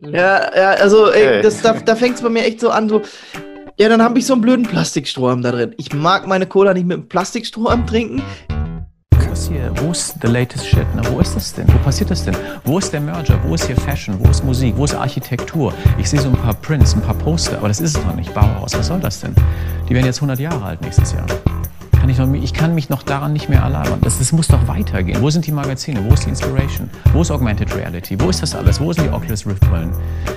Ja, ja, also ey, das, da, da fängt es bei mir echt so an, so, ja, dann habe ich so einen blöden Plastikstrohhalm da drin. Ich mag meine Cola nicht mit einem Plastikstrohhalm trinken. Was hier? Wo ist the latest shit? Ne? Wo ist das denn? Wo passiert das denn? Wo ist der Merger? Wo ist hier Fashion? Wo ist Musik? Wo ist Architektur? Ich sehe so ein paar Prints, ein paar Poster, aber das ist es doch nicht. Bauhaus, was soll das denn? Die werden jetzt 100 Jahre alt nächstes Jahr. Kann ich, noch, ich kann mich noch daran nicht mehr erlabern. Das, das muss doch weitergehen. Wo sind die Magazine? Wo ist die Inspiration? Wo ist Augmented Reality? Wo ist das alles? Wo sind die Oculus Rift Brillen?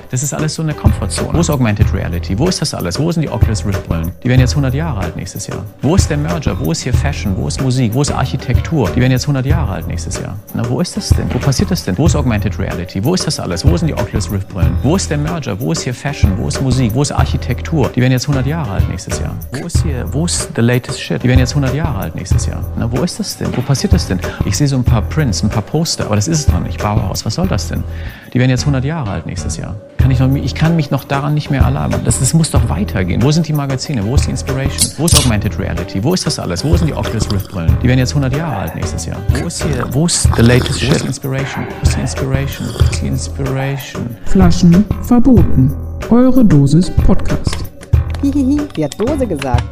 Das ist alles so eine Komfortzone. Wo ist Augmented Reality? Wo ist das alles? Wo sind die Oculus Rift Brillen? Die werden jetzt 100 Jahre alt nächstes Jahr. Wo ist der Merger? Wo ist hier Fashion? Wo ist Musik? Wo ist Architektur? Die werden jetzt 100 Jahre alt nächstes Jahr. Na, wo ist das denn? Wo passiert das denn? Wo ist Augmented Reality? Wo ist das alles? Wo sind die Oculus Rift Brillen? Wo ist der Merger? Wo ist hier Fashion? Wo ist Musik? Wo ist Architektur? Die werden jetzt 100 Jahre alt nächstes Jahr. Wo ist hier? Wo ist the latest shit? Die werden jetzt 100 Jahre alt nächstes Jahr. Na, wo ist das denn? Wo passiert das denn? Ich sehe so ein paar Prints, ein paar Poster, aber das ist es doch nicht. Bauhaus, was soll das denn? Die werden jetzt 100 Jahre alt nächstes Jahr. Kann ich, noch, ich kann mich noch daran nicht mehr erlabern. Das, das muss doch weitergehen. Wo sind die Magazine? Wo ist die Inspiration? Wo ist Augmented Reality? Wo ist das alles? Wo sind die Oculus Rift Brillen? Die werden jetzt 100 Jahre alt nächstes Jahr. Wo ist hier? Wo ist the latest shit? Wo ist die Inspiration? Wo ist die Inspiration? Wo ist die Inspiration? Flaschen verboten. Eure Dosis Podcast. Hihihi, die hat Dose gesagt.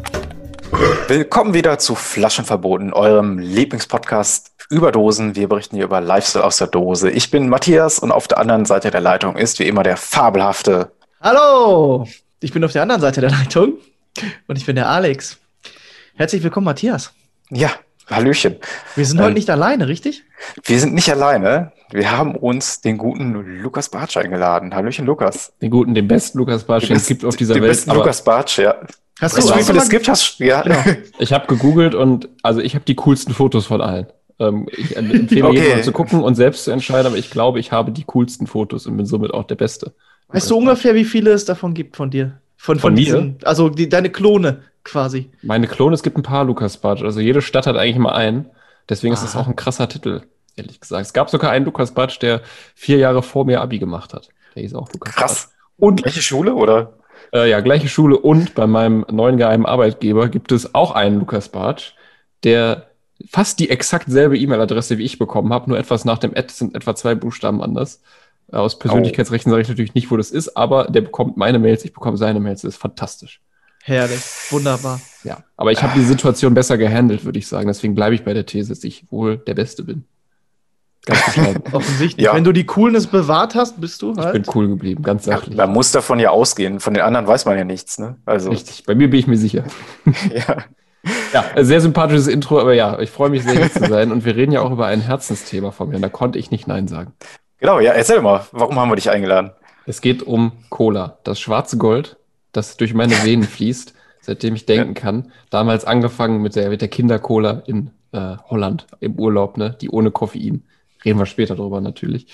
Willkommen wieder zu Flaschenverboten, eurem Lieblingspodcast über Dosen. Wir berichten hier über Lifestyle aus der Dose. Ich bin Matthias und auf der anderen Seite der Leitung ist wie immer der fabelhafte. Hallo! Ich bin auf der anderen Seite der Leitung und ich bin der Alex. Herzlich willkommen, Matthias. Ja, Hallöchen. Wir sind Ähm, heute nicht alleine, richtig? Wir sind nicht alleine. Wir haben uns den guten Lukas Bartsch eingeladen. Hallöchen, Lukas. Den guten, den besten Lukas Bartsch, den es gibt auf dieser den Welt. besten aber Lukas Bartsch, ja. Hast du, mal- es gibt? Hast, ja. Genau. Ich habe gegoogelt und also ich habe die coolsten Fotos von allen. Ähm, ich empfehle Okay. jedem zu gucken und selbst zu entscheiden, aber ich glaube, ich habe die coolsten Fotos und bin somit auch der Beste. Weißt du ungefähr, wie viele es davon gibt von dir? Von, Von mir? diesen- also die, deine Klone quasi. Meine Klone, es gibt ein paar Lukas Bartsch. Also jede Stadt hat eigentlich mal einen. Deswegen ist das Aha. auch ein krasser Titel, ehrlich gesagt. Es gab sogar einen Lukas Bartsch, der vier Jahre vor mir Abi gemacht hat. Der hieß auch Lukas Krass. Und Welche Schule oder? Äh, ja, gleiche Schule und bei meinem neuen geheimen Arbeitgeber gibt es auch einen Lukas Bartsch, der fast die exakt selbe E-Mail-Adresse wie ich bekommen habe, nur etwas nach dem Ad sind etwa zwei Buchstaben anders. Äh, Aus Persönlichkeitsrechten sage ich natürlich nicht, wo das ist, aber der bekommt meine Mails, ich bekomme seine Mails, das ist fantastisch. Herrlich. Wunderbar. Ja, aber ich habe die Situation besser gehandelt, würde ich sagen. Deswegen bleibe ich bei der These, dass ich wohl der Beste bin. Ganz. Offensichtlich. Ja. Wenn du die Coolness bewahrt hast, bist du Ich halt. bin cool geblieben, ganz Ja, sachlich. man muss davon ja ausgehen. Von den anderen weiß man ja nichts, ne? Also, Richtig, bei mir bin ich mir sicher. ja. Ja, sehr sympathisches Intro, aber ja, ich freue mich sehr, hier zu sein. Und wir reden ja auch über ein Herzensthema von mir. Und da konnte ich nicht Nein sagen. Genau, ja, erzähl mal, warum haben wir dich eingeladen? Es geht um Cola, das schwarze Gold, das durch meine Venen fließt, seitdem ich denken kann. Damals angefangen mit der, mit der Kindercola in äh, Holland im Urlaub, ne? die ohne Koffein. Reden wir später drüber natürlich.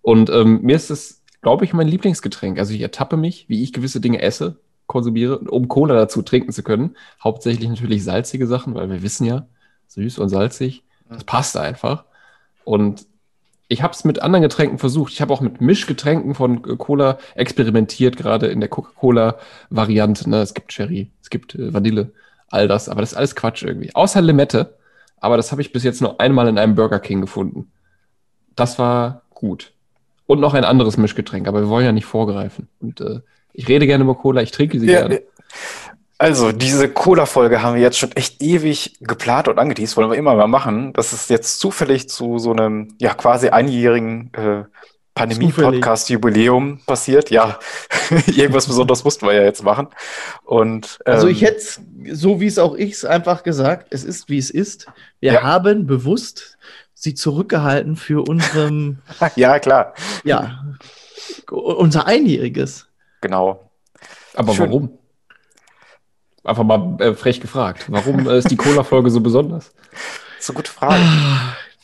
Und ähm, mir ist es, glaube ich, mein Lieblingsgetränk. Also ich ertappe mich, wie ich gewisse Dinge esse, konsumiere, um Cola dazu trinken zu können. Hauptsächlich natürlich salzige Sachen, weil wir wissen ja, süß und salzig, das passt einfach. Und ich habe es mit anderen Getränken versucht. Ich habe auch mit Mischgetränken von Cola experimentiert, gerade in der Coca-Cola-Variante. Ne? Es gibt Cherry, es gibt äh, Vanille, all das. Aber das ist alles Quatsch irgendwie. Außer Limette. Aber das habe ich bis jetzt nur einmal in einem Burger King gefunden. Das war gut. Und noch ein anderes Mischgetränk. Aber wir wollen ja nicht vorgreifen. Und äh, ich rede gerne über Cola, ich trinke sie Ja, gerne. also, diese Cola-Folge haben wir jetzt schon echt ewig geplant und angeteased, wollen wir immer mal machen. Das ist jetzt zufällig zu so einem, ja, quasi einjährigen äh, Pandemie-Podcast-Jubiläum passiert. Ja, irgendwas Besonderes mussten wir ja jetzt machen. Und, Also ähm, ich hätte so wie es auch ich einfach gesagt, es ist wie es ist. Wir Ja. haben bewusst sie zurückgehalten für unserem, ja, klar, ja, unser Einjähriges. genau. Aber Schön. warum? Einfach mal äh, frech gefragt. Warum äh, ist die Cola-Folge so besonders? Das ist eine gute Frage.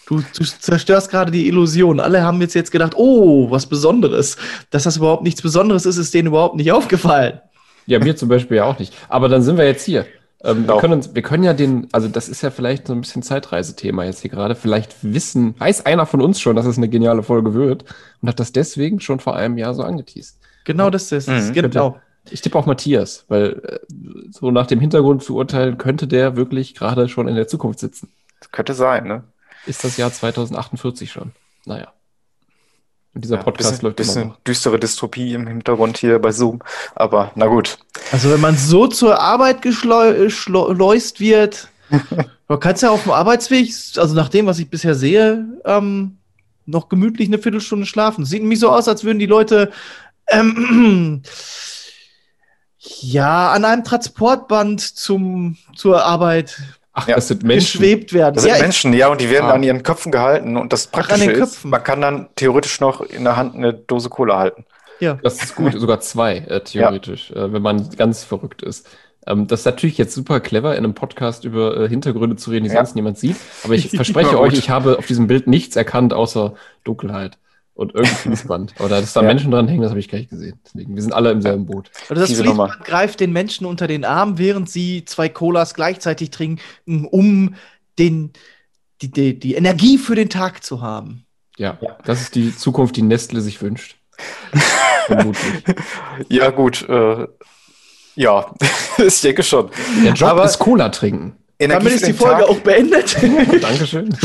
Du, du zerstörst gerade die Illusion. Alle haben jetzt, jetzt gedacht, oh, was Besonderes. Dass das überhaupt nichts Besonderes ist, ist denen überhaupt nicht aufgefallen. Ja, mir zum Beispiel ja auch nicht. Aber dann sind wir jetzt hier. Ähm, Genau. wir, können uns, wir können ja den, also das ist ja vielleicht so ein bisschen Zeitreisethema jetzt hier gerade. Vielleicht wissen, weiß einer von uns schon, dass es eine geniale Folge wird und hat das deswegen schon vor einem Jahr so angeteased. Genau das ist es. Mhm. Genau. Ich tippe auf Matthias, weil äh, so nach dem Hintergrund zu urteilen, könnte der wirklich gerade schon in der Zukunft sitzen. Das könnte sein, ne? Ist das Jahr 2048 schon? Naja. Dieser Ja, Podcast bisschen, läuft immer bisschen noch. düstere Dystopie im Hintergrund hier bei Zoom. Aber na gut. Also wenn man so zur Arbeit geschleust wird, man kann es ja auf dem Arbeitsweg, also nach dem, was ich bisher sehe, ähm, noch gemütlich eine Viertelstunde schlafen. Sieht nämlich so aus, als würden die Leute ähm, ja an einem Transportband zum, zur Arbeit Ach, Ja. das sind Menschen. geschwebt werden. Das sind Ja, Menschen, ja, und die werden Ah. an ihren Köpfen gehalten. Und das an Praktische den ist, Köpfen. man kann dann theoretisch noch in der Hand eine Dose Cola halten. ja. Das ist gut, sogar zwei, äh, theoretisch, äh, wenn man ganz verrückt ist. Ähm, das ist natürlich jetzt super clever, in einem Podcast über äh, Hintergründe zu reden, die Ja. sonst niemand sieht. Aber ich verspreche Ja, euch, ich habe auf diesem Bild nichts erkannt, außer Dunkelheit und irgendein Fließband. Aber da, dass da Ja. Menschen dran hängen, das habe ich gar nicht gesehen. Deswegen, wir sind alle im selben Boot. Also das Fließband Nummer. greift den Menschen unter den Arm, während sie zwei Colas gleichzeitig trinken, um den, die, die, die Energie für den Tag zu haben. Ja, das ist die Zukunft, die Nestle sich wünscht. Vermutlich. Ja, gut. Äh, ja, ich denke schon. Der Job Aber ist Cola trinken. Energie Damit ist die Folge Tag, auch beendet. Dankeschön.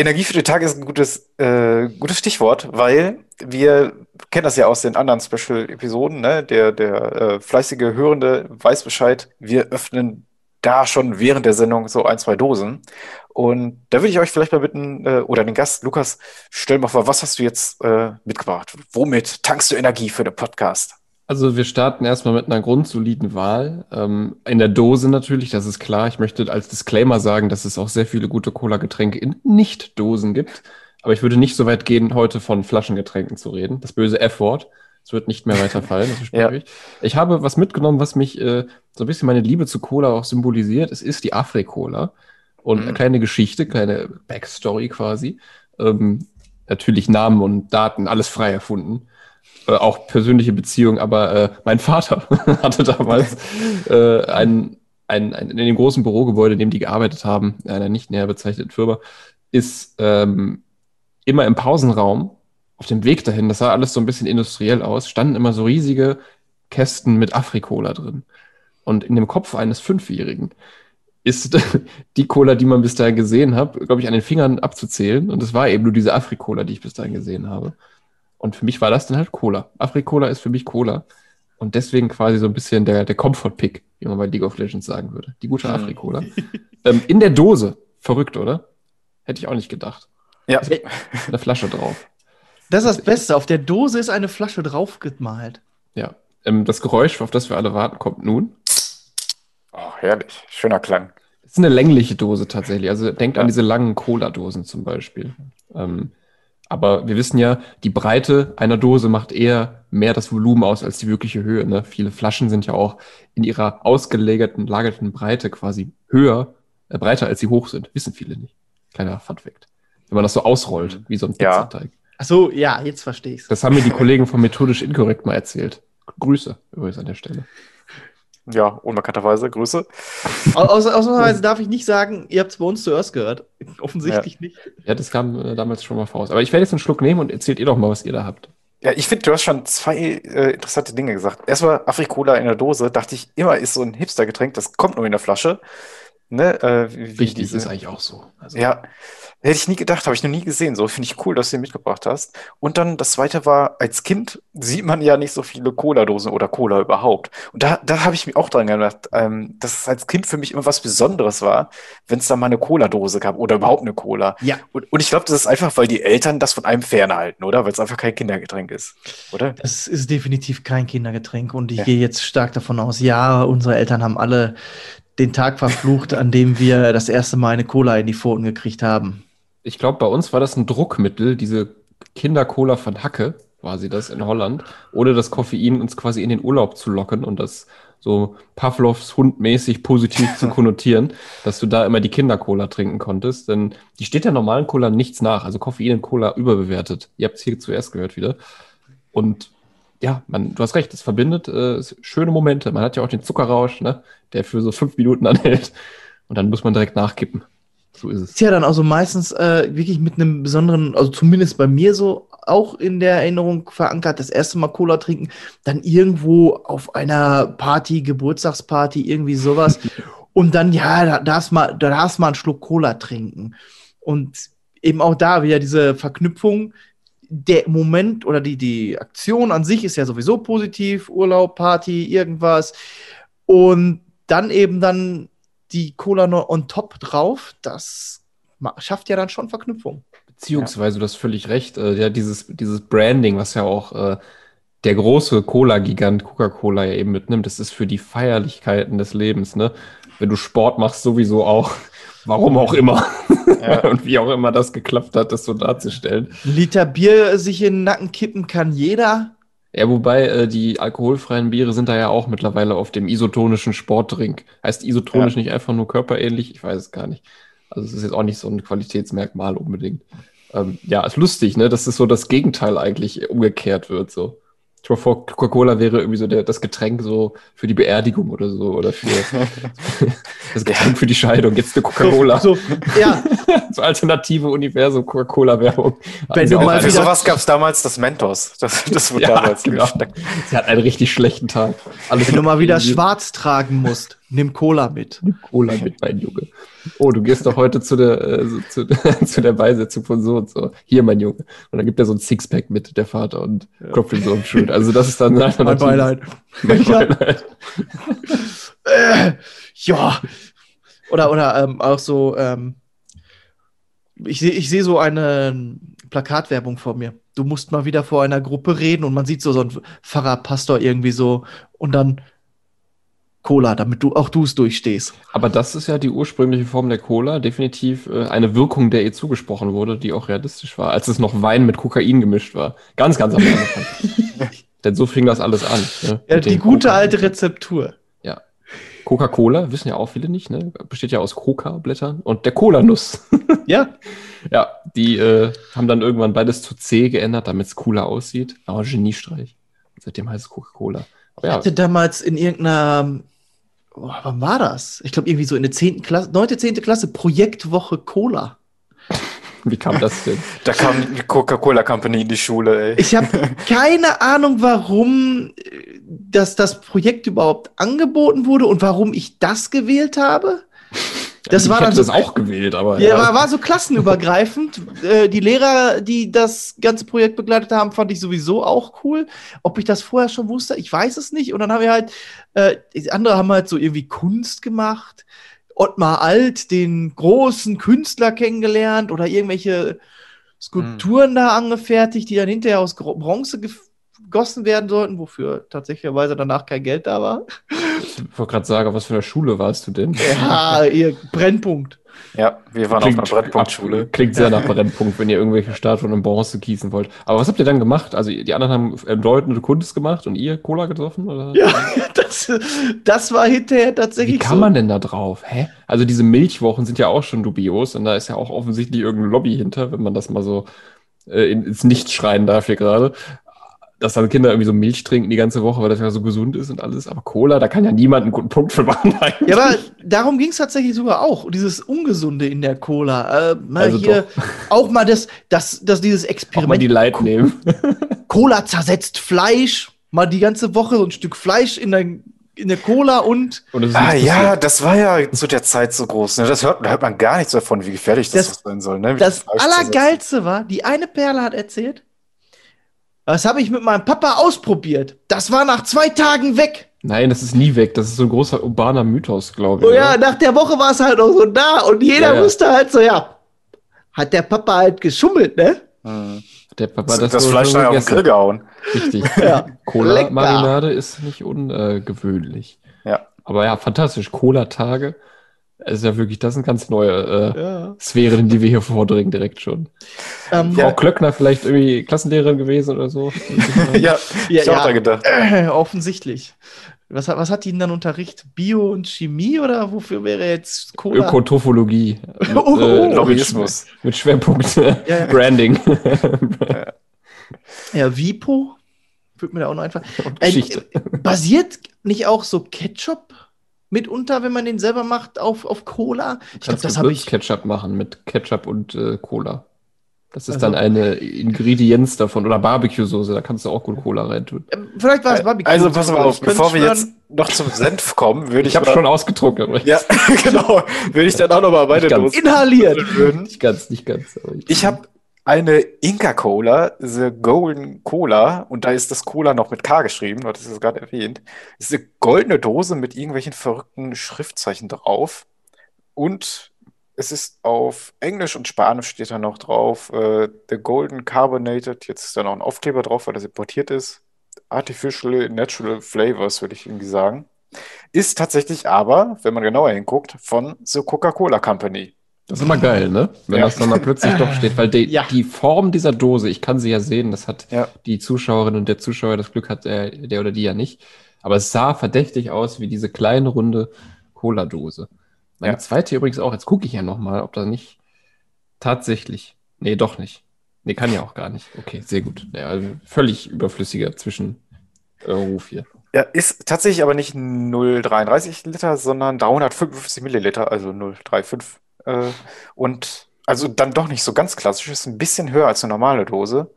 Energie für den Tag ist ein gutes, äh, gutes Stichwort, weil wir kennen das ja aus den anderen Special-Episoden. Ne? Der, der äh, fleißige Hörende weiß Bescheid. Wir öffnen da schon während der Sendung so ein, zwei Dosen. Und da würde ich euch vielleicht mal bitten, äh, oder den Gast, Lukas, stell mal vor, was hast du jetzt äh, mitgebracht? Womit tankst du Energie für den Podcast? Also wir starten erstmal mit einer grundsoliden Wahl. Ähm, in der Dose natürlich, das ist klar. Ich möchte als Disclaimer sagen, dass es auch sehr viele gute Cola-Getränke in Nicht-Dosen gibt. Aber ich würde nicht so weit gehen, heute von Flaschengetränken zu reden. Das böse F-Wort. Es wird nicht mehr weiter fallen, das verspreche Ja. ich. Ich habe was mitgenommen, was mich äh, so ein bisschen meine Liebe zu Cola auch symbolisiert. Es ist die Afri-Cola. Und eine Mhm. kleine Geschichte, kleine Backstory quasi. Ähm, natürlich Namen und Daten, alles frei erfunden äh, auch persönliche Beziehung, aber äh, mein Vater hatte damals äh, ein, ein, ein, in dem großen Bürogebäude, in dem die gearbeitet haben, einer nicht näher bezeichneten Firma, ist ähm, immer im Pausenraum auf dem Weg dahin, das sah alles so ein bisschen industriell aus, standen immer so riesige Kästen mit Afrikola drin. Und in dem Kopf eines Fünfjährigen ist die Cola, die man bis dahin gesehen hat, glaube ich, an den Fingern abzuzählen. Und es war eben nur diese Afrikola, die ich bis dahin gesehen habe. Und für mich war das dann halt Cola. Afrikola ist für mich Cola. Und deswegen quasi so ein bisschen der, der Comfort-Pick, wie man bei League of Legends sagen würde. Die gute Hm. Afrikola. ähm, in der Dose. Verrückt, oder? Hätte ich auch nicht gedacht. Ja, Eine Flasche drauf. Das ist das Beste. Auf der Dose ist eine Flasche draufgemalt. Ja. Ähm, das Geräusch, auf das wir alle warten, kommt nun. oh, herrlich. Schöner Klang. Es ist eine längliche Dose tatsächlich. Also denkt Ja. an diese langen Cola-Dosen zum Beispiel. Ähm, aber wir wissen ja, die Breite einer Dose macht eher mehr das Volumen aus als die wirkliche Höhe. Ne? Viele Flaschen sind ja auch in ihrer ausgelagerten, lagerten Breite quasi höher, äh, breiter als sie hoch sind. Wissen viele nicht. Kleiner Funfact. Wenn man das so ausrollt, wie so ein Ja. Pizzateig. Achso, ja, jetzt verstehe ich's. Das haben mir die Kollegen von Methodisch Inkorrekt mal erzählt. Grüße übrigens an der Stelle. Ja, unbekannterweise. Grüße. Au- Außer, ausnahmsweise darf ich nicht sagen, ihr habt es bei uns zuerst gehört. Offensichtlich nicht. Ja, das kam äh, damals schon mal voraus. Aber ich werde jetzt einen Schluck nehmen und erzählt ihr doch mal, was ihr da habt. Ja, ich finde, du hast schon zwei äh, interessante Dinge gesagt. Erstmal Afrikola in der Dose, dachte ich, immer ist so ein Hipster-Getränk, das kommt nur in der Flasche. Ne? Äh, wie, Richtig, diese, ist eigentlich auch so. Also, Ja, hätte ich nie gedacht, habe ich noch nie gesehen. So finde ich cool, dass du ihn mitgebracht hast. Und dann das zweite war, als Kind sieht man ja nicht so viele Cola-Dosen oder Cola überhaupt. Und da, da habe ich mir auch dran gedacht, ähm, dass es als Kind für mich immer was Besonderes war, wenn es da mal eine Cola-Dose gab oder überhaupt eine Cola. Ja. Und, und ich glaube, das ist einfach, weil die Eltern das von einem fernhalten, oder? Weil es einfach kein Kindergetränk ist, oder? Das ist definitiv kein Kindergetränk und ich Ja. gehe jetzt stark davon aus, ja, unsere Eltern haben alle den Tag verflucht, an dem wir das erste Mal eine Cola in die Pfoten gekriegt haben. Ich glaube, bei uns war das ein Druckmittel, diese Kinder-Cola von Hacke, quasi das in Holland, ohne das Koffein uns quasi in den Urlaub zu locken und das so Pavlovs Hund-mäßig positiv zu konnotieren, dass du da immer die Kinder-Cola trinken konntest. Denn die steht der normalen Cola nichts nach. Also Koffein in Cola überbewertet. Ihr habt es hier zuerst gehört wieder. Und ja, man, du hast recht, es verbindet äh, schöne Momente. Man hat ja auch den Zuckerrausch, ne, der für so fünf Minuten anhält. Und dann muss man direkt nachkippen. So ist es. Ist ja dann also meistens äh, wirklich mit einem besonderen, also zumindest bei mir so, auch in der Erinnerung verankert, das erste Mal Cola trinken, dann irgendwo auf einer Party, Geburtstagsparty, irgendwie sowas. Und dann, ja, da darfst mal, da darfst mal einen Schluck Cola trinken. Und eben auch da wieder diese Verknüpfung, der Moment oder die, die Aktion an sich ist ja sowieso positiv, Urlaub, Party, irgendwas. Und dann eben dann die Cola noch on top drauf, das schafft ja dann schon Verknüpfung. Beziehungsweise, du hast völlig recht, äh, ja, dieses, dieses Branding, was ja auch äh, der große Cola-Gigant Coca-Cola ja eben mitnimmt, das ist für die Feierlichkeiten des Lebens, ne? Wenn du Sport machst, sowieso auch. Warum auch immer. Und wie auch immer das geklappt hat, das so darzustellen. Ein Liter Bier sich in den Nacken kippen kann jeder. Ja, wobei äh, die alkoholfreien Biere sind da ja auch mittlerweile auf dem isotonischen Sportdrink. Heißt isotonisch nicht einfach nur körperähnlich? Ich weiß es gar nicht. Also es ist jetzt auch nicht so ein Qualitätsmerkmal unbedingt. Ähm, ja, ist lustig, ne? Dass es so das Gegenteil eigentlich umgekehrt wird. So. Ich glaube, vor Coca-Cola wäre irgendwie so der, das Getränk so für die Beerdigung oder so oder für das Getränk für die Scheidung. Jetzt eine Coca-Cola. So, ja, So alternative Universum Coca-Cola-Werbung. Wenn sie du mal Für sowas gab es damals das Mentos. Das, das wurde ja, damals genau. gesteckt. Sie hat einen richtig schlechten Tag. Alles wenn du mal wieder schwarz tragen musst, nimm Cola mit. Cola mit, mein Junge. Oh, du gehst doch heute zu der, äh, zu, zu der Beisetzung von so und so. Hier, mein Junge. Und dann gibt er so ein Sixpack mit, der Vater, und klopft ihn so die Schulter. Also das ist dann Mein. Beileid. Mein Ja. Beileid. Äh, ja. Oder, oder ähm, auch so, ähm, ich sehe ich seh so eine Plakatwerbung vor mir. Du musst mal wieder vor einer Gruppe reden und man sieht so, so einen Pfarrer, Pastor irgendwie so und dann Cola, damit du auch du es durchstehst. Aber das ist ja die ursprüngliche Form der Cola, definitiv äh, eine Wirkung, der ihr zugesprochen wurde, die auch realistisch war, als es noch Wein mit Kokain gemischt war. Ganz, ganz am Anfang. Denn so fing das alles an. Ne? Ja, die gute alte Rezeptur. Ja. Coca-Cola, wissen ja auch viele nicht, ne? Besteht ja aus Coca-Blättern und der Cola-Nuss. Ja, Ja, die äh, haben dann irgendwann beides zu C geändert, damit es cooler aussieht. Aber Geniestreich. Seitdem heißt es Coca-Cola. Aber ich ja, hatte damals in irgendeiner, oh, wann war das? Ich glaube irgendwie so in der 10. Klasse, 9., 10. Klasse, Projektwoche Cola. wie kam das denn? Da kam die Coca-Cola Company in die Schule, ey. Ich habe keine Ahnung, warum dass das Projekt überhaupt angeboten wurde und warum ich das gewählt habe. Das ich war dann so, das auch gewählt, aber ja, war, war so klassenübergreifend. äh, die Lehrer, die das ganze Projekt begleitet haben, fand ich sowieso auch cool. Ob ich das vorher schon wusste, ich weiß es nicht. Und dann haben wir halt, äh, die andere haben halt so irgendwie Kunst gemacht. Ottmar Alt, den großen Künstler kennengelernt oder irgendwelche Skulpturen da angefertigt, die dann hinterher aus Bronze gegossen werden sollten, wofür tatsächlicherweise danach kein Geld da war. Ich wollte gerade sagen, was für eine Schule warst du denn? Ja, ihr Brennpunkt. Ja, wir waren auf einer Brennpunktschule. Klingt sehr nach Brennpunkt, wenn ihr irgendwelche Statuen in Bronze gießen wollt. Aber was habt ihr dann gemacht? Also die anderen haben bedeutende Kunst gemacht und ihr Cola getroffen? Oder? Ja, das, das war hinterher tatsächlich Wie kann so. man denn da drauf? Hä? Also diese Milchwochen sind ja auch schon dubios und da ist ja auch offensichtlich irgendein Lobby hinter, wenn man das mal so äh, in, ins Nichts schreien darf hier gerade. Dass dann Kinder irgendwie so Milch trinken die ganze Woche, weil das ja so gesund ist und alles. Aber Cola, da kann ja niemand einen guten Punkt für machen. eigentlich. Ja, aber darum ging es tatsächlich sogar auch. Dieses Ungesunde in der Cola. Äh, mal Also hier auch mal das, das, das dieses auch mal Experiment. die Light nehmen. Cola zersetzt Fleisch. Mal die ganze Woche so ein Stück Fleisch in der, in der Cola und Und Ah ja, das war ja zu der Zeit so groß. Ne? Das hört, da hört man gar nichts davon, wie gefährlich das, Das- sein soll. Ne? Das. Allergeilste war, die eine Perle hat erzählt, das habe ich mit meinem Papa ausprobiert. Das war nach zwei Tagen weg. Nein, das ist nie weg. Das ist so ein großer urbaner Mythos, glaube ich. Oh ja, oder? nach der Woche war es halt auch so da und jeder Ja, ja. wusste halt so, ja, hat der Papa halt geschummelt, ne? Hm. Der Papa Das, hat das Fleisch dann auf den. Grill gehauen. Richtig. Ja. Cola-Marinade ist nicht ungewöhnlich. Ja. Aber ja, fantastisch. Cola-Tage. Es ist ja wirklich, das sind ganz neue äh, Ja. Sphären, in die wir hier vordringen, direkt schon. Ähm, Frau Klöckner vielleicht irgendwie Klassenlehrerin gewesen oder so. ja, Ja, ich hab auch ja. da gedacht. Äh, offensichtlich. Was, hat- was hat die denn dann unterrichtet? Bio und Chemie oder wofür wäre jetzt Cola? Ökotrophologie. Mit, Oh, äh, Lobbyismus. Mit, Schwerpunkt äh, Ja, ja. Branding. Ja, Vipo. Würde mir da auch noch einfallen. Und Äh, Geschichte. Basiert nicht auch so Ketchup mitunter, wenn man den selber macht, auf, auf Cola? Ich glaube, das habe ich. Ketchup machen mit Ketchup und äh, Cola. Das ist Also- dann eine Ingredienz davon. Oder Barbecue-Soße, da kannst du auch gut Cola reintun. Ähm, Vielleicht war es Barbecue. Also pass mal auf, ich bevor wir jetzt noch zum Senf kommen, würde ich, Ich habe schon ausgetrunken. aber Ja, genau. Würde ich dann auch noch mal meine Nicht ganz. Dose Inhaliert. würden. Nicht ganz, nicht ganz. aber Ich habe eine Inca Cola, The Golden Cola, und da ist das Cola noch mit K geschrieben, hattest es gerade erwähnt. Das ist eine goldene Dose mit irgendwelchen verrückten Schriftzeichen drauf. Und es ist auf Englisch und Spanisch steht da noch drauf, äh, The Golden Carbonated, jetzt ist da noch ein Aufkleber drauf, weil das importiert ist. Artificial Natural Flavors, würde ich irgendwie sagen. Ist tatsächlich aber, wenn man genauer hinguckt, von The Coca-Cola Company. Das ist immer geil, ne? Wenn Ja. das dann mal plötzlich doch steht, weil die, Ja. die Form dieser Dose, ich kann sie ja sehen, das hat Ja. die Zuschauerin und der Zuschauer, das Glück hat äh, der oder die ja nicht. Aber es sah verdächtig aus wie diese kleine runde Cola-Dose. Meine zweite übrigens auch. Jetzt gucke ich ja noch mal, ob da nicht tatsächlich. Nee, doch nicht. Nee, kann ja auch gar nicht. Okay, sehr gut. Ja, also völlig überflüssiger Zwischenruf hier. Ja, ist tatsächlich aber nicht 0,33 Liter, sondern 355 Milliliter, also 0,35. Äh, und also dann doch nicht so ganz klassisch, ist ein bisschen höher als eine normale Dose.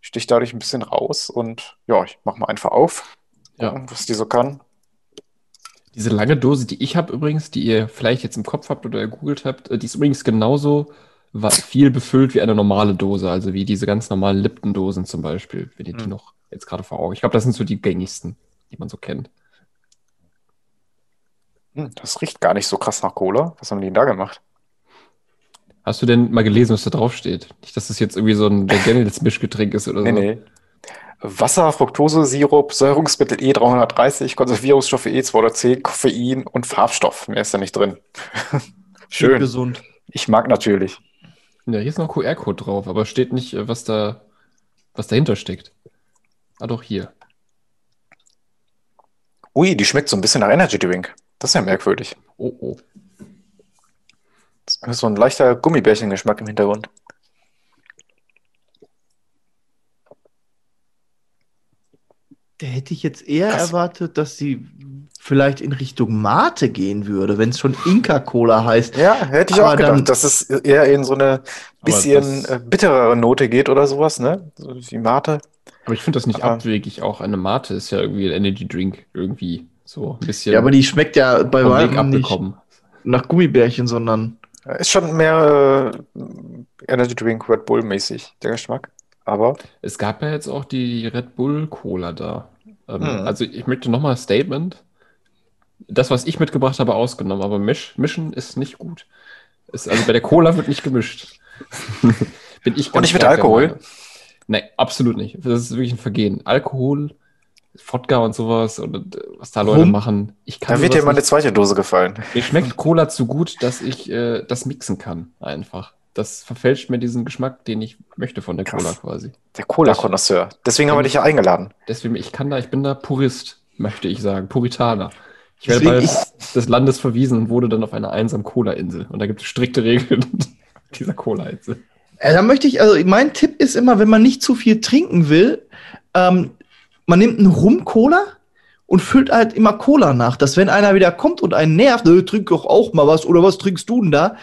Sticht dadurch ein bisschen raus und ja, ich mach mal einfach auf, Ja. gucken, was die so kann. Diese lange Dose, die ich habe übrigens, die ihr vielleicht jetzt im Kopf habt oder gegoogelt habt, äh, die ist übrigens genauso viel befüllt wie eine normale Dose, also wie diese ganz normalen Lipton-Dosen zum Beispiel, wenn ihr die Hm. noch jetzt gerade vor Augen. Ich glaube, das sind so die gängigsten, die man so kennt. Hm, das riecht gar nicht so krass nach Cola. Was haben die denn da gemacht? Hast du denn mal gelesen, was da drauf steht? Nicht, dass das jetzt irgendwie so ein Daniels Mischgetränk ist oder Nee, so. nee. Wasser, Fructose, Sirup, Säurungsmittel E E330, Konservierungsstoffe E210, Koffein und Farbstoff. Mehr ist da nicht drin. Schön. Gesund. Ich mag natürlich. Ja, hier ist noch ein QR-Code drauf, aber steht nicht, äh, was da, was dahinter steckt. Ah, doch hier. Ui, die schmeckt so ein bisschen nach Energy Drink. Das ist ja merkwürdig. Oh, oh. Das ist so ein leichter Gummibärchengeschmack im Hintergrund. Da hätte ich jetzt eher Krass. erwartet, dass sie vielleicht in Richtung Mate gehen würde, wenn es schon Inka-Cola heißt. Ja, hätte ich Aber auch gedacht, dann- dass es eher in so eine bisschen das- äh, bitterere Note geht oder sowas, ne? So wie Mate. Aber ich finde das nicht Aber- abwegig. Auch eine Mate ist ja irgendwie ein Energy Drink. Irgendwie so ein bisschen Ja, aber die schmeckt ja bei weitem nicht abgekommen. nach Gummibärchen, sondern Ist schon mehr äh, Energy Drink Red Bull mäßig, der Geschmack. Aber Es gab ja jetzt auch die Red Bull Cola da. Ähm, Hm. Also ich möchte nochmal ein Statement. Das, was ich mitgebracht habe, ausgenommen, aber misch, mischen ist nicht gut. Ist, also bei der Cola wird nicht gemischt. Bin ich Und nicht mit Alkohol? Nee, absolut nicht. Das ist wirklich ein Vergehen. Alkohol, Wodka und sowas und äh, was da Leute Rum? machen. Ich kann da wird dir meine nicht- zweite Dose gefallen. Mir schmeckt Cola zu gut, dass ich äh, das mixen kann, einfach. Das verfälscht mir diesen Geschmack, den ich möchte von der Krass. Cola quasi. Der Cola-Konnoisseur. Deswegen haben wir dich ja eingeladen. Deswegen, ich kann da, ich bin da Purist, möchte ich sagen, Puritaner. Ich werde bald des Landes verwiesen und wurde dann auf einer einsamen Cola-Insel. Und da gibt es strikte Regeln dieser Cola-Insel. Äh, da möchte ich, also mein Tipp ist immer, wenn man nicht zu viel trinken will, ähm, man nimmt einen Rum-Cola und füllt halt immer Cola nach, dass wenn einer wieder kommt und einen nervt, äh, trink doch auch mal was oder was trinkst du denn da?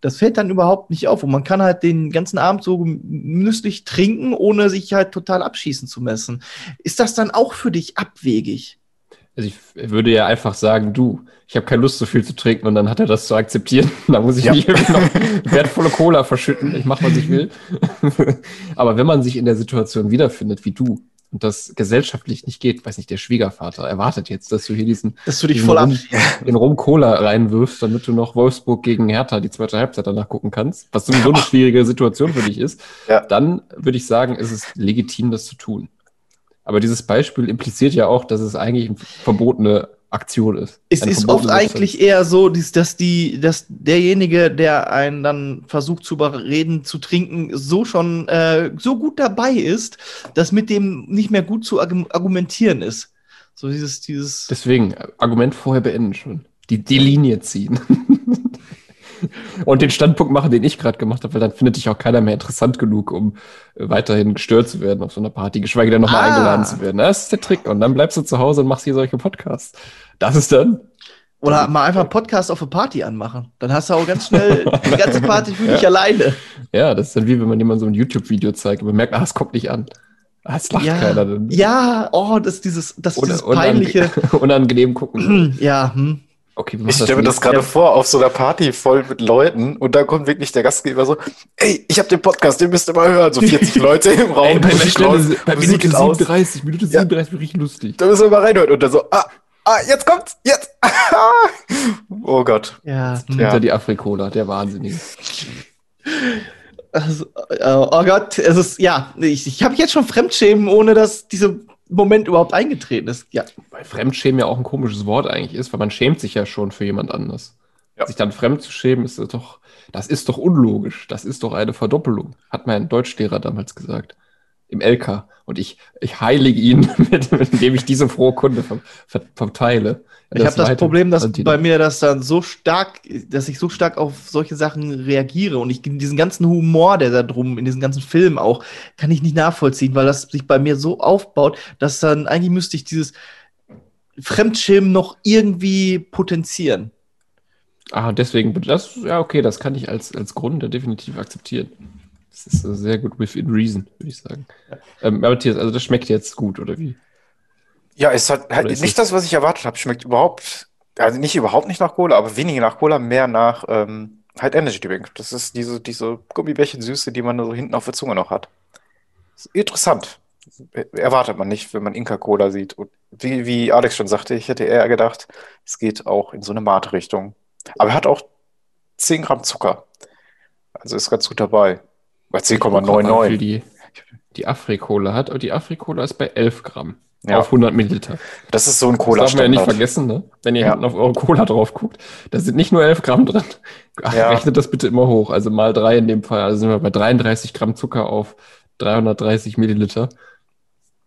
Das fällt dann überhaupt nicht auf und man kann halt den ganzen Abend so genüsslich trinken, ohne sich halt total abschießen zu messen. Ist das dann auch für dich abwegig? Also ich würde ja einfach sagen, du, ich habe keine Lust, so viel zu trinken und dann hat er das zu akzeptieren. Da muss ich Ja. nicht irgendwie noch wertvolle Cola verschütten. Ich mache, was ich will. Aber wenn man sich in der Situation wiederfindet, wie du, und das gesellschaftlich nicht geht, weiß nicht, der Schwiegervater erwartet jetzt, dass du hier diesen, Dass du dich diesen voll Rum, den Rum Cola reinwirfst, damit du noch Wolfsburg gegen Hertha die zweite Halbzeit danach gucken kannst, was sowieso eine schwierige Situation für dich ist, Ja. dann würde ich sagen, ist es legitim, das zu tun. Aber dieses Beispiel impliziert ja auch, dass es eigentlich eine verbotene Aktion ist. Es ist oft eigentlich eher so, dass die, dass derjenige, der einen dann versucht zu überreden, zu trinken, so schon äh, so gut dabei ist, dass mit dem nicht mehr gut zu argu- argumentieren ist. So dieses, dieses. Deswegen, äh, Argument vorher beenden schon. Die, die Linie ziehen. Und den Standpunkt machen, den ich gerade gemacht habe, weil dann findet dich auch keiner mehr interessant genug, um äh, weiterhin gestört zu werden auf so einer Party, geschweige denn nochmal Ah. eingeladen zu werden. Das ist der Trick. Und dann bleibst du zu Hause und machst hier solche Podcasts. Das ist dann. Oder mal einfach Podcast auf eine Party anmachen. Dann hast du auch ganz schnell die ganze Party für dich alleine. Ja, das ist dann wie wenn man jemandem so ein YouTube-Video zeigt und man merkt, ah, es kommt nicht an. Ah, es lacht Ja, keiner. Dann ja, oh, das ist dieses, das ist dieses peinliche. unange- unangenehm gucken. ja, hm. Okay, Ich stelle mir das gerade vor, auf so einer Party voll mit Leuten und da kommt wirklich der Gastgeber so, ey, ich habe den Podcast, den müsst ihr mal hören. So 40 Leute im Raum, Ey, bei, Musik Stelle, aus, bei Musik Minute ist aus. 37, Minute 37 wirklich lustig. Da müssen wir mal reinhören. Und dann so, ah, ah, jetzt kommt's, jetzt. oh Gott. Ja. Hinter die Afrikola, der Wahnsinnige. Also, äh, oh Gott, es ist, ja, ich, ich habe jetzt schon Fremdschämen, ohne dass dieser Moment überhaupt eingetreten ist. Ja, Weil Fremdschämen ja auch ein komisches Wort eigentlich ist, weil man schämt sich ja schon für jemand anders. Ja. Sich dann fremd zu schämen, ist doch, das ist doch unlogisch. Das ist doch eine Verdoppelung, hat mein Deutschlehrer damals gesagt. Im LK. Und ich, ich heilige ihn, mit, indem ich diese frohe Kunde ver, ver, verteile. ich habe das Problem, dass bei mir das dann so stark, dass ich so stark auf solche Sachen reagiere und ich diesen ganzen Humor, der da drum, in diesen ganzen Filmen auch, kann ich nicht nachvollziehen, weil das sich bei mir so aufbaut, dass dann eigentlich müsste ich dieses Fremdschämen noch irgendwie potenzieren. Ah, deswegen, das, ja, okay, das kann ich als, als Grund definitiv akzeptieren. Das ist sehr gut within reason, würde ich sagen. Ähm, aber Matthias, also das schmeckt jetzt gut, oder wie? Ja, es hat halt nicht es- das, was ich erwartet habe. Schmeckt überhaupt, also nicht überhaupt nicht nach Cola, aber weniger nach Cola, mehr nach ähm, halt Energy Drink. Das ist diese, diese Gummibärchen-Süße, die man so hinten auf der Zunge noch hat. Interessant. Erwartet man nicht, wenn man Inca Cola sieht. Und wie, wie Alex schon sagte, ich hätte eher gedacht, es geht auch in so eine Mate-Richtung. Aber er hat auch 10 Gramm Zucker. Also ist ganz gut dabei. Bei Ich guck grad mal, wie viel 10,99. die, die Afrikola hat. Aber die Afrikola ist bei 11 Gramm Ja. auf 100 Milliliter. Das ist so ein Das darf man ja nicht vergessen, ne? Wenn ihr Ja. hinten auf eure Cola drauf guckt, da sind nicht nur 11 Gramm drin. Ja. Rechnet das bitte immer hoch. Also mal drei in dem Fall. Also sind wir bei 33 Gramm Zucker auf 330 Milliliter.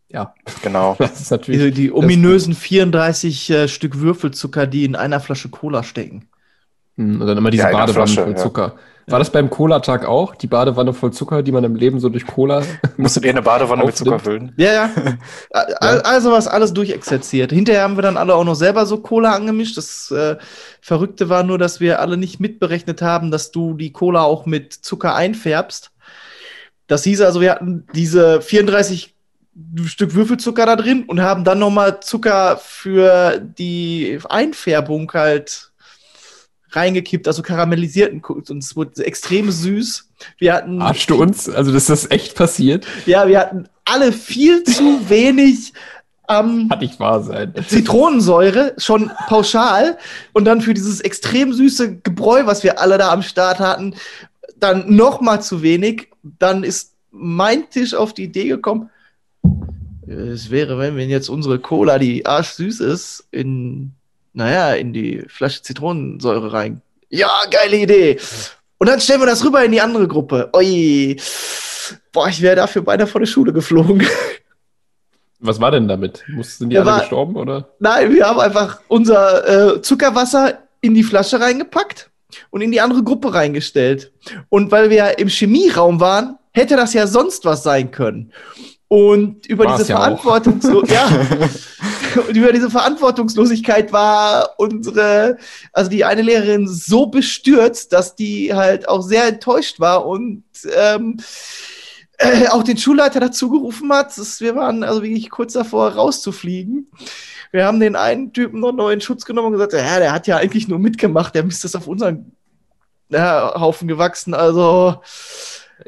Ja, Genau. das ist Die, natürlich. die ominösen 34 äh, Stück Würfelzucker, die in einer Flasche Cola stecken. Hm, Und dann immer diese Ja, Badewanne Flasche, voll ja. Zucker. War das beim Cola-Tag auch? Die Badewanne voll Zucker, die man im Leben so durch Cola. Musstet ihr eine Badewanne mit Aufnimmt. Zucker füllen? Ja, ja. Al- Also was alles durchexerziert. Hinterher haben wir dann alle auch noch selber so Cola angemischt. Das äh, Verrückte war nur, dass wir alle nicht mitberechnet haben, dass du die Cola auch mit Zucker einfärbst. Das hieß also, wir hatten diese 34 Stück Würfelzucker da drin und haben dann nochmal Zucker für die Einfärbung halt reingekippt, also karamellisierten Ko- und es wurde extrem süß. Wir hatten Arschst du uns? Also, das ist echt passiert? ja, wir hatten alle viel zu wenig ähm, Kann nicht wahr sein. Zitronensäure, schon pauschal. Und dann für dieses extrem süße Gebräu, was wir alle da am Start hatten, dann noch mal zu wenig. Dann ist mein Tisch auf die Idee gekommen, es wäre, wenn wir jetzt unsere Cola, die arschsüß ist, in, naja, in die Flasche Zitronensäure rein. Ja, geile Idee. Und dann stellen wir das rüber in die andere Gruppe. Ui. Boah, ich wäre dafür beinahe vor der Schule geflogen. Was war denn damit? Sind die Ja, alle war- gestorben, oder? Nein, wir haben einfach unser äh, Zuckerwasser in die Flasche reingepackt und in die andere Gruppe reingestellt. Und weil wir im Chemieraum waren, hätte das ja sonst was sein können. Und über War's diese ja auch. Verantwortungslo ja, und über diese Verantwortungslosigkeit war unsere, also die eine Lehrerin so bestürzt, dass die halt auch sehr enttäuscht war und ähm, äh, auch den Schulleiter dazu gerufen hat. Das, wir waren also wirklich kurz davor rauszufliegen. Wir haben den einen Typen noch neu in Schutz genommen und gesagt, ja, der hat ja eigentlich nur mitgemacht, der Mist ist auf unseren ja, Haufen gewachsen. Also,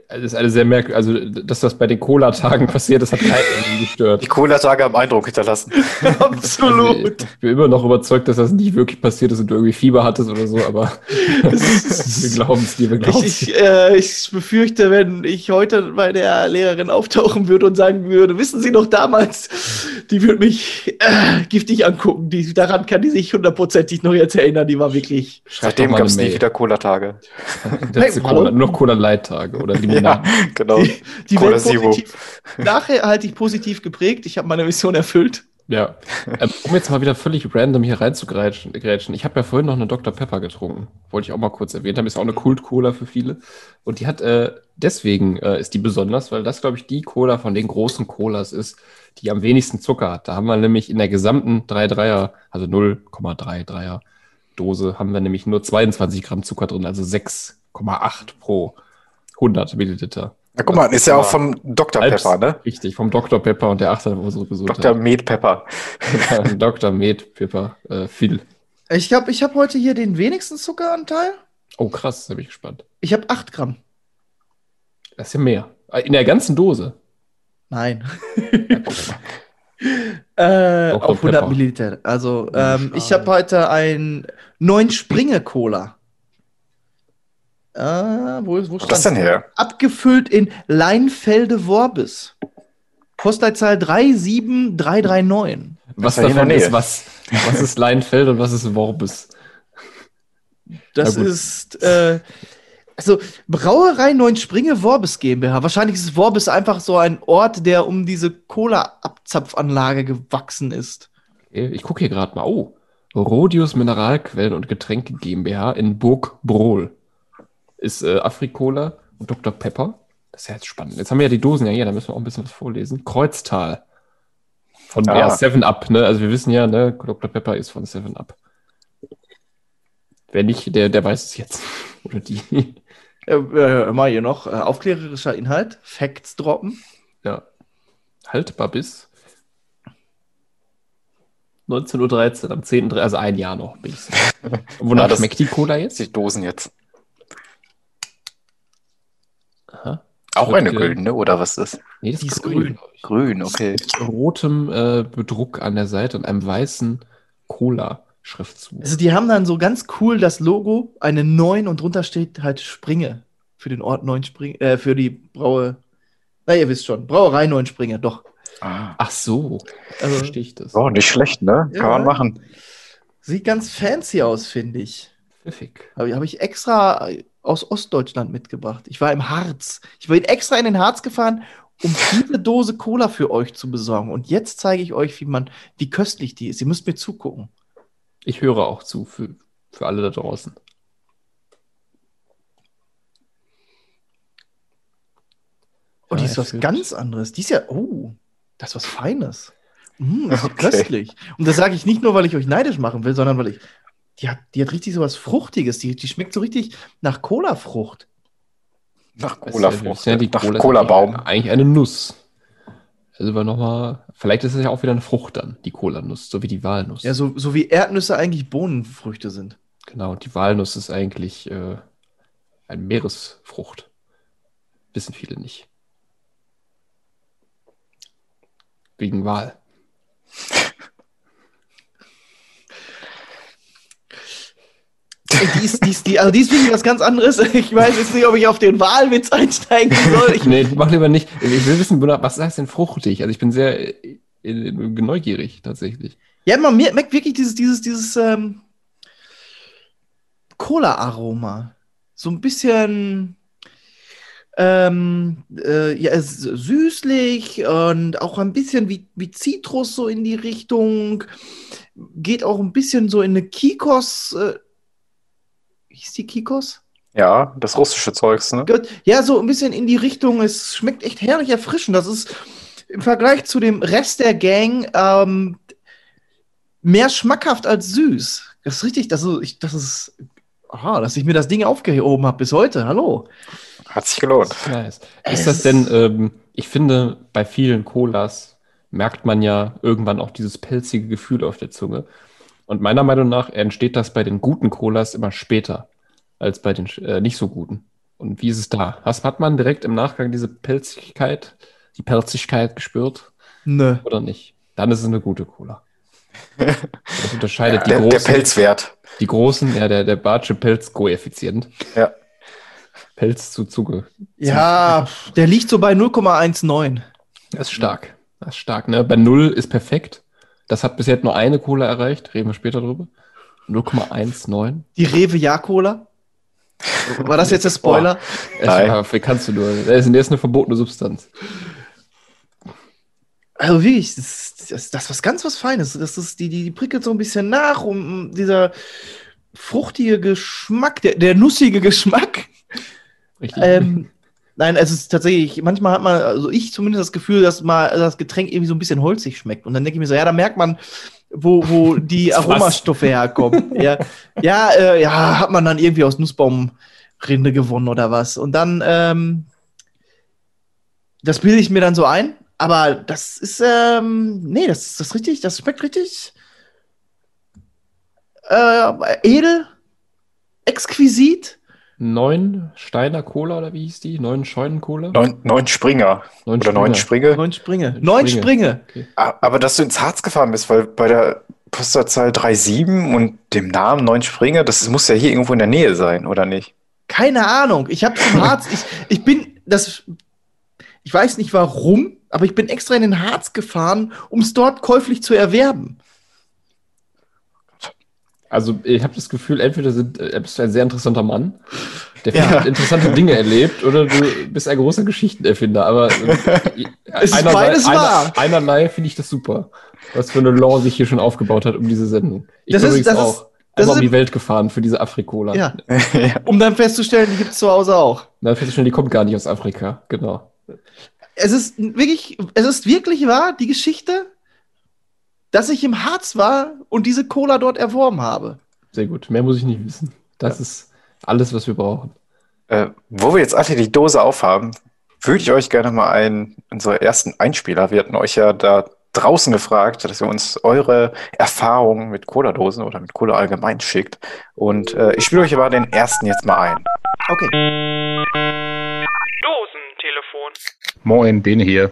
Das ist eine sehr merkwürdig. Also, dass das bei den Cola-Tagen passiert, das hat keinen irgendwie gestört. Die Cola-Tage haben Eindruck hinterlassen. absolut. Also, ich bin immer noch überzeugt, dass das nicht wirklich passiert ist und du irgendwie Fieber hattest oder so, aber wir glauben es dir, wir glauben es Ich, ich, äh, ich befürchte, wenn ich heute bei der Lehrerin auftauchen würde und sagen würde, wissen Sie noch damals, die würde mich äh, giftig angucken. Die, daran kann die sich hundertprozentig noch jetzt erinnern. Die war wirklich. Seitdem gab es nie wieder Cola-Tage. Cola, nur noch Cola-Light-Tage oder Ja, Limonade. genau. Die Cola Welt Zero. positiv, nachhaltig positiv geprägt. Ich habe meine Mission erfüllt. Ja. Ähm, um jetzt mal wieder völlig random hier reinzugrätschen. grätschen. Ich habe ja vorhin noch eine Dr. Pepper getrunken. Wollte ich auch mal kurz erwähnt haben. Ist auch eine Kult-Cola für viele. Und die hat, äh, deswegen äh, ist die besonders, weil das, glaube ich, die Cola von den großen Colas ist, die am wenigsten Zucker hat. Da haben wir nämlich in der gesamten 3,3er, also 0,33er Dose, haben wir nämlich nur 22 Gramm Zucker drin, also 6,8 pro 100 Milliliter. Na, guck mal, ist ja auch vom Dr. Pepper, ne? Richtig, vom Dr. Pepper und der achte auf unsere Gesundheit. Dr. Med Pepper. Dr. Med Pepper, äh, Phil. Ich glaube, ich habe heute hier den wenigsten Zuckeranteil. Oh, krass, da bin ich gespannt. Ich habe 8 Gramm. Das ist ja mehr. In der ganzen Dose. Nein. Äh, auf 100 Pepper. Milliliter. Also, ähm, ich habe heute ein 9 Springe Cola. Äh, wo, wo Wo ist das denn her? Abgefüllt in Leinfelde Worbis. Postleitzahl 37339. Was davon ist was? Was ist Leinfeld und was ist Worbis? Das ist, äh, also Brauerei Neunspringe Worbis GmbH. Wahrscheinlich ist Worbis einfach so ein Ort, der um diese Cola-Abzapfanlage gewachsen ist. Okay, Ich gucke hier gerade mal. Oh, Rodius Mineralquellen und Getränke GmbH in Burg Brohl. Ist äh, Afrikola und Dr. Pepper. Das ist ja jetzt spannend. Jetzt haben wir ja die Dosen ja hier, da müssen wir auch ein bisschen was vorlesen. Kreuztal. Von Ah. ja, 7 Up, ne? Also wir wissen ja, ne, Dr. Pepper ist von 7 Up. Wer nicht, der, der weiß es jetzt. Oder die. Äh, äh, mal hier noch äh, aufklärerischer Inhalt. Facts droppen. Ja. Haltbar bis 19.13 Uhr, am 10.3., also ein Jahr noch. Bin ich. Wonach Ja, das- schmeckt die Cola jetzt? Die Dosen jetzt. Auch eine güldene, oder was ist? Nee, das Die ist grün. Grün, okay. Mit rotem äh, Bedruck an der Seite und einem weißen Cola-Schriftzug. Also die haben dann so ganz cool das Logo, eine 9 und drunter steht halt Springe. Für den Ort 9 Springe, äh, für die Braue. Na, ihr wisst schon. Brauerei 9 Springe, doch. Ah. Ach so, Also, verstehe ich das. Oh, nicht schlecht, ne? Ja. Kann man machen. sieht ganz fancy aus, finde ich. Pfiffig. Habe hab ich extra aus Ostdeutschland mitgebracht. Ich war im Harz. Ich bin extra in den Harz gefahren, um diese Dose Cola für euch zu besorgen. Und jetzt zeige ich euch, wie man, wie köstlich die ist. Ihr müsst mir zugucken. Ich höre auch zu für, für alle da draußen. Oh, die Ja, ist was fühlt- ganz anderes. Die ist ja, oh, das ist was Feines. Mm, das ist Okay. köstlich. Und das sage ich nicht nur, weil ich euch neidisch machen will, sondern weil ich, die hat, die hat richtig so was Fruchtiges. Die, die schmeckt so richtig nach Cola-Frucht. Nach Cola-Frucht. ja die nach Cola-Baum. Eigentlich, eine Nuss. Also wir noch mal, vielleicht ist es ja auch wieder eine Frucht dann, die Cola-Nuss, so wie die Walnuss. Ja, so, so wie Erdnüsse eigentlich Bohnenfrüchte sind. Genau, die Walnuss ist eigentlich äh, eine Meeresfrucht. Wissen viele nicht. Wegen Wal. Die ist, die ist, die, also die ist wirklich was ganz anderes. Ich weiß jetzt nicht, ob ich auf den Wahlwitz einsteigen soll. Ich, nee, mach lieber nicht. Ich will wissen, was heißt denn fruchtig? Also ich bin sehr äh, äh, neugierig tatsächlich. ja, man merkt wirklich dieses, dieses, dieses ähm, Cola-Aroma. So ein bisschen ähm, äh, ja, es ist süßlich und auch ein bisschen wie, wie Zitrus so in die Richtung. Geht auch ein bisschen so in eine Kikos. Äh, hieß die Kikos? Ja, das russische Zeugs, ne? Gut, Ja, so ein bisschen in die Richtung. Es schmeckt echt herrlich erfrischend. Das ist im Vergleich zu dem Rest der Gang ähm, mehr schmackhaft als süß. Das ist richtig, das ist, ich, das ist, aha, dass ich mir das Ding aufgehoben habe bis heute. Hallo. Hat sich gelohnt. Nice. Es Ist das ist- denn, ähm, ich finde, bei vielen Colas merkt man ja irgendwann auch dieses pelzige Gefühl auf der Zunge. Und meiner Meinung nach entsteht das bei den guten Colas immer später als bei den äh, nicht so guten. Und wie ist es da? Hast, hat man direkt im Nachgang diese Pelzigkeit, die Pelzigkeit gespürt Nö. oder nicht? Dann ist es eine gute Cola. Das unterscheidet die, Der, der großen, Pelzwert. die großen, ja, der, der Bartsche Pelzkoeffizient. Ja. Pelz zu Zunge. Ja, der liegt so bei 0,19. Das ist stark. Das ist stark, ne? Bei 0 ist perfekt. Das hat bis jetzt nur eine Cola erreicht. Reden wir später drüber. 0,19. Die Rewe Ja-Cola. War das jetzt der Spoiler? Es Nein. Wie kannst du nur? Der ist, eine verbotene Substanz. Also wirklich, das, das, das ist was ganz was Feines. Das ist, die, die, die prickelt so ein bisschen nach, um um dieser fruchtige Geschmack, der, der nussige Geschmack. Richtig. Ähm, nein, es ist tatsächlich, manchmal hat man, also ich zumindest das Gefühl, dass mal das Getränk irgendwie so ein bisschen holzig schmeckt. Und dann denke ich mir so, ja, da merkt man, wo, wo die? Aromastoffe herkommen. ja, ja, äh, ja, hat man dann irgendwie aus Nussbaumrinde gewonnen oder was. Und dann, ähm, das bilde ich mir dann so ein. Aber das ist, ähm, nee, das ist das richtig, das schmeckt richtig äh, edel, exquisit. Neun Steiner Cola oder wie hieß die? Neun Scheunen Cola? Neun, neun Springer. Neun Oder neun Springe. Neun Springe. Neun Springe. Okay. Aber dass du ins Harz gefahren bist, weil bei der Postleitzahl 37 und dem Namen Neun Springe, das muss ja hier irgendwo in der Nähe sein, oder nicht? Keine Ahnung. Ich habe zum Harz, ich, ich bin, das, ich weiß nicht warum, aber ich bin extra in den Harz gefahren, um es dort käuflich zu erwerben. Also ich habe das Gefühl, entweder sind, äh, bist du ein sehr interessanter Mann, der Ja. hat interessante Dinge erlebt, oder du bist ein großer Geschichtenerfinder. Aber äh, Es ist beides wahr. einerlei finde ich das super, was für eine Law sich hier schon aufgebaut hat um diese Sendung. Ich Das bin ist- übrigens das ist- auch das einmal um ist- die Welt gefahren für diese Afrikola. Ja. Um dann festzustellen, die gibt es zu Hause auch. Na, festzustellen, die kommt gar nicht aus Afrika. Genau. Es ist wirklich, es ist wirklich wahr, die Geschichte, dass ich im Harz war und diese Cola dort erworben habe. Sehr gut. Mehr muss ich nicht wissen. Das ist alles, was wir brauchen. Äh, wo wir jetzt alle die Dose aufhaben, würde ich euch gerne mal einen unserer ersten Einspieler. Wir hatten euch ja da draußen gefragt, dass ihr uns eure Erfahrungen mit Cola-Dosen oder mit Cola allgemein schickt. Und äh, ich spiele euch aber den ersten jetzt mal ein. Okay. Dosentelefon. Moin, Bene hier.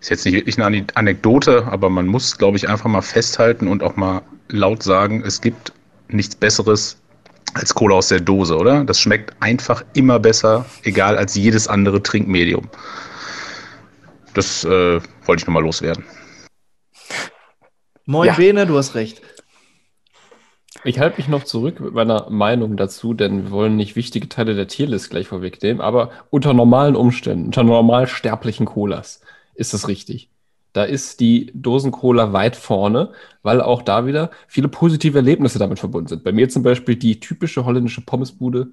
Ist jetzt nicht wirklich eine Ane- Anekdote, aber man muss, glaube ich, einfach mal festhalten und auch mal laut sagen, es gibt nichts Besseres als Cola aus der Dose, oder? Das schmeckt einfach immer besser, egal als jedes andere Trinkmedium. Das äh, wollte ich nur mal loswerden. Moin Ja. Bene, du hast recht. Ich halte mich noch zurück mit meiner Meinung dazu, denn wir wollen nicht wichtige Teile der Tierlist gleich vorwegnehmen, aber unter normalen Umständen, unter normal sterblichen Colas ist das richtig. Da ist die Dosen-Cola weit vorne, weil auch da wieder viele positive Erlebnisse damit verbunden sind. Bei mir zum Beispiel die typische holländische Pommesbude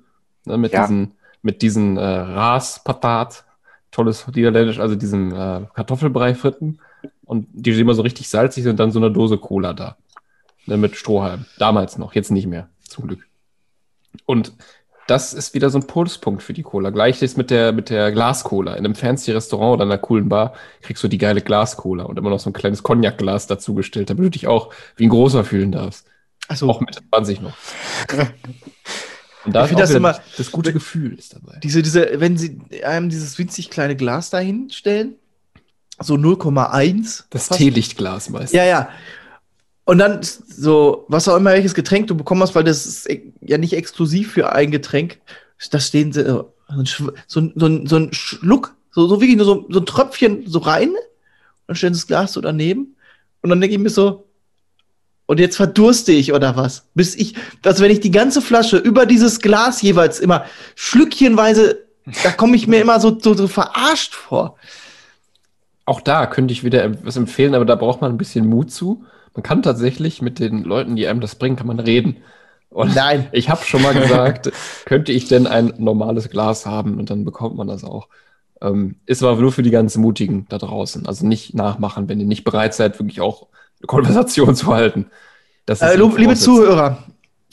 ne, mit Ja. diesen, mit diesen äh, Raspatat, tolles Niederländisch, also diesem äh, Kartoffelbrei-Fritten und die immer so richtig salzig sind, dann so eine Dose Cola da. Ne, mit Strohhalm. Damals noch, jetzt nicht mehr, zum Glück. Und das ist wieder so ein Pulspunkt für die Cola. Gleich ist mit der, mit der Glas-Cola. In einem fancy Restaurant oder einer coolen Bar kriegst du die geile Glas-Cola und immer noch so ein kleines Cognac-Glas dazugestellt, damit du dich auch wie ein großer fühlen darfst. Also, Auch mit 20 noch. Und da Ich ist das immer- das gute Gefühl ist dabei. diese, diese, wenn sie einem dieses winzig kleine Glas dahin stellen, so 0,1. Das. Teelichtglas meist. Ja, ja. Und dann so, was auch immer, welches Getränk du bekommen hast, weil das ist e- ja nicht exklusiv für ein Getränk. Da stehen sie, äh, so so, so, so ein Schluck, so, so wirklich nur so, so ein Tröpfchen so rein. Und stellen sie das Glas so daneben. Und dann denke ich mir so, und jetzt verdurste ich oder was? Bis ich, also wenn ich die ganze Flasche über dieses Glas jeweils immer schlückchenweise, da komme ich mir immer so, so, so verarscht vor. Auch da könnte ich wieder was empfehlen, aber da braucht man ein bisschen Mut zu. Man kann tatsächlich mit den Leuten, die einem das bringen, kann man reden. Und Nein. ich habe schon mal gesagt, könnte ich denn ein normales Glas haben und dann bekommt man das auch. Ähm, ist aber nur für die ganz Mutigen da draußen. Also nicht nachmachen, wenn ihr nicht bereit seid, wirklich auch eine Konversation zu halten. Das Äh, liebe. Zuhörer.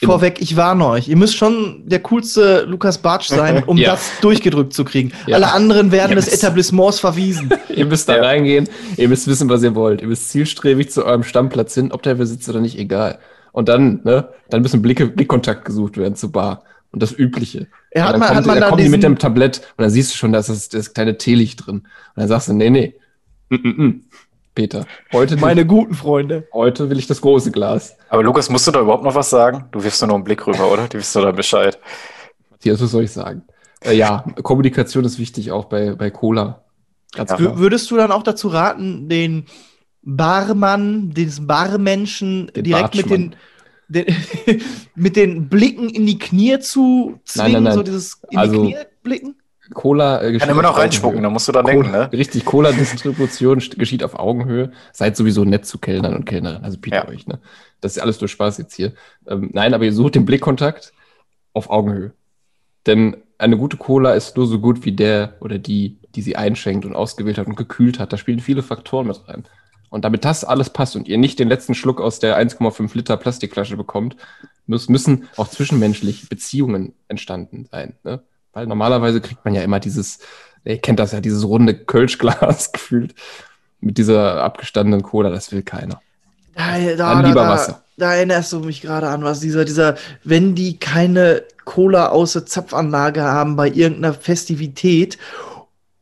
Vorweg, ich warne euch. Ihr müsst schon der coolste Lukas Bartsch sein, um Ja. das durchgedrückt zu kriegen. Ja. Alle anderen werden Ja, des Etablissements verwiesen. Ihr müsst da reingehen, ihr müsst wissen, was ihr wollt. Ihr müsst zielstrebig zu eurem Stammplatz hin, ob der besitzt oder nicht, egal. Und dann, ne, dann müssen Blicke, Blickkontakt gesucht werden zur Bar. Und das Übliche. Ja, Und hat dann man- kommt, hat man dann da kommen die mit dem Tablett und dann siehst du schon, da ist das, das kleine Teelicht drin. Und dann sagst du, nee, nee, mm, mm, mm. Peter, heute, Meine guten Freunde. heute will ich das große Glas. Aber Lukas, musst du da überhaupt noch was sagen? Du wirfst nur noch einen Blick rüber, oder? Du wirst da Bescheid. Matthias, was soll ich sagen? Äh, ja, Kommunikation ist wichtig, auch bei, bei Cola. Ganz Ja. würdest du dann auch dazu raten, den Barmann, diesen Barmenschen Den direkt mit den, den mit den Blicken in die Knie zu zwingen, Nein, nein, nein. so dieses in Also- die Knie blicken? Cola äh, Kann immer noch reinspucken, da musst du dran denken, ne? Richtig, Cola-Distribution st- geschieht auf Augenhöhe. Seid sowieso nett zu Kellnern und Kellnerinnen, also bietet Ja. euch, ne? Das ist alles durch Spaß jetzt hier. Ähm, nein, aber ihr sucht den Blickkontakt auf Augenhöhe. Denn eine gute Cola ist nur so gut wie der oder die, die sie einschenkt und ausgewählt hat und gekühlt hat. Da spielen viele Faktoren mit rein. Und damit das alles passt und ihr nicht den letzten Schluck aus der 1,5 Liter Plastikflasche bekommt, müssen auch zwischenmenschlich Beziehungen entstanden sein. Ne? Weil normalerweise kriegt man ja immer dieses, ihr kennt das ja, dieses runde Kölschglas gefühlt mit dieser abgestandenen Cola, das will keiner. Da, da, Dann da, lieber da, Wasser. Da erinnerst du mich gerade an was, dieser, dieser, wenn die keine Cola aus der Zapfanlage haben bei irgendeiner Festivität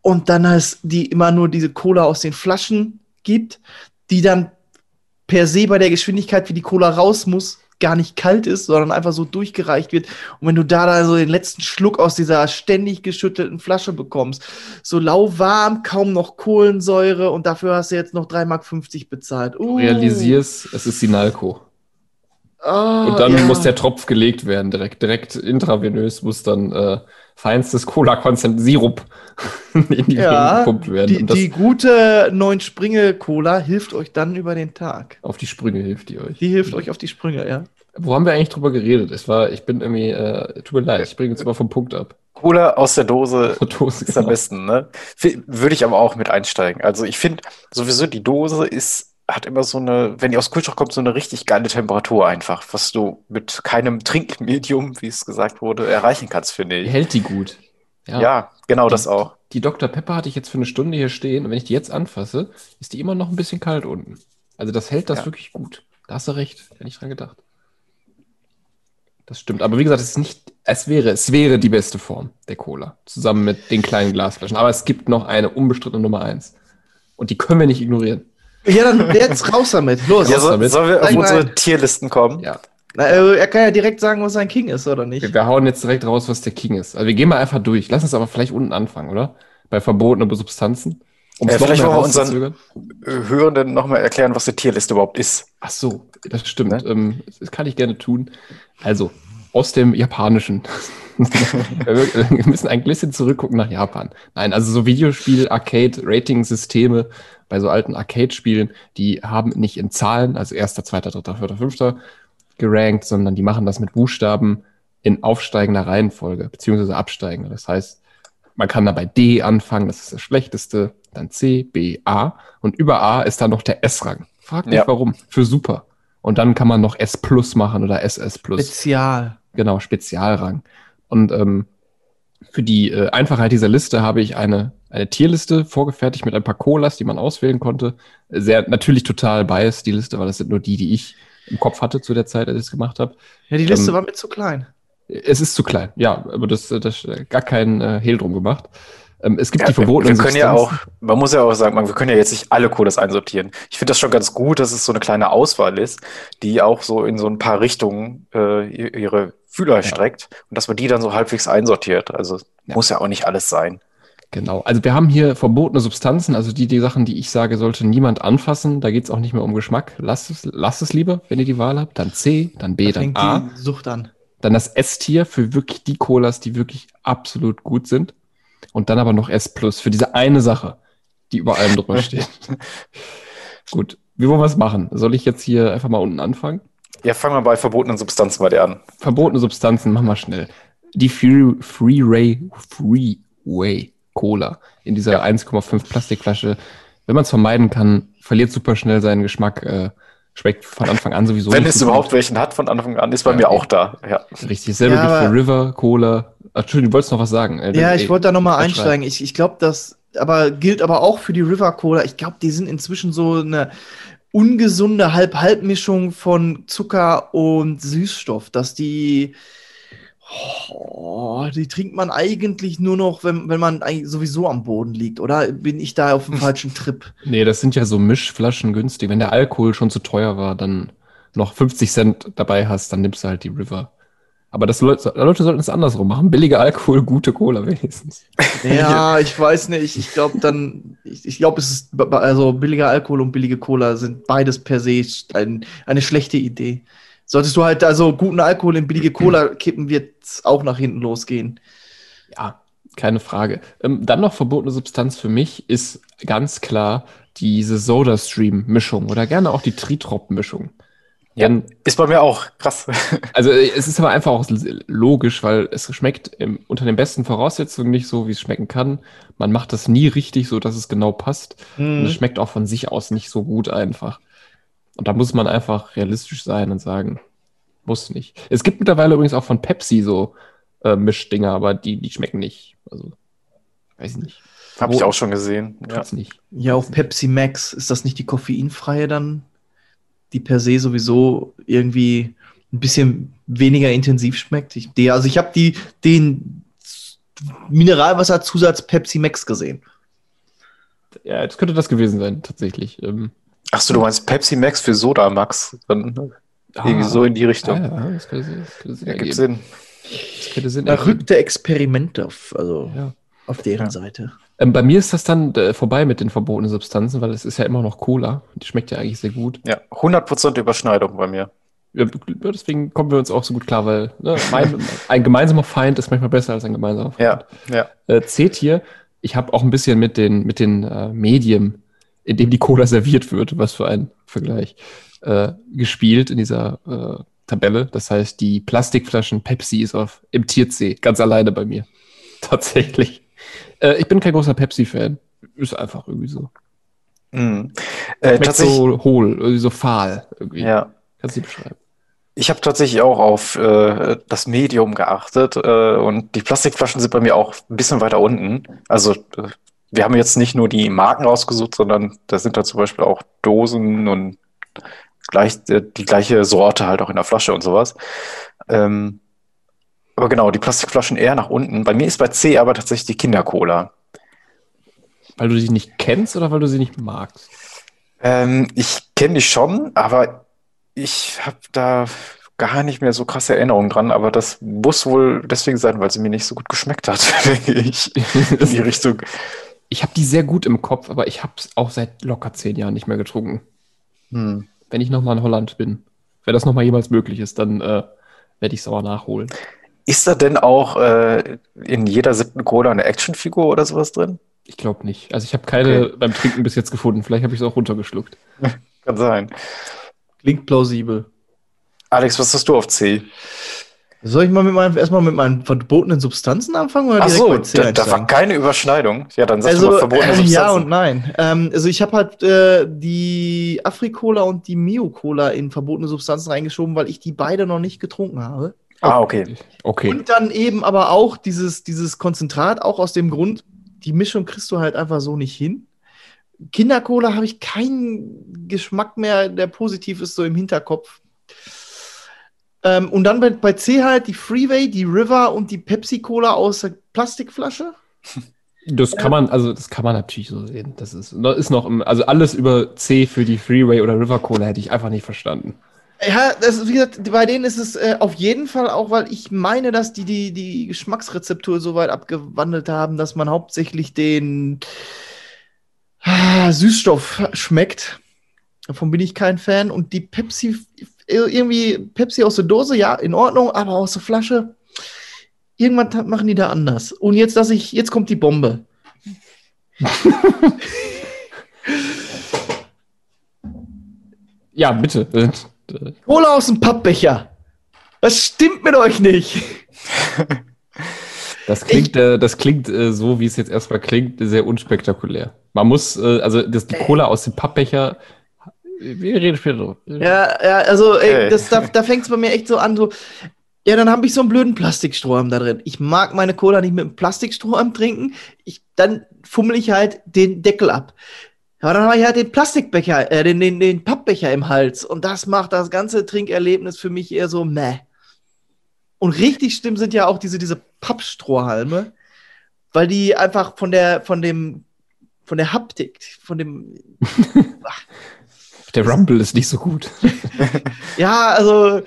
und dann es die immer nur diese Cola aus den Flaschen gibt, die dann per se bei der Geschwindigkeit, wie die Cola raus muss, gar nicht kalt ist, sondern einfach so durchgereicht wird. Und wenn du da, da so den letzten Schluck aus dieser ständig geschüttelten Flasche bekommst, so lauwarm, kaum noch Kohlensäure und dafür hast du jetzt noch 3,50 Mark bezahlt. Du Uh. realisierst, es ist Sinalco. Ah, Und dann ja. muss der Tropf gelegt werden, direkt, direkt intravenös muss dann äh, feinstes Cola-Konzent-Sirup in die Venen ja, gepumpt werden. die, die gute neun Springe Cola hilft euch dann über den Tag. auf die Sprünge hilft die euch. Die hilft euch auf die Sprünge, ja. Wo haben wir eigentlich drüber geredet? Es war, ich bin irgendwie, äh, tut mir leid, ich bringe jetzt immer vom Punkt ab. Cola aus der Dose Dose, ist am genau. besten, ne? F- Würde ich aber auch mit einsteigen. Also ich finde sowieso die Dose ist, hat immer so eine, wenn die aus Kühlschrank kommt, so eine richtig geile Temperatur einfach, was du mit keinem Trinkmedium, wie es gesagt wurde, erreichen kannst, finde ich. Hält die gut. Ja, genau das auch. Die Dr. Pepper hatte ich jetzt für eine Stunde hier stehen und wenn ich die jetzt anfasse, ist die immer noch ein bisschen kalt unten. Also das hält das Ja. wirklich gut. Da hast du recht, hätte ich dran gedacht. Das stimmt. Aber wie gesagt, es ist nicht, es wäre, es wäre die beste Form der Cola. Zusammen mit den kleinen Glasflaschen. Aber es gibt noch eine unbestrittene Nummer eins. Und die können wir nicht ignorieren. Ja, dann jetzt raus damit. Los. Ja, so, damit. sollen wir auf mal. unsere Tierlisten kommen? Ja. Na, äh, er kann ja direkt sagen, was sein King ist, oder nicht? Wir, wir hauen jetzt direkt raus, was der King ist. Also wir gehen mal einfach durch. Lass uns aber vielleicht unten anfangen, oder? Bei verbotenen Substanzen. Um Äh, vielleicht wollen wir unseren- Hörenden nochmal erklären, was eine Tierliste überhaupt ist. Ach so, das stimmt. Ne? Ähm, das kann ich gerne tun. Also, aus dem Japanischen. wir müssen ein bisschen zurückgucken nach Japan. Nein, also so Videospiel, Arcade-Rating-Systeme bei so alten Arcade-Spielen, die haben nicht in Zahlen, also erster, zweiter, dritter, vierter, fünfter gerankt, sondern die machen das mit Buchstaben in aufsteigender Reihenfolge, beziehungsweise absteigender. Das heißt, man kann da bei D anfangen, das ist das Schlechteste, dann C, B, A und über A ist dann noch der S-Rang. Frag mich Ja. warum. Für super. Und dann kann man noch S Plus machen oder SS Plus. Spezial. Genau, Spezialrang. Und ähm, für die äh, Einfachheit dieser Liste habe ich eine, eine Tierliste vorgefertigt mit ein paar Colas, die man auswählen konnte. Sehr natürlich total biased, die Liste, weil das sind nur die, die ich im Kopf hatte zu der Zeit, als ich es gemacht habe. Ja, die Liste Ähm, war mir zu klein. Es ist zu klein, ja, aber das, das äh, gar kein äh, Hehl drum gemacht. Ähm, es gibt Ja, die verbotenen wir können ja auch, Substanzen. man muss ja auch sagen, man, wir können ja jetzt nicht alle Colas einsortieren. Ich finde das schon ganz gut, dass es so eine kleine Auswahl ist, die auch so in so ein paar Richtungen äh, ihre Fühler streckt und dass man die dann so halbwegs einsortiert. Also Ja. muss ja auch nicht alles sein. Genau, also wir haben hier verbotene Substanzen, also die, die Sachen, die ich sage, sollte niemand anfassen. Da geht es auch nicht mehr um Geschmack. Lasst es, lasst es lieber, wenn ihr die Wahl habt. Dann C, dann B, Da dann fängt A. die Sucht an. Dann das S-Tier für wirklich die Colas, die wirklich absolut gut sind. Und dann aber noch S Plus für diese eine Sache, die über allem drüber steht. gut, wie wollen wir es machen? Soll ich jetzt hier einfach mal unten anfangen? Ja, fangen wir bei verbotenen Substanzen bei dir an. Verbotene Substanzen, machen wir schnell. Die Free, Freeway, Freeway Cola in dieser 1,5 Plastikflasche. Wenn man es vermeiden kann, verliert super schnell seinen Geschmack. Äh, schmeckt von Anfang an sowieso Wenn nicht es so überhaupt gut. welchen hat von Anfang an, ist bei Ja, mir okay. auch da. Ja. Richtig, dasselbe Ja, für River, Cola. Ach, Entschuldigung, du wolltest noch was sagen. Äh, Ja, ey, ich wollte da nochmal einsteigen. Ich, ich glaube, das aber gilt aber auch für die River Cola. Ich glaube, die sind inzwischen so eine ungesunde Halb-Halb-Mischung von Zucker und Süßstoff, dass die, oh, die trinkt man eigentlich nur noch, wenn, wenn man eigentlich sowieso am Boden liegt, oder bin ich da auf dem falschen Trip? Nee, das sind ja so Mischflaschen günstig. Wenn der Alkohol schon zu teuer war, dann noch 50 Cent dabei hast, dann nimmst du halt die River. Aber das Leute, Leute sollten es andersrum machen. Billiger Alkohol, gute Cola wenigstens. Ja, ich weiß nicht. Ich glaube dann, ich, ich glaube, es ist, also billiger Alkohol und billige Cola sind beides per se ein, eine schlechte Idee. Solltest du halt also guten Alkohol in billige Cola kippen, wird es auch nach hinten losgehen. Ja, Keine Frage. Ähm, dann noch verbotene Substanz für mich ist ganz klar diese Soda-Stream-Mischung oder gerne auch die Tritrop-Mischung. Ja, Dann- ist bei mir auch krass. Also äh, es ist aber einfach auch logisch, weil es schmeckt im, unter den besten Voraussetzungen nicht so, wie es schmecken kann. Man macht das nie richtig, so dass es genau passt. Und Mhm. es schmeckt auch von sich aus nicht so gut einfach. Und da muss man einfach realistisch sein und sagen, muss nicht. Es gibt mittlerweile übrigens auch von Pepsi so äh, Mischdinger, aber die, die schmecken nicht. Also, weiß ich nicht. Habe ich auch schon gesehen. Ja. Nicht. Ja, auf Pepsi Max ist das nicht die koffeinfreie dann, die per se sowieso irgendwie ein bisschen weniger intensiv schmeckt. Ich, die, also ich habe die den Mineralwasserzusatz Pepsi Max gesehen. Ja, jetzt könnte das gewesen sein, tatsächlich. Ähm, Achso, du meinst Pepsi Max für Soda Max? Dann irgendwie ah, so in die Richtung. Ja, ja, das könnte, das könnte Sinn Ja, gibt ergeben. Sinn. Das könnte Sinn. Verrückte Experimente auf, also Ja. auf deren Ja. Seite. Ähm, bei mir ist das dann äh, vorbei mit den verbotenen Substanzen, weil es ist ja immer noch Cola. Die schmeckt ja eigentlich sehr gut. Ja, 100% Überschneidung bei mir. Ja, deswegen kommen wir uns auch so gut klar, weil ne, mein, ein gemeinsamer Feind ist manchmal besser als ein gemeinsamer Feind. Ja, ja. Äh, C-Tier, ich habe auch ein bisschen mit den, mit den äh, Medien, in dem die Cola serviert wird, was für ein Vergleich, äh, gespielt in dieser äh, Tabelle. Das heißt, die Plastikflaschen Pepsi ist auf, im Tier C, ganz alleine bei mir. Tatsächlich. Äh, ich bin kein großer Pepsi-Fan. Ist einfach irgendwie so. Mhm. Äh, so hohl, irgendwie so fahl. Irgendwie. ja. Kannst du die beschreiben? Ich habe tatsächlich auch auf äh, das Medium geachtet äh, und die Plastikflaschen sind bei mir auch ein bisschen weiter unten. Also äh, wir haben jetzt nicht nur die Marken rausgesucht, sondern da sind da zum Beispiel auch Dosen und gleich, äh, die gleiche Sorte halt auch in der Flasche und sowas. Ähm, aber genau, die Plastikflaschen eher nach unten. Bei mir ist bei C aber tatsächlich die Kindercola. Weil du sie nicht kennst oder weil du sie nicht magst? Ähm, ich kenne die schon, aber ich habe da gar nicht mehr so krasse Erinnerungen dran. Aber das muss wohl deswegen sein, weil sie mir nicht so gut geschmeckt hat, denke ich. In die Richtung. Ich habe die sehr gut im Kopf, aber ich habe es auch seit locker zehn Jahren nicht mehr getrunken. Hm. Wenn ich nochmal in Holland bin, wenn das nochmal jemals möglich ist, dann äh, werde ich es aber nachholen. Ist da denn auch äh, in jeder siebten Cola eine Actionfigur oder sowas drin? Ich glaube nicht. Also ich habe keine beim Trinken bis jetzt gefunden. Vielleicht habe ich es auch runtergeschluckt. Kann sein. Klingt plausibel. Alex, was hast du auf C? Soll ich mal mit meinen, erstmal mit meinen verbotenen Substanzen anfangen oder Ach direkt so, da, da war keine Überschneidung. Ja, dann sagst du Also, mal verbotene äh, Substanzen. ja und nein. Ähm, also ich habe halt äh, die Afri-Cola und die Mio-Cola in verbotene Substanzen reingeschoben, weil ich die beide noch nicht getrunken habe. Ah, okay. Okay. Und dann eben aber auch dieses, dieses Konzentrat, auch aus dem Grund, die Mischung kriegst du halt einfach so nicht hin. Kindercola habe ich keinen Geschmack mehr, der positiv ist, so im Hinterkopf. Ähm, und dann bei, bei C halt die Freeway, die River und die Pepsi-Cola aus der Plastikflasche. Das kann man, also das kann man natürlich so sehen. Das ist, ist noch, also alles über C für die Freeway oder River Cola hätte ich einfach nicht verstanden. Ja, das ist, wie gesagt, bei denen ist es äh, auf jeden Fall auch, weil ich meine, dass die, die die Geschmacksrezeptur so weit abgewandelt haben, dass man hauptsächlich den ah, Süßstoff schmeckt. Davon bin ich kein Fan. Und die Pepsi, irgendwie Pepsi aus der Dose, ja, in Ordnung, aber aus der Flasche, irgendwann machen die da anders. Und jetzt, dass ich, jetzt kommt die Bombe. Ja, bitte. Äh, Cola aus dem Pappbecher. Das stimmt mit euch nicht. Das klingt, äh, das klingt äh, so, wie es jetzt erstmal klingt, sehr unspektakulär. Man muss, äh, also das, die Cola aus dem Pappbecher, wir reden später drüber. Ja, ja, also ey, Ey. das, da, da fängt es bei mir echt so an, so, ja, dann habe ich so einen blöden Plastikstrohhalm da drin. Ich mag meine Cola nicht mit einem Plastikstrohhalm trinken. Ich, dann fummel ich halt den Deckel ab. Aber dann habe ich halt den Plastikbecher, äh, den, den, den Pappbecher im Hals. Und das macht das ganze Trinkerlebnis für mich eher so meh. Und richtig schlimm sind ja auch diese, diese Pappstrohhalme, weil die einfach von der, von dem, von der Haptik, von dem, Der Rumble ist nicht so gut. Ja, also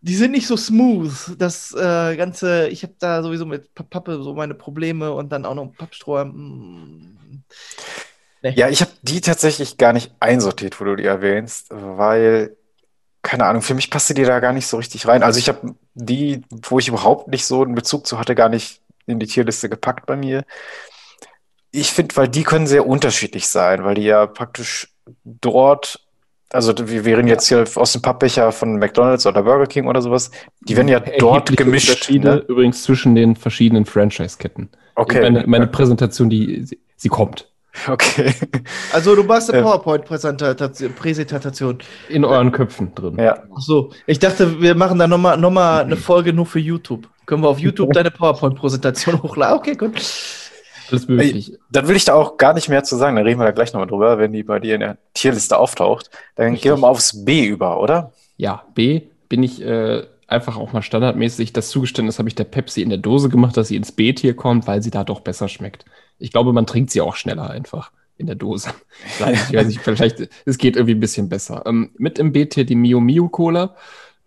die sind nicht so smooth. Das äh, Ganze, ich habe da sowieso mit Pa- Pappe so meine Probleme und dann auch noch Pappstroh. mm. Nee. Ja, ich habe die tatsächlich gar nicht einsortiert, wo du die erwähnst, weil, keine Ahnung, für mich passte die da gar nicht so richtig rein. Also ich habe die, wo ich überhaupt nicht so einen Bezug zu hatte, gar nicht in die Tierliste gepackt bei mir. Ich finde, weil die können sehr unterschiedlich sein, weil die ja praktisch dort, also wir wären jetzt hier aus dem Pappbecher von McDonalds oder Burger King oder sowas, die werden ja dort gemischt. Unterschiede Ne? übrigens zwischen den verschiedenen Franchise-Ketten. Okay. Meine, meine Präsentation, die sie, sie kommt. Okay. Also du machst eine Ja. PowerPoint-Präsentation. Präsentation. In euren Köpfen drin. Ja. Ach so, ich dachte, wir machen da nochmal noch mal eine Folge nur für YouTube. Können wir auf YouTube deine PowerPoint-Präsentation hochladen? Okay, gut. Alles möglich. Dann will ich da auch gar nicht mehr zu sagen. Dann reden wir da gleich nochmal drüber, wenn die bei dir in der Tierliste auftaucht. Dann gehen wir mal aufs B über, oder? Ja, B bin ich äh, einfach auch mal standardmäßig. Das Zugeständnis habe ich der Pepsi in der Dose gemacht, dass sie ins B-Tier kommt, weil sie da doch besser schmeckt. Ich glaube, man trinkt sie auch schneller einfach in der Dose. Ich weiß nicht, vielleicht, es geht irgendwie ein bisschen besser. Ähm, mit im B-Tier die Mio Mio Cola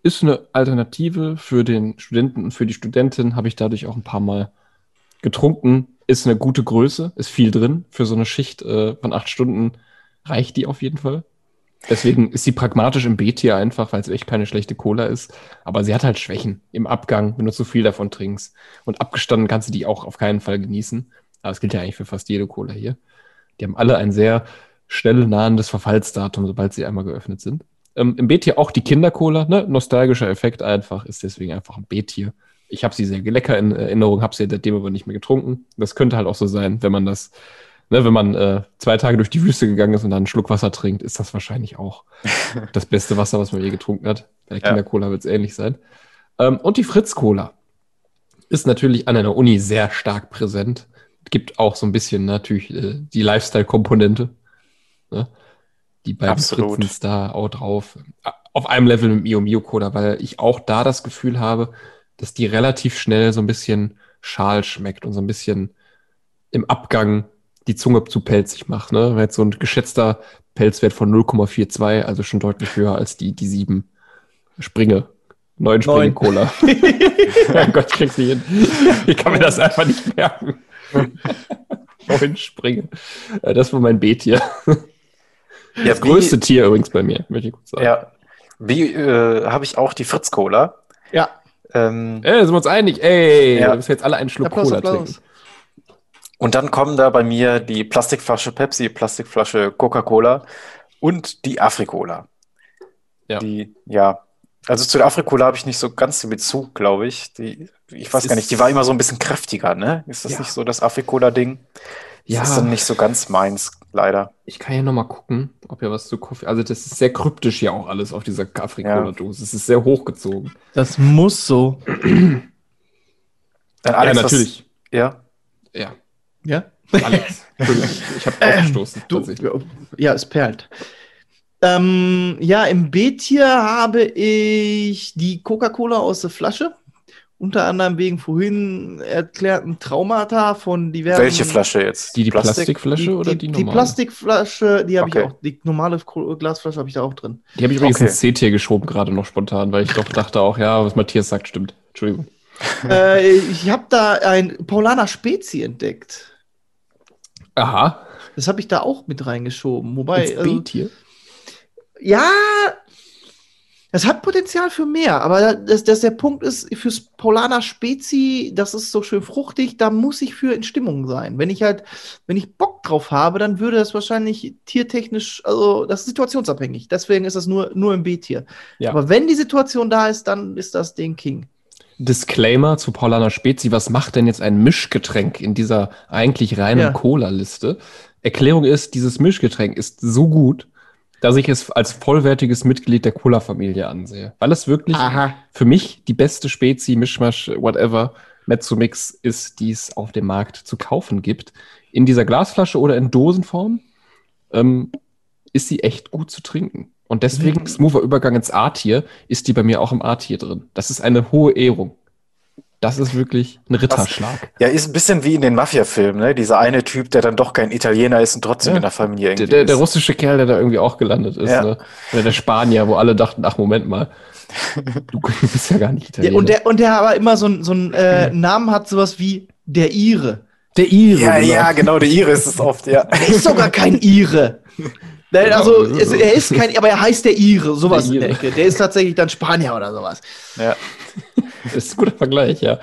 ist eine Alternative für den Studenten und für die Studentin. Habe ich dadurch auch ein paar Mal getrunken. Ist eine gute Größe, ist viel drin. Für so eine Schicht äh, von acht Stunden reicht die auf jeden Fall. Deswegen ist sie pragmatisch im B-Tier einfach, weil es echt keine schlechte Cola ist. Aber sie hat halt Schwächen im Abgang, wenn du zu viel davon trinkst. Und abgestanden kannst du die auch auf keinen Fall genießen. Aber das gilt ja eigentlich für fast jede Cola hier. Die haben alle ein sehr schnell nahendes Verfallsdatum, sobald sie einmal geöffnet sind. Ähm, Im B-Tier auch die Kindercola, ne? nostalgischer Effekt einfach, ist deswegen einfach ein B-Tier. Ich habe sie sehr lecker in Erinnerung, habe sie seitdem aber nicht mehr getrunken. Das könnte halt auch so sein, wenn man das, ne, wenn man äh, zwei Tage durch die Wüste gegangen ist und dann einen Schluck Wasser trinkt, ist das wahrscheinlich auch das beste Wasser, was man je getrunken hat. Bei der. Kindercola wird es ähnlich sein. Ähm, und die Fritz-Cola ist natürlich an einer Uni sehr stark präsent. Gibt auch so ein bisschen natürlich äh, die Lifestyle-Komponente. Ne? Die beiden Absolut. Fritzens da auch drauf. Auf einem Level mit Mio Mio Cola, weil ich auch da das Gefühl habe, dass die relativ schnell so ein bisschen schal schmeckt und so ein bisschen im Abgang die Zunge zu pelzig macht. Ne? Weil jetzt so ein geschätzter Pelzwert von 0,42, also schon deutlich höher als die, die sieben Springe. Neun Springe Neun. Cola. oh Gott, ich krieg's nicht hin. Ich kann mir das einfach nicht merken. Neun Springe. Äh, Das war mein B-Tier. Ja, Das größte Tier übrigens bei mir, möchte ich kurz sagen. Ja. Wie äh, habe ich auch die Fritz-Cola? Ja. Ähm, Ey, sind wir uns einig? Ey, Ja. wir müssen jetzt alle einen Schluck Applaus, Cola Applaus. trinken. und dann kommen da bei mir die Plastikflasche Pepsi, Plastikflasche Coca-Cola und die Afrikola. Ja. Die, ja. Also zu der Afrikola habe ich nicht so ganz den Bezug, glaube ich. Die, ich weiß Es gar nicht, die war immer so ein bisschen kräftiger, ne? Ist das Ja. nicht so das Afrikola-Ding? Ja. Das ist dann nicht so ganz meins, leider. Ich kann ja noch mal gucken, ob ja was zu Kaffee. Also, das ist sehr kryptisch hier auch alles auf dieser Afrikola-Dose. Es ist sehr hochgezogen. Das muss so. Dann ja, Alex, was- natürlich. ja. Ja, Ja? Alex. Ich habe aufgestoßen. Du, tatsächlich. ja, es perlt. Ähm, ja, im B-Tier habe ich die Coca-Cola aus der Flasche. Unter anderem wegen vorhin erklärten Traumata von diversen. Welche Flasche jetzt? Die, die Plastik? Plastikflasche Die, oder die, die, die normale? Plastikflasche, die habe Okay. ich auch. Die normale Glasflasche habe ich da auch drin. Die habe ich übrigens Okay. ins C-Tier geschoben, gerade noch spontan, weil ich doch dachte auch, ja, was Matthias sagt, stimmt. Entschuldigung. äh, ich habe da ein Paulaner Spezi entdeckt. Aha. Das habe ich da auch mit reingeschoben. Wobei, Ins also, B-Tier. ja, es hat Potenzial für mehr, aber das, das der Punkt ist, fürs Paulaner Spezi, das ist so schön fruchtig, da muss ich für in Stimmung sein. Wenn ich halt, wenn ich Bock drauf habe, dann würde das wahrscheinlich tiertechnisch, also das ist situationsabhängig. Deswegen ist das nur, nur im B-Tier. Ja. Aber wenn die Situation da ist, dann ist das Ding King. Disclaimer zu Paulaner Spezi. Was macht denn jetzt ein Mischgetränk in dieser eigentlich reinen Ja. Cola-Liste? Erklärung ist, dieses Mischgetränk ist so gut, dass ich es als vollwertiges Mitglied der Cola-Familie ansehe. Weil es wirklich Aha. für mich die beste Spezi, Mischmasch, whatever, Mezzomix ist, die es auf dem Markt zu kaufen gibt. In dieser Glasflasche oder in Dosenform ähm, ist sie echt gut zu trinken. Und deswegen, Mhm. smoother Übergang ins A-Tier, ist die bei mir auch im A-Tier drin. Das ist eine hohe Ehrung. Das ist wirklich ein Ritterschlag. Ja, ist ein bisschen wie in den Mafia-Filmen, ne? Dieser eine Typ, der dann doch kein Italiener ist und trotzdem Ja. in der Familie Der, irgendwie der, der ist. russische Kerl, der da irgendwie auch gelandet ist. Ja. Ne? Oder der Spanier, wo alle dachten, ach, Moment mal. Du bist ja gar nicht Der, Italiener. und, der, und der aber immer so, ein- so einen äh, Namen hat, sowas wie der Ire. der Ire. Ja, genau. ja, genau, der Iris ist oft, ja. Er ist sogar kein Ire. Nein, Genau, also, das es, er ist kein, aber er heißt der Ire, sowas Der in der Ire. Ecke. Der ist tatsächlich dann Spanier oder sowas. ja. Das ist ein guter Vergleich, ja.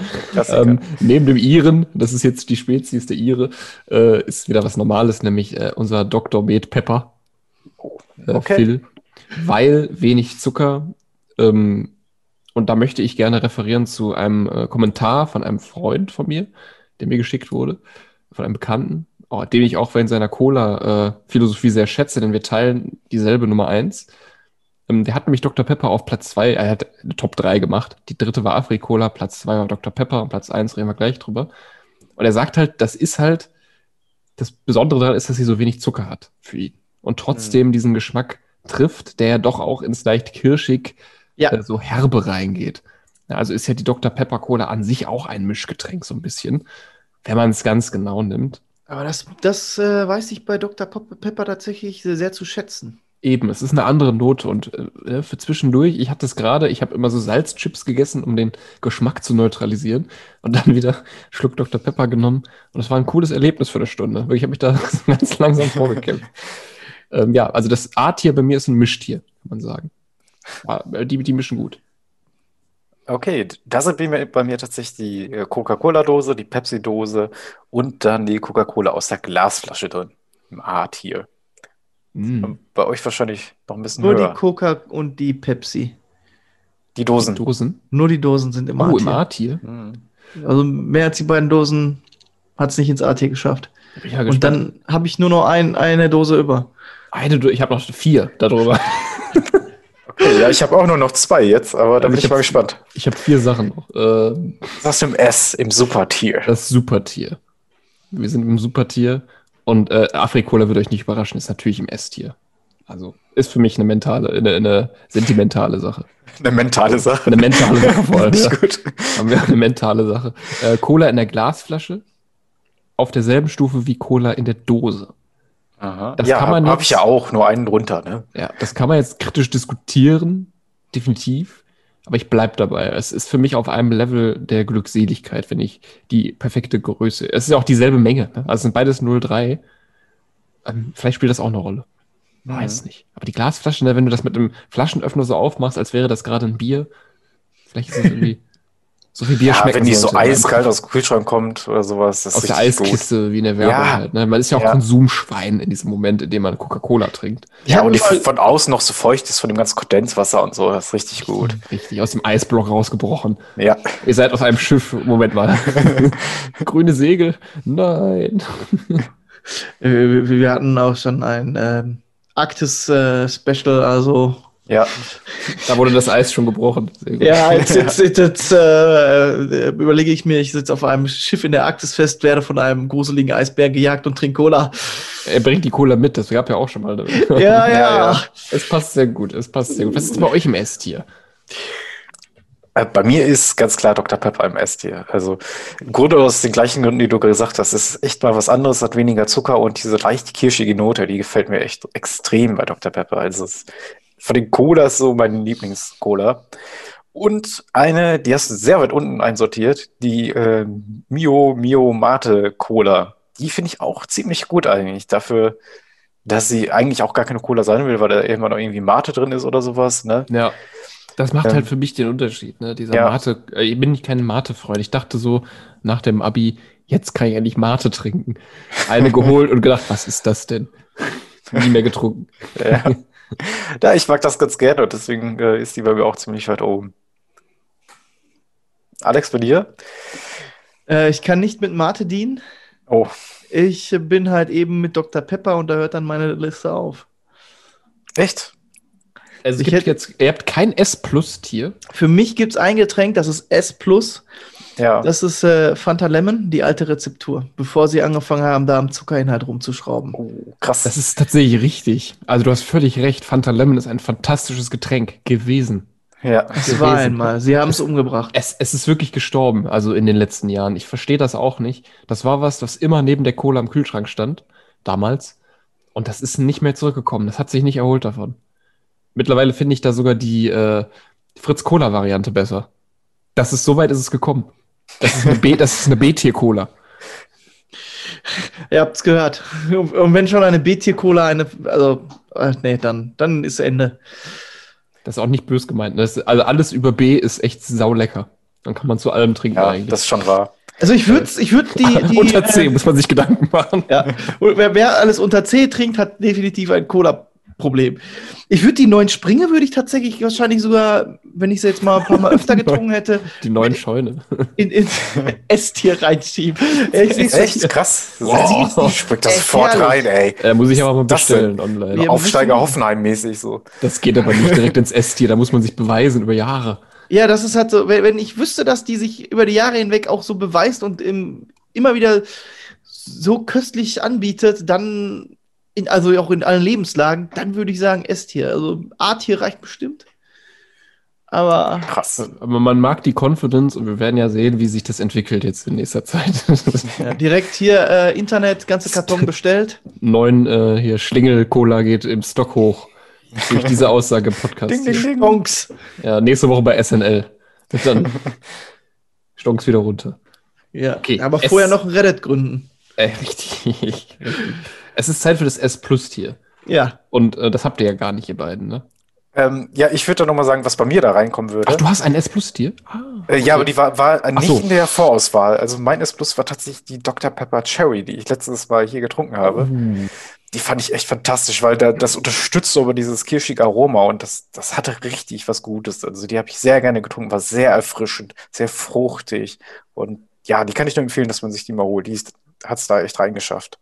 Ähm, neben dem Iren, das ist jetzt die Spezies der Ire, äh, ist wieder was Normales, nämlich äh, unser Dr. Med Pepper. Äh, okay. Phil. Weil wenig Zucker. Ähm, und da möchte ich gerne referieren zu einem äh, Kommentar von einem Freund von mir, der mir geschickt wurde, von einem Bekannten, oh, den ich auch in seiner Cola-Philosophie sehr schätze, denn wir teilen dieselbe Nummer eins. Ähm, der hat nämlich Dr. Pepper auf Platz zwei, er hat eine Top 3 gemacht. Die dritte war Afrikola, Platz zwei war Dr. Pepper und Platz eins reden wir gleich drüber. Und er sagt halt, das ist halt, das Besondere daran ist, dass sie so wenig Zucker hat für ihn. Und trotzdem diesen Geschmack trifft, der ja doch auch ins leicht kirschig, Ja. äh, so herbe reingeht. Also ist ja die Dr. Pepper Cola an sich auch ein Mischgetränk, so ein bisschen, wenn man es ganz genau nimmt. Aber das, das äh, weiß ich bei Dr. Pepper tatsächlich sehr, sehr zu schätzen. Eben, es ist eine andere Note und äh, für zwischendurch, ich hatte es gerade, ich habe immer so Salzchips gegessen, um den Geschmack zu neutralisieren und dann wieder Schluck Dr. Pepper genommen und das war ein cooles Erlebnis für eine Stunde. Ich habe mich da ganz langsam vorgekämpft. ähm, ja, also das A-Tier bei mir ist ein Mischtier, kann man sagen. Ja, die, die mischen gut. Okay, da sind bei mir, bei mir tatsächlich die äh, Coca-Cola-Dose, die Pepsi-Dose und dann die Coca-Cola aus der Glasflasche drin. Im A-Tier. Mm. Bei euch wahrscheinlich noch ein bisschen Nur höher. die Coca und die Pepsi. Die Dosen. Dosen. Nur die Dosen sind im Oh, im A-Tier. A-Tier. Hm. Also mehr als die beiden Dosen hat es nicht ins A-Tier geschafft. Ja Und dann habe ich nur noch ein, eine Dose über. eine, Do- ich habe noch vier darüber. Okay, ja, ich habe auch nur noch zwei jetzt, aber da Also bin ich ich mal hab- gespannt. Ich habe vier Sachen noch. Ähm, Was im S, im Super-Tier. Das Supertier. Wir sind im Supertier und äh, Afrikola wird euch nicht überraschen, ist natürlich im S-Tier. Also ist für mich eine mentale, eine, eine sentimentale Sache. Eine mentale Sache. Eine mentale Sache vor allem. Nicht gut. Haben wir eine mentale Sache. Äh, Cola in der Glasflasche auf derselben Stufe wie Cola in der Dose. Aha. Das ja, kann man habe jetzt- ich ja auch, nur einen drunter, ne? Ja, das kann man jetzt kritisch diskutieren, definitiv. Aber ich bleib dabei. Es ist für mich auf einem Level der Glückseligkeit, wenn ich die perfekte Größe. Es ist ja auch dieselbe Menge. Ne? Also es sind beides 0,3. Ähm, vielleicht spielt das auch eine Rolle. Mhm. Weiß nicht. Aber die Glasflaschen, ne, wenn du das mit einem Flaschenöffner so aufmachst, als wäre das gerade ein Bier, vielleicht ist es irgendwie so wie Bier Ja, schmecken wenn die so sollte. eiskalt aus dem Kühlschrank kommt oder sowas, das aus ist der richtig gut. Eiskiste wie in der Werbung Ja. halt. Ne? Man ist ja auch Ja. Konsumschwein in diesem Moment, in dem man Coca-Cola trinkt. Ja, und die von außen noch so feucht ist von dem ganzen Kondenswasser und so, das ist richtig gut. Richtig, aus dem Eisblock rausgebrochen. Ja. Ihr seid auf einem Schiff. Moment mal. Grüne Segel? Nein. Äh, Wir, wir hatten auch schon ein ähm, Arktis-Special, also Ja, Da wurde das Eis schon gebrochen. Ja, jetzt, jetzt, jetzt, jetzt äh, überlege ich mir, ich sitze auf einem Schiff in der Arktis fest, werde von einem gruseligen Eisbär gejagt und trinke Cola. Er bringt die Cola mit, das gab ja auch schon mal. Ja, ja. ja. Es passt sehr gut, es passt sehr gut. Was ist bei euch im S-Tier? Äh, Bei mir ist ganz klar Dr. Pepper im S-Tier. Also im Grunde aus den gleichen Gründen, die du gesagt hast. Es ist echt mal was anderes, hat weniger Zucker und diese leicht kirschige Note, die gefällt mir echt extrem bei Dr. Pepper. Also es ist von den Colas so mein Lieblings-Cola. Und eine, die hast du sehr weit unten einsortiert, die äh, Mio Mio Mate Cola. Die finde ich auch ziemlich gut eigentlich. Dafür, dass sie eigentlich auch gar keine Cola sein will, weil da immer noch irgendwie Mate drin ist oder sowas. Ne? Ja. Das macht Ähm, halt für mich den Unterschied, ne? Dieser ja. Mate, äh, ich bin nicht kein Mate-Freund. Ich dachte so nach dem Abi, jetzt kann ich endlich Mate trinken. Eine geholt und gedacht, was ist das denn? Nie mehr getrunken. Ja. ja, ich mag das ganz gerne und deswegen äh, ist die bei mir auch ziemlich weit oben. Alex, bei dir? Äh, ich kann nicht mit Mate dienen. Oh, Ich bin halt eben mit Dr. Pepper und da hört dann meine Liste auf. echt? Also Ich hätte- jetzt, ihr habt kein S-Plus-Tier. Für mich gibt es ein Getränk, das ist S. Ja. Das ist äh, Fanta Lemon, die alte Rezeptur, bevor sie angefangen haben, da am Zuckerinhalt rumzuschrauben. Oh, krass. Das ist tatsächlich richtig. Also du hast völlig recht. Fanta Lemon ist ein fantastisches Getränk gewesen. ja. Es war gewesen. einmal. Sie haben es umgebracht. Es, es ist wirklich gestorben, also in den letzten Jahren. Ich verstehe das auch nicht. Das war was, was immer neben der Cola im Kühlschrank stand, damals. Und das ist nicht mehr zurückgekommen. Das hat sich nicht erholt davon. Mittlerweile finde ich da sogar die äh, Fritz-Cola-Variante besser. Das ist, so weit ist es gekommen. Das ist eine B- das ist eine B-Tier-Cola. Ihr habt's gehört. Und und wenn schon eine B-Tier-Cola eine, also, äh, nee, dann, dann ist Ende. Das ist auch nicht bös gemeint. ne? Das, also alles über B ist echt saulecker. Dann kann man zu allem trinken Ja, eigentlich. das ist schon wahr. Also ich würde ich würd die, die Unter 10 muss man sich Gedanken machen. Ja. Und wer, wer alles unter C trinkt, hat definitiv ein Cola-Problem. Ich würde die neuen Springe, würde ich tatsächlich wahrscheinlich sogar, wenn ich sie jetzt mal ein paar Mal öfter getrunken hätte, Die neuen Scheune. in, in S-Tier reinschieben. Ich seh's Echt krass. Wow. Wow. Springt das Echt sofort rein, ey. Äh, muss ich aber mal bestellen online. Ja, Aufsteiger Hoffenheim-mäßig so. Das geht aber nicht direkt ins S-Tier, da muss man sich beweisen über Jahre. Ja, das ist halt so, wenn, wenn ich wüsste, dass die sich über die Jahre hinweg auch so beweist und im, immer wieder so köstlich anbietet, dann, in, also auch in allen Lebenslagen, dann würde ich sagen S-Tier. Also A-Tier reicht bestimmt. Aber Krass. Aber man mag die Confidence und wir werden ja sehen, wie sich das entwickelt jetzt in nächster Zeit. ja, direkt hier äh, Internet, ganze Karton bestellt. Neun äh, hier Schlingel-Cola geht im Stock hoch. Durch diese Aussage im Podcast. Ding, ding, ding. Stonks. Ja, nächste Woche bei SNL. Und dann Stonks wieder runter. Ja, Okay, aber vorher noch ein Reddit gründen. Äh, richtig, richtig. Es ist Zeit für das S-Plus-Tier. Ja. Und äh, das habt ihr ja gar nicht, ihr beiden, ne? Ähm, ja, ich würde da nochmal sagen, was bei mir da reinkommen würde. Ach, du hast ein S-Plus-Tier? Äh, ja, aber die war, war nicht so. in der Vorauswahl. Also mein S Plus war tatsächlich die Dr. Pepper Cherry, die ich letztes Mal hier getrunken habe. Uh. Die fand ich echt fantastisch, weil da, das unterstützt so über dieses kirschige Aroma und das, das hatte richtig was Gutes. Also die habe ich sehr gerne getrunken, war sehr erfrischend, sehr fruchtig. Und ja, die kann ich nur empfehlen, dass man sich die mal holt. Die hat es da echt reingeschafft.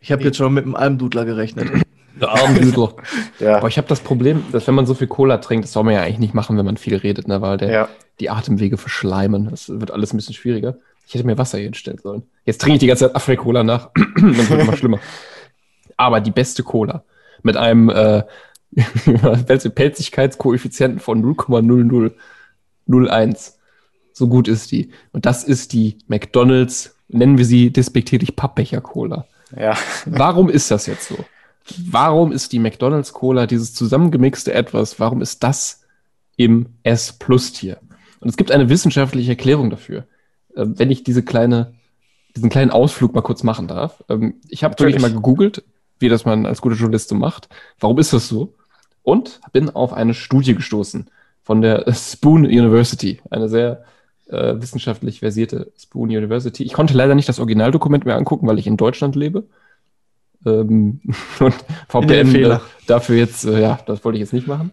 Ich habe jetzt schon mit einem Almdudler gerechnet. Der Armdüdler. Ja, Aber ich habe das Problem, dass wenn man so viel Cola trinkt, das soll man ja eigentlich nicht machen, wenn man viel redet, ne? weil der, ja. die Atemwege verschleimen. Das wird alles ein bisschen schwieriger. Ich hätte mir Wasser hier hinstellen sollen. Jetzt trinke ich die ganze Zeit Afri-Cola nach. Dann wird immer schlimmer. Aber die beste Cola mit einem äh, Pelzigkeitskoeffizienten von 0,0001. So gut ist die. Und das ist die McDonalds, nennen wir sie despektierlich Pappbecher-Cola. Ja. Warum ist das jetzt so? Warum ist die McDonald's Cola dieses zusammengemixte etwas? Warum ist das im S Plus Tier? Und es gibt eine wissenschaftliche Erklärung dafür. Ähm, wenn ich diese kleine, diesen kleinen Ausflug mal kurz machen darf. Ähm, ich habe Natürlich. mal gegoogelt, wie das man als guter Journalist so macht. Warum ist das so? Und bin auf eine Studie gestoßen von der Spoon University, eine sehr äh, wissenschaftlich versierte Spoon University. Ich konnte leider nicht das Originaldokument mehr angucken, weil ich in Deutschland lebe. Ähm, und VPN äh, dafür jetzt, äh, ja, das wollte ich jetzt nicht machen.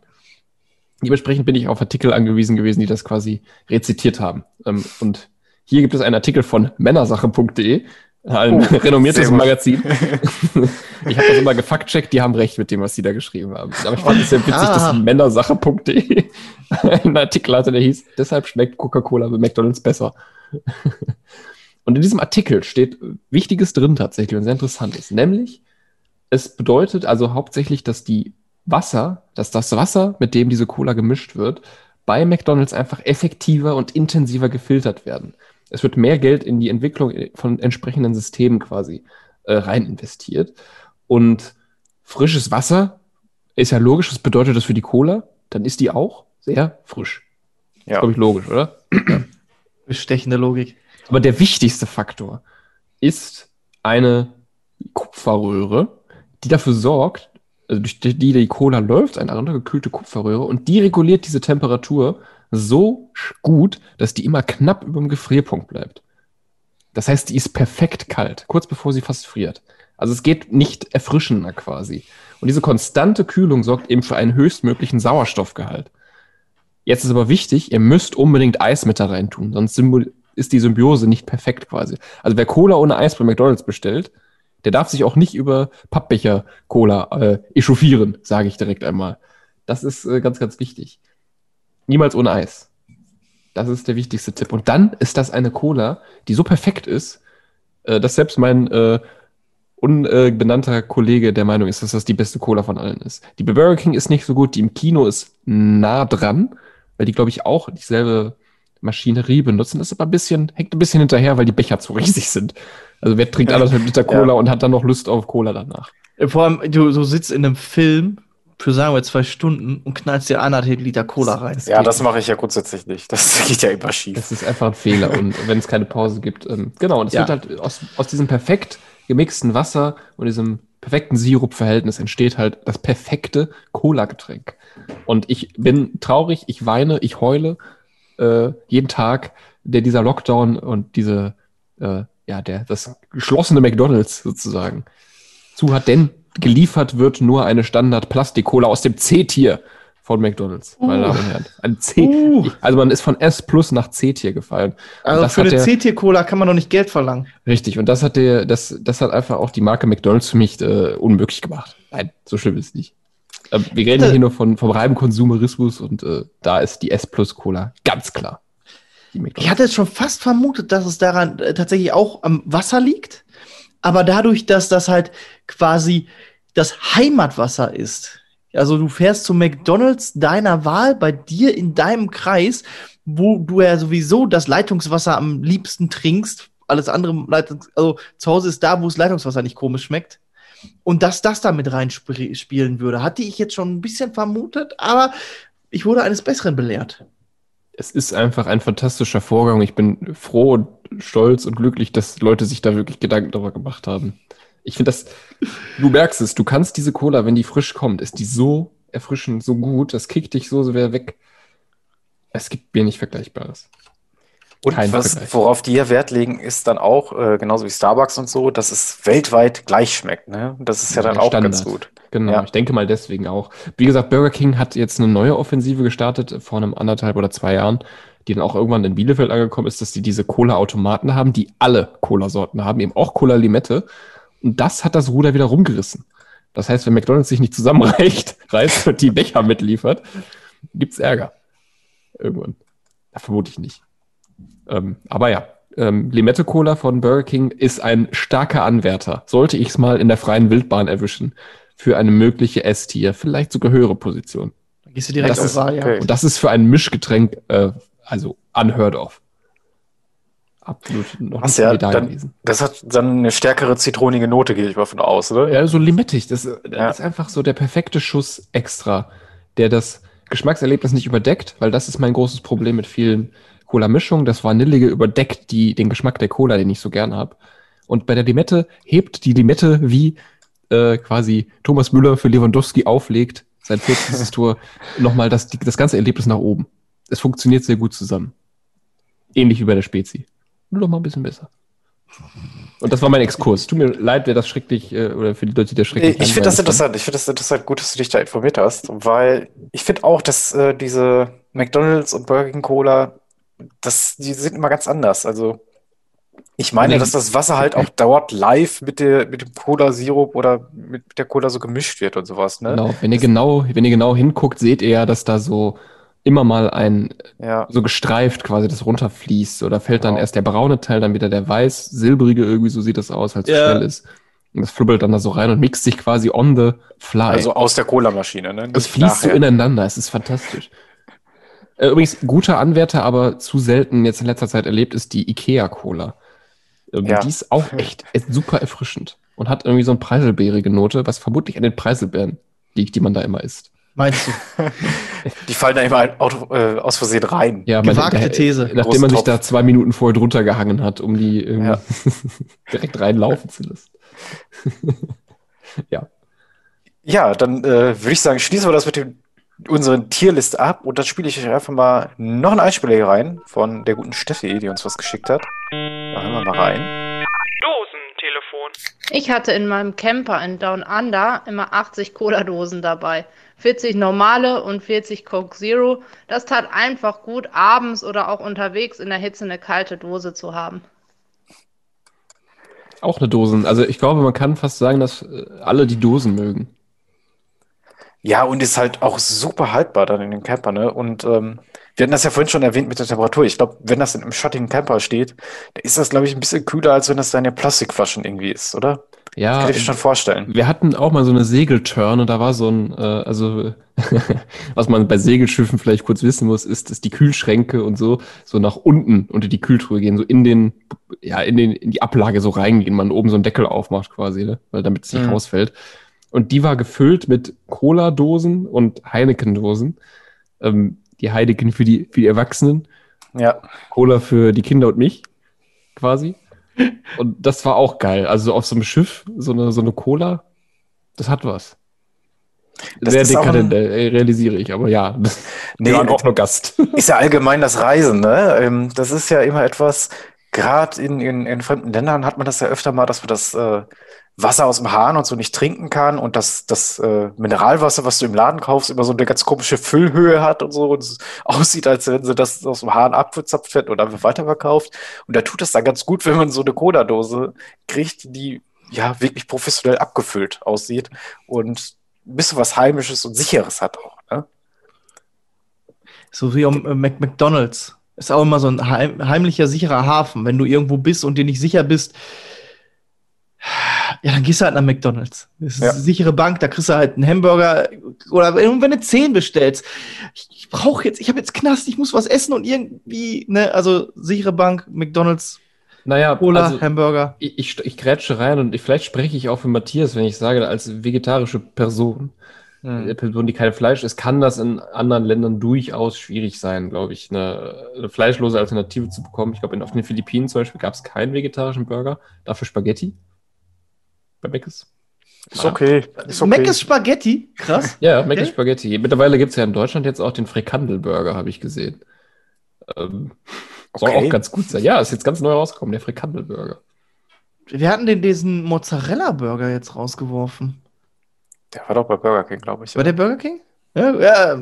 Dementsprechend bin ich auf Artikel angewiesen gewesen, die das quasi rezitiert haben. Ähm, und hier gibt es einen Artikel von männersache.de, ein Oh, renommiertes. Magazin. ich habe das immer gefaktcheckt, die haben recht mit dem, was sie da geschrieben haben. Aber ich fand es sehr witzig, Ah. dass männersache.de einen Artikel hatte, der hieß, deshalb schmeckt Coca-Cola bei McDonalds besser. Und in diesem Artikel steht Wichtiges drin tatsächlich und sehr interessantes. Nämlich, es bedeutet also hauptsächlich, dass die Wasser, dass das Wasser, mit dem diese Cola gemischt wird, bei McDonalds einfach effektiver und intensiver gefiltert werden. Es wird mehr Geld in die Entwicklung von entsprechenden Systemen quasi äh, rein investiert. Und frisches Wasser ist ja logisch, was bedeutet das für die Cola? Dann ist die auch sehr frisch. Ja. Glaube ich logisch, oder? Bestechende Logik. Aber der wichtigste Faktor ist eine Kupferröhre, die dafür sorgt, also durch die die Cola läuft, eine runtergekühlte Kupferröhre, und die reguliert diese Temperatur so gut, dass die immer knapp über dem Gefrierpunkt bleibt. Das heißt, die ist perfekt kalt, kurz bevor sie fast friert. Also es geht nicht erfrischender quasi. Und diese konstante Kühlung sorgt eben für einen höchstmöglichen Sauerstoffgehalt. Jetzt ist aber wichtig, ihr müsst unbedingt Eis mit da rein tun, sonst ist die Symbiose nicht perfekt quasi. Also wer Cola ohne Eis bei McDonalds bestellt, der darf sich auch nicht über Pappbecher Cola äh, echauffieren, sage ich direkt einmal. Das ist äh, ganz, ganz wichtig. Niemals ohne Eis. Das ist der wichtigste Tipp. Und dann ist das eine Cola, die so perfekt ist, äh, dass selbst mein äh, unbenannter Kollege der Meinung ist, dass das die beste Cola von allen ist. Die Burger King ist nicht so gut, die im Kino ist nah dran, weil die, glaube ich, auch dieselbe Maschinerie benutzen. Das ist aber ein bisschen, hängt ein bisschen hinterher, weil die Becher zu riesig sind. Also wer trinkt anderthalb Liter Cola Ja. und hat dann noch Lust auf Cola danach? Äh, Vor allem, du, du sitzt in einem Film für, sagen wir, zwei Stunden und knallst dir anderthalb Liter Cola rein. Ja, das mache ich ja grundsätzlich nicht. Das geht ja immer schief. Das ist einfach ein Fehler und wenn es keine Pause gibt. Ähm, genau, und es Ja. wird halt aus, aus diesem perfekt gemixten Wasser und diesem perfekten Sirup-Verhältnis entsteht halt das perfekte Cola-Getränk. Und ich bin traurig, ich weine, ich heule, äh, jeden Tag, der dieser Lockdown und diese, äh, ja, der, das geschlossene McDonalds sozusagen zu hat, denn geliefert wird nur eine Standard-Plastik-Cola aus dem C-Tier von McDonalds, meine Uh. Damen und Herren. Ein C, Uh. also man ist von S plus nach C-Tier gefallen. Also für eine C-Tier-Cola kann man doch nicht Geld verlangen. Richtig, und das hat der, das, das hat einfach auch die Marke McDonalds für mich äh, unmöglich gemacht. Nein, so schlimm ist es nicht. Äh, wir reden hier nur von, vom reinen Konsumerismus und äh, da ist die S Plus Cola ganz klar. Ich hatte jetzt schon fast vermutet, dass es daran äh, tatsächlich auch am Wasser liegt. Aber dadurch, dass das halt quasi das Heimatwasser ist. Also du fährst zum McDonalds deiner Wahl bei dir in deinem Kreis, wo du ja sowieso das Leitungswasser am liebsten trinkst. Alles andere, Leitungs also zu Hause ist da, wo das Leitungswasser nicht komisch schmeckt. Und dass das da mit reinspielen würde, hatte ich jetzt schon ein bisschen vermutet, aber ich wurde eines Besseren belehrt. Es ist einfach ein fantastischer Vorgang. Ich bin froh und stolz und glücklich, dass Leute sich da wirklich Gedanken darüber gemacht haben. Ich finde das, du merkst es, du kannst diese Cola, wenn die frisch kommt, ist die so erfrischend, so gut, das kickt dich so sehr weg. Es gibt mir nicht Vergleichbares. Und Kein was, Vergleich. worauf die ja Wert legen, ist dann auch, äh, genauso wie Starbucks und so, dass es weltweit gleich schmeckt. Ne? Das ist ja dann Der auch Standard. ganz gut. Genau, Ja. ich denke mal deswegen auch. Wie gesagt, Burger King hat jetzt eine neue Offensive gestartet vor einem anderthalb oder zwei Jahren, die dann auch irgendwann in Bielefeld angekommen ist, dass die diese Cola-Automaten haben, die alle Cola-Sorten haben, eben auch Cola Limette. Und das hat das Ruder wieder rumgerissen. Das heißt, wenn McDonalds sich nicht zusammenreicht, reißt und die Becher mitliefert, gibt's Ärger. Irgendwann. Ja, vermute ich nicht. Ähm, aber ja, ähm, Limette Cola von Burger King ist ein starker Anwärter. Sollte ich es mal in der freien Wildbahn erwischen für eine mögliche S-Tier, vielleicht sogar höhere Position. Dann gehst du direkt Das auf ist- Wahl, ja. okay. Und das ist für ein Mischgetränk, äh, also unheard of. Absolut noch nicht ja, da dann- gewesen. Das hat dann eine stärkere zitronige Note, gehe ich mal von aus, oder? Ja, so limettig. Das, das Ja. ist einfach so der perfekte Schuss extra, der das Geschmackserlebnis nicht überdeckt, weil das ist mein großes Problem mit vielen Cola-Mischungen. Das Vanillige überdeckt die, den Geschmack der Cola, den ich so gern habe. Und bei der Limette hebt die Limette, wie äh, quasi Thomas Müller für Lewandowski auflegt, sein 40. Tor, nochmal das, die, das ganze Erlebnis nach oben. Es funktioniert sehr gut zusammen. Ähnlich wie bei der Spezi. Nur noch mal ein bisschen besser. Und das war mein Exkurs. Tut mir leid, wer das schrecklich, äh, oder für die Leute, die das schrecklich Ich finde das interessant. Ich finde das interessant. Gut, dass du dich da informiert hast, weil ich finde auch, dass äh, diese McDonald's und Burger King Cola, das, die sind immer ganz anders. Also ich meine, Nee. dass das Wasser halt auch dort live mit der, mit dem Cola-Sirup oder mit der Cola so gemischt wird und sowas, ne? Genau. Wenn ihr genau, wenn ihr genau hinguckt, seht ihr ja, dass da so immer mal ein, Ja. so gestreift quasi das runterfließt. Oder fällt dann Genau. erst der braune Teil, dann wieder der weiß, silbrige, irgendwie so sieht das aus, es so Ja. schnell ist. Und das flubbelt dann da so rein und mixt sich quasi on the fly. Also aus der Cola-Maschine, ne? Es Nicht fließt so nachher. ineinander, es ist fantastisch. Äh, Übrigens, guter Anwärter, aber zu selten jetzt in letzter Zeit erlebt, ist die Ikea-Cola. Ähm, Ja. Die ist auch echt, super erfrischend und hat irgendwie so eine preiselbeerige Note, was vermutlich an den Preiselbeeren liegt, die man da immer isst. Meinst du? Die fallen da immer ein- auto, äh, aus Versehen rein. Ja, Gewagte der- These. Nachdem man sich da zwei Minuten vorher drunter gehangen hat, um die irgendwie Ja. direkt reinlaufen zu lassen. ja. Ja, dann äh, würde ich sagen, schließen wir das mit dem, unseren Tierliste ab und dann spiele ich euch einfach mal noch einen Einspieler hier rein von der guten Steffi, die uns was geschickt hat. Da hören wir mal rein. Dosentelefon. Ich hatte in meinem Camper in Down Under immer 80 Cola-Dosen dabei. 40 normale und 40 Coke Zero. Das tat einfach gut, abends oder auch unterwegs in der Hitze eine kalte Dose zu haben. Auch eine Dosen. Also ich glaube, man kann fast sagen, dass äh, alle die Dosen mögen. Ja, und ist halt auch super haltbar dann in dem Camper, ne? Und ähm, wir hatten das ja vorhin schon erwähnt mit der Temperatur. Ich glaube, wenn das in einem schattigen Camper steht, dann ist das, glaube ich, ein bisschen kühler, als wenn das da in der Plastikflaschen irgendwie ist, oder? Ja, Kann ich mir schon vorstellen. wir hatten auch mal so eine Segelturn und da war so ein, äh, also was man bei Segelschiffen vielleicht kurz wissen muss, ist, dass die Kühlschränke und so so nach unten unter die Kühltruhe gehen, so in den, ja, in den, in die Ablage so reingehen, man oben so einen Deckel aufmacht quasi, ne? weil damit es nicht Mhm. rausfällt. Und die war gefüllt mit Cola-Dosen und Heineken-Dosen. Ähm, die Heineken für die, für die Erwachsenen, Ja. Cola für die Kinder und mich, quasi. Und das war auch geil. Also auf so einem Schiff, so eine, so eine Cola, das hat was. Das Sehr dekadent, ein- äh, realisiere ich, aber ja. Nee, wir waren auch nur Gast. Ist ja allgemein das Reisen, ne? Ähm, Das ist ja immer etwas, gerade in, in, in fremden Ländern hat man das ja öfter mal, dass man das äh, Wasser aus dem Hahn und so nicht trinken kann und das, das äh, Mineralwasser, was du im Laden kaufst, immer so eine ganz komische Füllhöhe hat und so und es aussieht, als wenn sie das aus dem Hahn abgezapft hätten und einfach weiterverkauft. Und da tut es dann ganz gut, wenn man so eine Cola-Dose kriegt, die ja wirklich professionell abgefüllt aussieht und ein bisschen was Heimisches und Sicheres hat auch, ne? So wie um äh, McDonalds. Ist auch immer so ein heim heimlicher, sicherer Hafen. Wenn du irgendwo bist und dir nicht sicher bist, ja, dann gehst du halt nach McDonalds. Das ist Ja. eine sichere Bank, da kriegst du halt einen Hamburger oder wenn, du 10 bestellst. Ich, ich brauche jetzt, ich habe jetzt Knast, ich muss was essen und irgendwie, ne, also sichere Bank, McDonalds, Naja, Cola, also, Hamburger. ich, ich, ich grätsche rein und ich, vielleicht spreche ich auch für Matthias, wenn ich sage, als vegetarische Person, Hm. eine Person, die kein Fleisch isst, kann das in anderen Ländern durchaus schwierig sein, glaube ich, eine, eine fleischlose Alternative zu bekommen. Ich glaube, auf den Philippinen zum Beispiel gab es keinen vegetarischen Burger, dafür Spaghetti. Bei Meckes. Ist okay. Ist okay. Mac ist Spaghetti, krass. Ja, Meckes Okay. Spaghetti. Mittlerweile gibt es ja in Deutschland jetzt auch den Frikandel-Burger, habe ich gesehen. Ähm, soll Okay. auch ganz gut sein. Ja, ist jetzt ganz neu rausgekommen, der Frikandel-Burger. Wir hatten den diesen Mozzarella-Burger jetzt rausgeworfen. Der war doch bei Burger King, glaube ich. War der Burger King? Ja, ja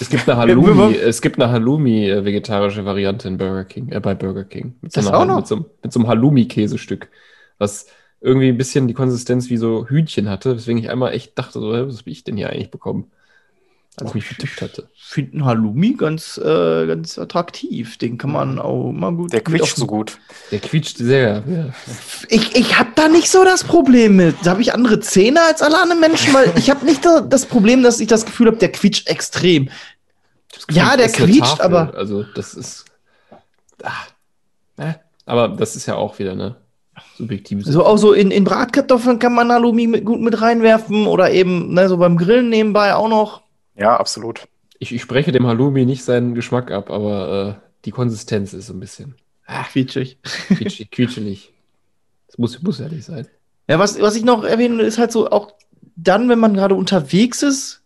Es gibt eine Halloumi, es gibt eine Halloumi äh, vegetarische Variante in Burger King, äh, bei Burger King. Mit so, Das einer, auch noch? mit so, einem- mit so einem Halloumi-Käsestück, was irgendwie ein bisschen die Konsistenz wie so Hühnchen hatte, weswegen ich einmal echt dachte, so, was habe ich denn hier eigentlich bekommen? Als ich mich vertippt hatte. finde einen Halloumi ganz, äh, ganz attraktiv. Den kann man auch mal gut. Der quietscht so gut. Der quietscht sehr. Ja. Ich, ich habe da nicht so das Problem mit. Da habe ich andere Zähne als alle anderen Menschen, weil ich habe nicht da, das Problem, dass ich das Gefühl habe, der quietscht extrem. Ja, der quietscht, aber Also, das ist. Ah, äh, aber das ist ja auch wieder eine subjektive so auch so in, in Bratkartoffeln kann man Halloumi mit, gut mit reinwerfen oder eben ne, so beim Grillen nebenbei auch noch. Ja, absolut. Ich, ich spreche dem Halloumi nicht seinen Geschmack ab, aber äh, die Konsistenz ist so ein bisschen Quietschig. quietschig, quietschelig. Das muss, muss nicht sein. Ja, was, was ich noch erwähnen will, ist halt so, auch dann, wenn man gerade unterwegs ist,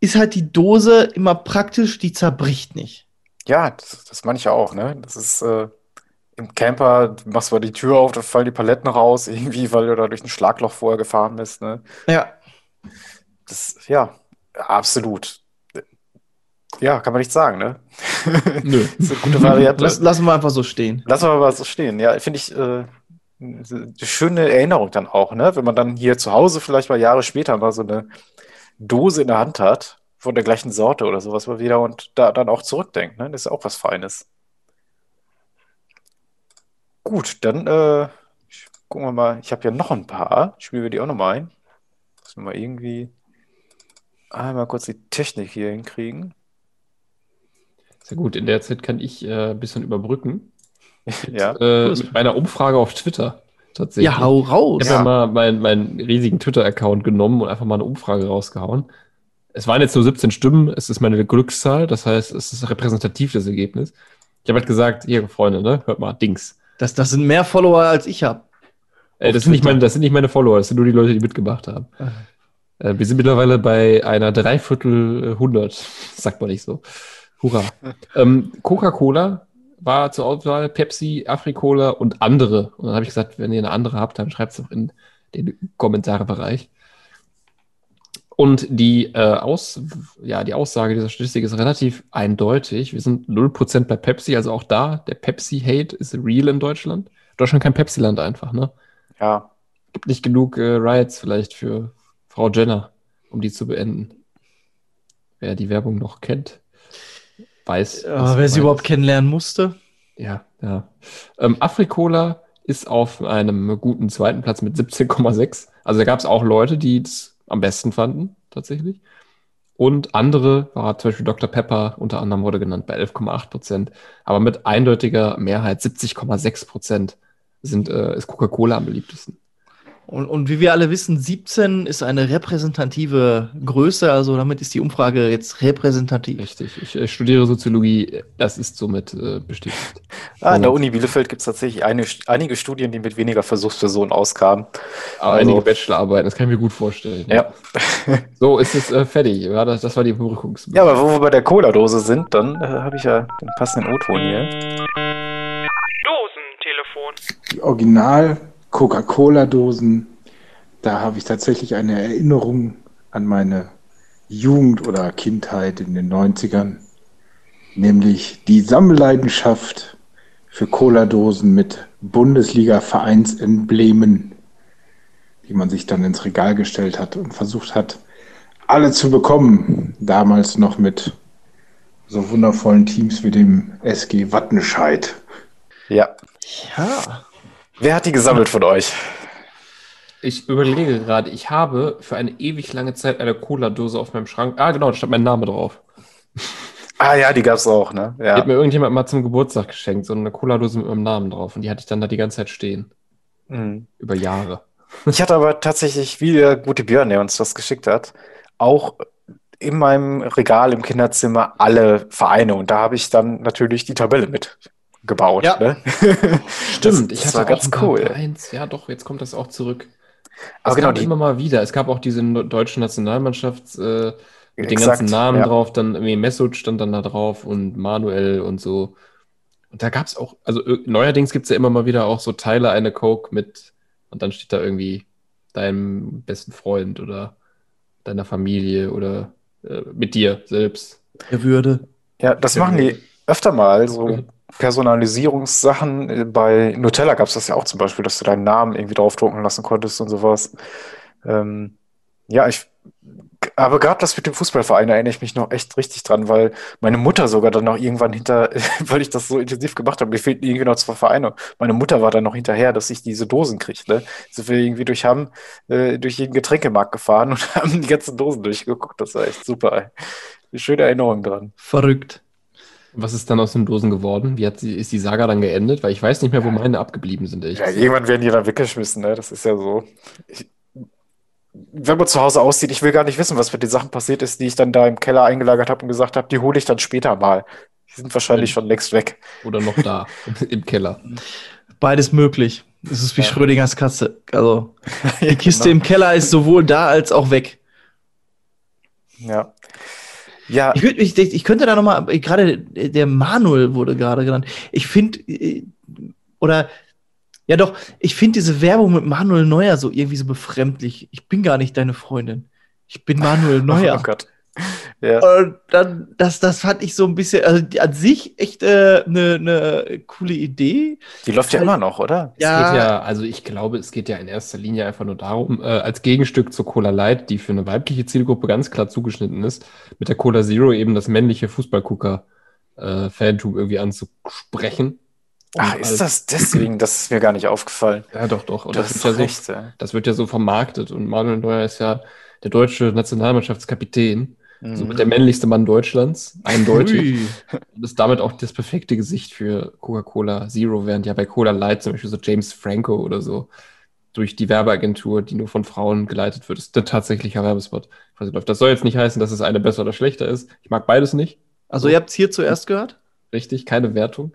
ist halt die Dose immer praktisch, die zerbricht nicht. Ja, das, das meine ich auch, ne? Das ist äh, im Camper, du machst mal die Tür auf, da fallen die Paletten raus, irgendwie, weil du da durch ein Schlagloch vorher gefahren bist, ne? Ja. Das, ja, absolut. Ja, kann man nicht sagen, ne? Nö. Das ist eine gute Variante. Lass, lassen wir einfach so stehen. Lassen wir mal so stehen. Ja, finde ich äh, eine schöne Erinnerung dann auch, ne? Wenn man dann hier zu Hause vielleicht mal Jahre später mal so eine Dose in der Hand hat, von der gleichen Sorte oder sowas mal wieder und da dann auch zurückdenkt, ne? Das ist auch was Feines. Gut, dann äh, gucken wir mal. Ich habe ja noch ein paar. Spielen wir die auch noch mal ein. Müssen wir mal irgendwie einmal kurz die Technik hier hinkriegen. Sehr gut, in der Zeit kann ich äh, ein bisschen überbrücken. Ja. Äh, mit meiner Umfrage auf Twitter tatsächlich. Ja, hau raus. Ich habe ja mal meinen, meinen riesigen Twitter-Account genommen und einfach mal eine Umfrage rausgehauen. Es waren jetzt nur 17 Stimmen, es ist meine Glückszahl, das heißt, es ist repräsentativ, das Ergebnis. Ich habe halt gesagt, hier, Freunde, ne, hört mal, Dings. Das, das sind mehr Follower als ich habe. Das, sind nicht meine, das sind nicht meine Follower, das sind nur die Leute, die mitgemacht haben. Äh, wir sind mittlerweile bei einer Dreiviertel hundert, sagt man nicht so. Hurra. ähm, Coca-Cola war zur Auswahl, Pepsi, Afri-Cola und andere. Und dann habe ich gesagt, wenn ihr eine andere habt, dann schreibt es doch in den Kommentarbereich. Und die, äh, Aus, ja, die Aussage dieser Statistik ist relativ eindeutig. Wir sind 0% bei Pepsi, also auch da, der Pepsi-Hate ist real in Deutschland. Deutschland kein Pepsi-Land einfach, ne? Ja. Gibt nicht genug äh, Riots vielleicht für Frau Jenner, um die zu beenden. Wer die Werbung noch kennt, weiß. Ja, wer sie überhaupt kennenlernen musste. Ja, ja. Ähm, Afrikola ist auf einem guten zweiten Platz mit 17,6. Also da gab es auch Leute, die es am besten fanden, tatsächlich. Und andere war zum Beispiel Dr. Pepper, unter anderem wurde genannt, bei 11,8 Prozent. Aber mit eindeutiger Mehrheit, 70,6 Prozent, äh, ist Coca-Cola am beliebtesten. Und, und wie wir alle wissen, 17 ist eine repräsentative Größe, also damit ist die Umfrage jetzt repräsentativ. Richtig. Ich äh, studiere Soziologie, das ist somit äh, bestätigt. Ah, an der Uni Bielefeld gibt es tatsächlich eine, einige Studien, die mit weniger Versuchspersonen auskamen. Aber Also- einige Bachelorarbeiten, das kann ich mir gut vorstellen. Ja. So, ist es äh, fertig. Ja, das, das war die Berührungs. Ja, aber wo wir bei der Cola-Dose sind, dann äh, habe ich ja den passenden O-Ton hier. Dosentelefon. Die Original Coca-Cola-Dosen, da habe ich tatsächlich eine Erinnerung an meine Jugend oder Kindheit in den 90ern, nämlich die Sammelleidenschaft für Cola-Dosen mit Bundesliga-Vereinsemblemen, die man sich dann ins Regal gestellt hat und versucht hat, alle zu bekommen. Damals noch mit so wundervollen Teams wie dem SG Wattenscheid. Ja. Ja. Wer hat die gesammelt von euch? Ich überlege gerade, ich habe für eine ewig lange Zeit eine Cola-Dose auf meinem Schrank. Ah, genau, da stand mein Name drauf. Ah ja, die gab's auch, ne? Die hat Ja. mir irgendjemand mal zum Geburtstag geschenkt, so eine Cola-Dose mit meinem Namen drauf. Und die hatte ich dann da die ganze Zeit stehen. Mhm. Über Jahre. Ich hatte aber tatsächlich, wie der gute Björn, der uns das geschickt hat, auch in meinem Regal im Kinderzimmer alle Vereine. Und da habe ich dann natürlich die Tabelle mit gebaut. Ja. Ne? Stimmt, das, ich das hatte war ganz cool. Vereins. Ja, doch, jetzt kommt das auch zurück. Aber es genau, die- immer mal wieder. Es gab auch diese deutsche Nationalmannschaft äh, mit den Exakt, ganzen Namen ja. drauf. Dann irgendwie Mesut stand dann da drauf und Manuel und so. Und da gab es auch, also äh, neuerdings gibt es ja immer mal wieder auch so Teile eine Coke mit und dann steht da irgendwie deinem besten Freund oder deiner Familie oder äh, mit dir selbst. Der Würde. Ja, das machen die öfter mal, so Personalisierungssachen. Bei Nutella gab es das ja auch zum Beispiel, dass du deinen Namen irgendwie draufdrucken lassen konntest und sowas. Ähm, ja, ich, aber gerade das mit dem Fußballverein erinnere ich mich noch echt richtig dran, weil meine Mutter sogar dann noch irgendwann hinter, weil ich das so intensiv gemacht habe, mir fehlten irgendwie noch zwei Vereine. Meine Mutter war dann noch hinterher, dass ich diese Dosen kriege, ne? Sind wir irgendwie durch Hamm, äh, durch jeden Getränkemarkt gefahren und haben die ganzen Dosen durchgeguckt. Das war echt super, schöne Erinnerung dran. Verrückt. Was ist dann aus den Dosen geworden? Wie hat sie, ist die Saga dann geendet? Weil ich weiß nicht mehr, wo meine abgeblieben sind. Ja, irgendwann werden die dann weggeschmissen, ne? Das ist ja so. Ich, wenn man zu Hause aussieht, ich will gar nicht wissen, was mit den Sachen passiert ist, die ich dann da im Keller eingelagert habe und gesagt habe, die hole ich dann später mal. Die sind wahrscheinlich schon längst weg. Oder noch da, im Keller. Beides möglich. Es ist wie Ja. Schrödingers Katze. Also, die Kiste genau. im Keller ist sowohl da als auch weg. Ja. Ja, Ich, würd, ich, ich könnte da nochmal, gerade der Manuel wurde gerade genannt. Ich finde, äh, oder, ja doch, ich finde diese Werbung mit Manuel Neuer so irgendwie so befremdlich. Ich bin gar nicht deine Freundin. Ich bin Manuel Neuer. oh Gott. Ja. Und dann, das, das fand ich so ein bisschen, also die, an sich echt eine äh, ne, ne coole Idee. Die läuft ja immer noch, oder? Es geht ja, also ich glaube, es geht ja in erster Linie einfach nur darum, äh, als Gegenstück zur Cola Light, die für eine weibliche Zielgruppe ganz klar zugeschnitten ist, mit der Cola Zero eben das männliche Fußballgucker-Fantum irgendwie anzusprechen. Ach, ist als- das deswegen? Das ist mir gar nicht aufgefallen. Ja, doch, doch. Und das, hast wird ja recht, so, ja. das wird ja so vermarktet. Und Manuel Neuer ist ja der deutsche Nationalmannschaftskapitän. So Mhm. mit der männlichste Mann Deutschlands, eindeutig. Ui. Und ist damit auch das perfekte Gesicht für Coca-Cola Zero, während ja bei Cola Light zum Beispiel so James Franco oder so durch die Werbeagentur, die nur von Frauen geleitet wird, ist der tatsächliche Werbespot. Das soll jetzt nicht heißen, dass es eine besser oder schlechter ist. Ich mag beides nicht. Also, ihr habt es hier zuerst gehört? Richtig, keine Wertung.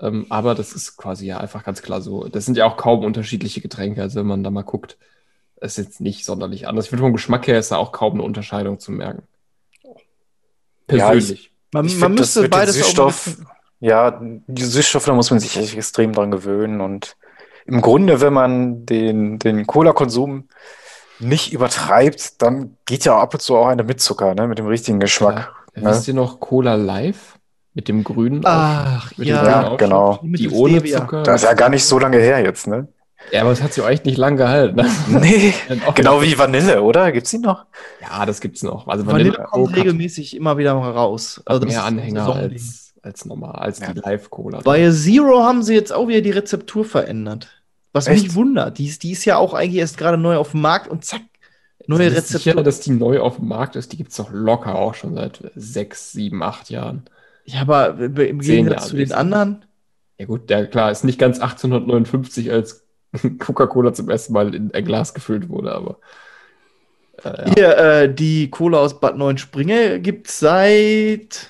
Ähm, aber das ist quasi ja einfach ganz klar so. Das sind ja auch kaum unterschiedliche Getränke. Also wenn man da mal guckt, ist jetzt nicht sonderlich anders. Ich finde vom Geschmack her ist da auch kaum eine Unterscheidung zu merken. Ja, ich- Persönlich. Man, Ich man müsste beides auch Süßstoff, ja, die Süßstoffe, da muss man sich echt extrem dran gewöhnen. Und im Grunde, wenn man den, den Cola-Konsum nicht übertreibt, dann geht ja ab und zu auch eine mit Zucker, ne, mit dem richtigen Geschmack. Ja. Ne? Wisst ihr noch Cola Live mit dem grünen? Ach, mit ja. dem grünen genau. Mit Die dem ohne Stevia. Zucker. Das ist ja gar nicht so lange her jetzt, ne? Ja, aber es hat sich auch echt nicht lang gehalten. Ne? Nee, genau wie Vanille, oder? Gibt's die noch? Ja, das gibt's noch. Also Vanille Vanille kommt regelmäßig immer wieder mal raus. Also mehr Anhänger als, als normal, als Ja. die Live-Cola. Bei Zero haben sie jetzt auch wieder die Rezeptur verändert. Was Echt? mich wundert. Die ist, die ist ja auch eigentlich erst gerade neu auf dem Markt und zack, neue Sind Sie sicher, Rezeptur. dass die neu auf dem Markt ist? Die gibt's doch locker auch schon seit sechs, sieben, acht Jahren. Ja, aber im Gegensatz zu den anderen. Ja gut, ja klar, ist nicht ganz 1859 als Coca-Cola zum ersten Mal in ein Glas gefüllt wurde, aber. Äh, ja. Hier, äh, die Cola aus Bad Neuenspringe gibt's seit.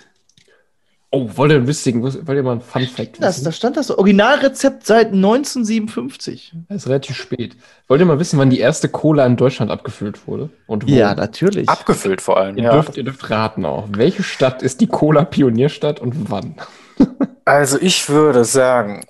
Oh, wollt ihr wissen, wollt ihr mal ein Fun Fact Das, wissen? da stand das Originalrezept seit 1957. Das ist relativ spät. Wollt ihr mal wissen, wann die erste Cola in Deutschland abgefüllt wurde? Und wo? Ja, natürlich. Abgefüllt vor allem, Ihr, ja. dürft, ihr dürft raten auch. Welche Stadt ist die Cola-Pionierstadt und wann? Also ich würde sagen,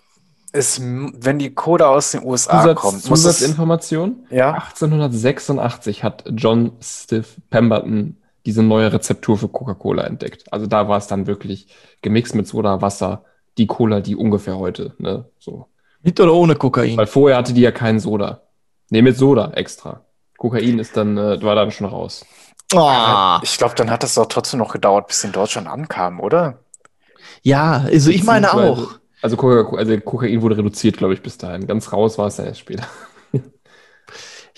es, wenn die Cola aus den USA Zusatz, kommt, muss es, Zusatzinformation. ja, 1886 hat John Stiff Pemberton diese neue Rezeptur für Coca-Cola entdeckt. Also da war es dann wirklich gemixt mit Soda, Wasser, die Cola, die ungefähr heute, ne, so. Mit oder ohne Kokain? Weil vorher hatte die ja keinen Soda. Ne, mit Soda extra. Kokain ist dann, äh, war dann schon raus. Ah. ich glaube, dann hat es doch trotzdem noch gedauert, bis in Deutschland ankam, oder? Ja, also ich meine auch. Also, Coca also Kokain wurde reduziert, glaube ich, bis dahin. Ganz raus war es dann erst später.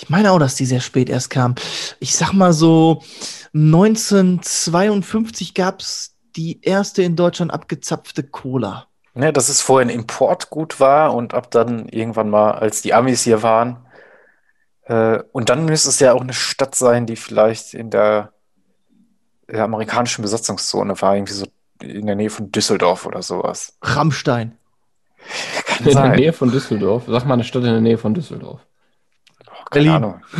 Ich meine auch, dass die sehr spät erst kam. Ich sag mal so, 1952 gab's die erste in Deutschland abgezapfte Cola. Ne, dass es vorher ein Importgut war und ab dann irgendwann mal, als die Amis hier waren. Äh, und dann müsste es ja auch eine Stadt sein, die vielleicht in der, der amerikanischen Besatzungszone war, irgendwie so in der Nähe von Düsseldorf oder sowas. Rammstein. Kann In der sein. Nähe von Düsseldorf. Sag mal eine Stadt in der Nähe von Düsseldorf. Keine Berlin. Ahnung.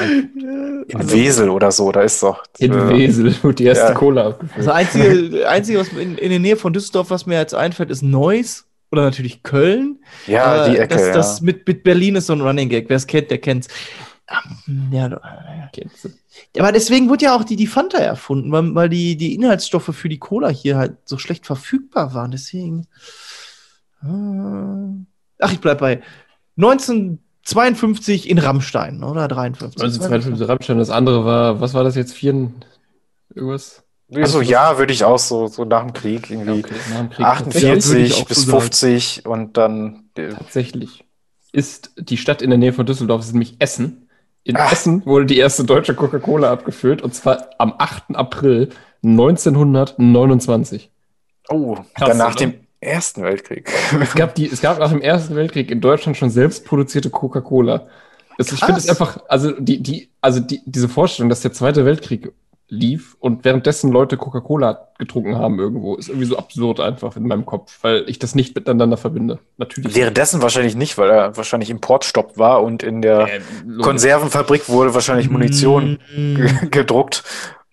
In Wesel oder so, da ist doch. In äh, Wesel wird die erste ja. Cola abgefüllt. Das einzige, einzige was in, in der Nähe von Düsseldorf, was mir jetzt einfällt, ist Neuss oder natürlich Köln. Ja, Äh, die Ecke, Das, ja. das mit, mit Berlin ist so ein Running Gag. Wer es kennt, der kennt's. Ja, aber deswegen wurde ja auch die, die Fanta erfunden, weil, weil die, die Inhaltsstoffe für die Cola hier halt so schlecht verfügbar waren. Deswegen. äh, Ach, ich bleib bei 1952 in Rammstein, oder? 53. Also 52 Rammstein, das andere war, was war das jetzt? Vier, irgendwas? So, ja, würde ich auch so, so nach dem Krieg irgendwie Okay, nach dem Krieg. Ja, würde 48 ich auch bis so sagen. 50 und dann äh, Tatsächlich ist die Stadt in der Nähe von Düsseldorf, ist nämlich Essen. In Ah. Essen wurde die erste deutsche Coca-Cola abgefüllt und zwar am 8. April 1929. oh, Krass, dann nach oder? dem Ersten Weltkrieg. Es gab, die, es gab nach dem Ersten Weltkrieg in Deutschland schon selbst produzierte Coca-Cola. Ich finde es einfach, also die, die, also die, diese Vorstellung, dass der Zweite Weltkrieg lief und währenddessen Leute Coca-Cola getrunken haben irgendwo, ist irgendwie so absurd einfach in meinem Kopf, weil ich das nicht miteinander verbinde. Natürlich. Währenddessen wahrscheinlich nicht, weil er wahrscheinlich Importstopp war und in der Äh, logisch. Konservenfabrik wurde wahrscheinlich Munition Mm, ge- gedruckt.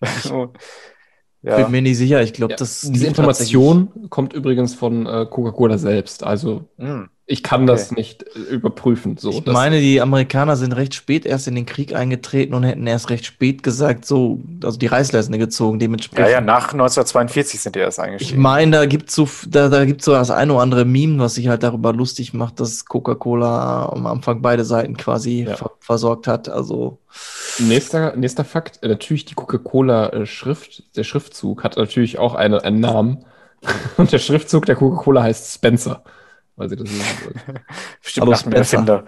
Bin ja. mir nicht sicher. Ich glaube, Ja, das. diese Information kommt übrigens von äh, Coca-Cola selbst. Also Hm. Ich kann das nicht äh, überprüfen. So, Ich meine, die Amerikaner sind recht spät erst in den Krieg eingetreten und hätten erst recht spät gesagt, so, also die Reißleine gezogen, ja, dementsprechend. ja, nach 1942 sind die erst Ich eingestiegen. meine, da gibt's so, da, da gibt's so das eine oder andere Meme, was sich halt darüber lustig macht, dass Coca-Cola am Anfang beide Seiten quasi Ja. ver versorgt hat. Also, Nächster, nächster Fakt, äh, natürlich die Coca-Cola-Schrift, der Schriftzug hat natürlich auch eine, einen Namen. Und der Schriftzug der Coca-Cola heißt Spencer. Weil sie das wissen wollen. Bestimmt Spencer. Erfinder.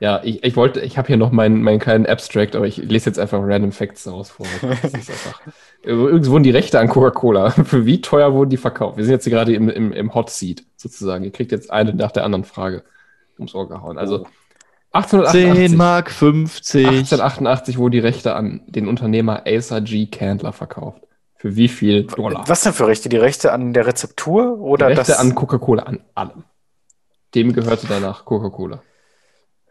Ja, ich, ich wollte, ich habe hier noch meinen, meinen kleinen Abstract, aber ich lese jetzt einfach Random Facts daraus vor. Einfach. Übrigens wurden die Rechte an Coca-Cola. Für wie teuer wurden die verkauft? Wir sind jetzt hier gerade im, im, im Hot Seat sozusagen. Ihr kriegt jetzt eine nach der anderen Frage ums Ohr gehauen. Also 1888. 10 Mark 50. 1888 wurden die Rechte an den Unternehmer Asa G. Candler verkauft. Für wie viel Dollar? Was denn für Rechte? Die Rechte an der Rezeptur oder die Rechte das? an Coca-Cola, an allem. Dem gehörte danach Coca-Cola.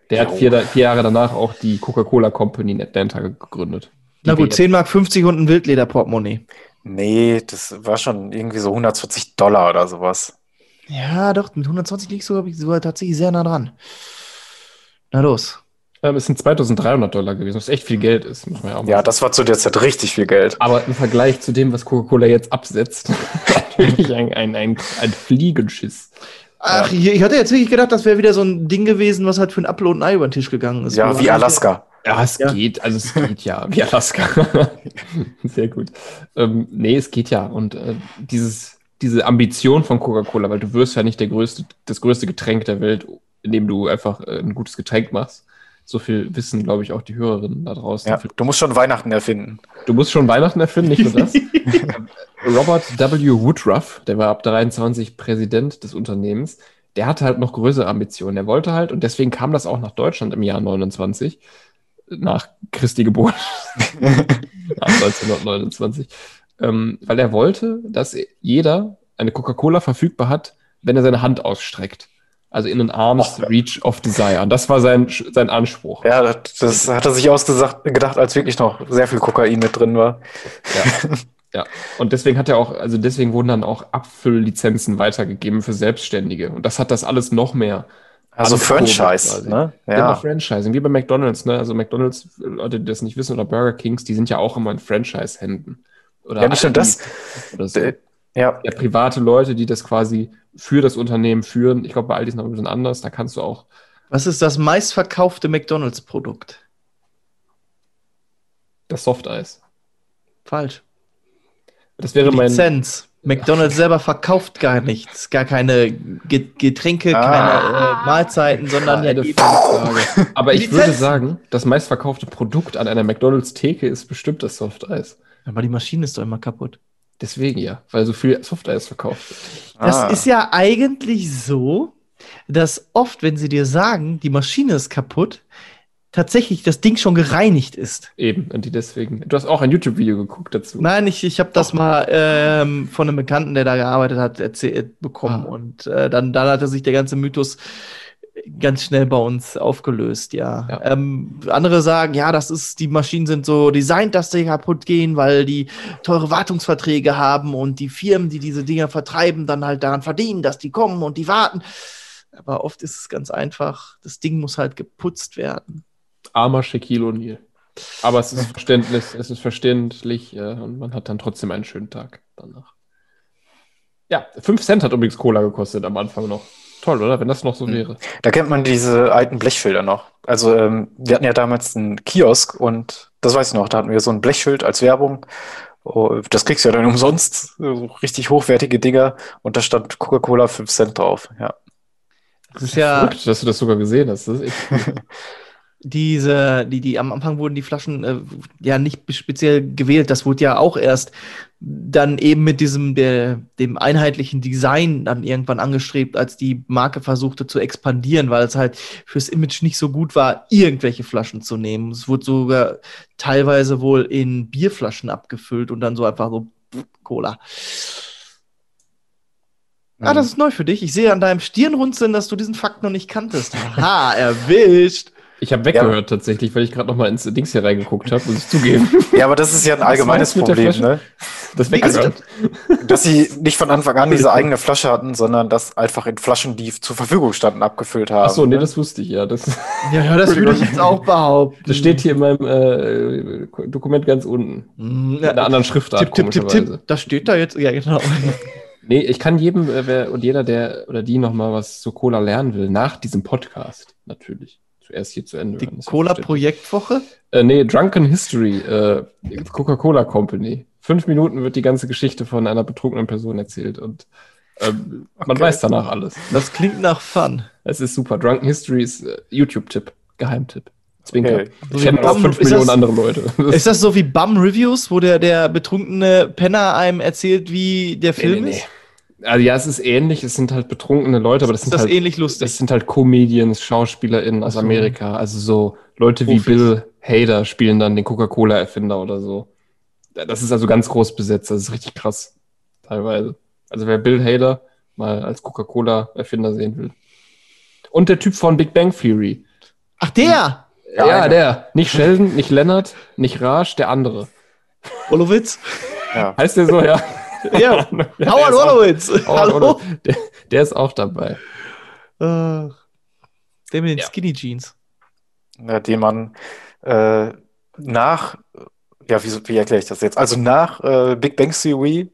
Der hat vier, vier Jahre danach auch die Coca-Cola Company in Atlanta gegründet. Na gut, 10 Mark 50 und ein Wildleder-Portemonnaie. Nee, das war schon irgendwie so 140 Dollar oder sowas. Ja, doch, mit 120 liegst du, ich, sogar tatsächlich sehr nah dran. Na los. Ähm, es sind 2300 Dollar gewesen, was echt viel Geld ist. Muss man ja, auch Ja, das war zu der Zeit richtig viel Geld. Aber im Vergleich zu dem, was Coca-Cola jetzt absetzt, natürlich ein, ein, ein, ein Fliegenschiss. Ach, ich, ich hatte jetzt wirklich gedacht, das wäre wieder so ein Ding gewesen, was halt für ein Apfel und ein Ei über den Tisch gegangen ist. Ja, wie Alaska. Ja, es Ja. geht, also es geht ja, wie Alaska. Sehr gut. Ähm, nee, es geht ja. Und äh, dieses, diese Ambition von Coca-Cola, weil du wirst ja nicht der größte, das größte Getränk der Welt, indem du einfach äh, ein gutes Getränk machst. So viel wissen, glaube ich, auch die Hörerinnen da draußen. Ja, du musst schon Weihnachten erfinden. Du musst schon Weihnachten erfinden, nicht nur das. Robert W. Woodruff, der war ab 23 Präsident des Unternehmens, der hatte halt noch größere Ambitionen. Er wollte halt, und deswegen kam das auch nach Deutschland im Jahr 29, nach Christi Geburt, nach 1929, ähm, weil er wollte, dass jeder eine Coca-Cola verfügbar hat, wenn er seine Hand ausstreckt. Also in den Arms Reach of Desire. Und das war sein, sein Anspruch. Ja, das, das hat er sich ausgesagt, gedacht, als wirklich noch sehr viel Kokain mit drin war. Ja. ja. Und deswegen hat er auch, also deswegen wurden dann auch Abfülllizenzen weitergegeben für Selbstständige. Und das hat das alles noch mehr. Also Franchise, ne? Ja. Ja. Genau, Franchising, wie bei McDonalds, ne? Also McDonalds, Leute, die das nicht wissen, oder Burger Kings, die sind ja auch immer in Franchise-Händen. Oder Ja, nicht nur das. So. Ja, ja, private Leute, die das quasi für das Unternehmen führen. Ich glaube, bei Aldi ist noch ein bisschen anders. Da kannst du auch. Was ist das meistverkaufte McDonalds-Produkt? Das Softeis. Falsch. Das wäre mein. Lizenz. McDonalds selber verkauft gar nichts, gar keine Ge Getränke, Ah. keine äh, Mahlzeiten, sondern ja Eine Frage. Aber ich würde sagen, das meistverkaufte Produkt an einer McDonalds-Theke ist bestimmt das Softeis. Aber die Maschine ist doch immer kaputt. Deswegen ja, weil so viel Softeis verkauft wird. Das Ah. ist ja eigentlich so, dass oft, wenn sie dir sagen, die Maschine ist kaputt, tatsächlich das Ding schon gereinigt ist. Eben, und die deswegen. Du hast auch ein YouTube-Video geguckt dazu. Nein, ich, ich habe das mal ähm, von einem Bekannten, der da gearbeitet hat, erzählt bekommen. Ah. Und äh, dann, dann hatte sich der ganze Mythos ganz schnell bei uns aufgelöst, ja. Ja. Ähm, andere sagen, ja, das ist, die Maschinen sind so designt, dass sie kaputt gehen, weil die teure Wartungsverträge haben und die Firmen, die diese Dinger vertreiben, dann halt daran verdienen, dass die kommen und die warten. Aber oft ist es ganz einfach, das Ding muss halt geputzt werden. Armer Shaquille O'Neal. Aber es ist verständlich, es ist verständlich äh, und man hat dann trotzdem einen schönen Tag danach. Ja, 5 Cent hat übrigens Cola gekostet am Anfang noch. Toll, oder? Wenn das noch so wäre. da kennt man diese alten Blechschilder noch. Also ähm, wir hatten ja damals einen Kiosk und das weiß ich noch, da hatten wir so ein Blechschild als Werbung. Oh, das kriegst du ja dann umsonst, so richtig hochwertige Dinger und da stand Coca-Cola 5 Cent drauf. Ja. Das ist ja, Verrückt, dass du das sogar gesehen hast. Das ist echt. diese, die, die am Anfang wurden die Flaschen äh, ja nicht speziell gewählt. Das wurde ja auch erst dann eben mit diesem der, dem einheitlichen Design dann irgendwann angestrebt, als die Marke versuchte zu expandieren, weil es halt fürs Image nicht so gut war, irgendwelche Flaschen zu nehmen. Es wurde sogar teilweise wohl in Bierflaschen abgefüllt und dann so einfach so pff, Cola. Ah, das ist neu für dich. Ich sehe an deinem Stirnrunzeln, dass du diesen Fakt noch nicht kanntest. Ha, erwischt. Ich habe weggehört tatsächlich, weil ich gerade noch mal ins Dings hier reingeguckt habe, muss ich zugeben. Ja, aber das ist ja ein allgemeines der Problem, ne? Das Also, weggehört. dass sie nicht von Anfang an diese eigene Flasche hatten, sondern das einfach in Flaschen, die zur Verfügung standen, abgefüllt haben. Achso, nee, ne? das wusste ich ja. Das, Ja, ja, das würde ich jetzt auch behaupten. das steht hier in meinem äh, Dokument ganz unten. Mm, Mit einer anderen Schriftart, Tipp, tipp, tipp, komischerweise. tipp. Das steht da jetzt. Ja, genau. Nee, ich kann jedem äh, wer, und jeder, der oder die noch mal was zu Cola lernen will, nach diesem Podcast natürlich. Zuerst hier zu Ende. Die Cola-Projektwoche. Äh, nee, Drunken History, äh, Coca-Cola Company. Fünf Minuten wird die ganze Geschichte von einer betrunkenen Person erzählt und ähm, man weiß danach alles. Das klingt nach Fun. Es ist super. Drunken History ist äh, YouTube-Tipp, Geheimtipp. Zwinker. Okay. Ich kenne auch Bum, fünf Millionen das- andere Leute. Ist das so wie Bum Reviews, wo der, der betrunkene Penner einem erzählt, wie der Film ist? Also ja, es ist ähnlich, es sind halt betrunkene Leute, aber das Ist sind das halt ähnlich lustig? Das sind halt Comedians, SchauspielerInnen aus. Amerika. Also so Leute wie Profis. Bill Hader spielen dann den Coca-Cola-Erfinder oder so. Das ist also ganz groß besetzt. Das ist richtig krass. Teilweise. Also wer Bill Hader mal als Coca-Cola-Erfinder sehen will. Und der Typ von Big Bang Theory. Ach, der! Ja, der. Nicht Sheldon, nicht Leonard, nicht Raj, der andere. Wolowitz? Ja. Heißt der so, ja? Ja, Howard Wolowitz. Hallo? Der, der ist auch dabei. Ach, der mit den Ja. Skinny Jeans. Ja, den man äh, nach, ja, wie, wie erkläre ich das jetzt? Also nach äh, Big Bang Theory,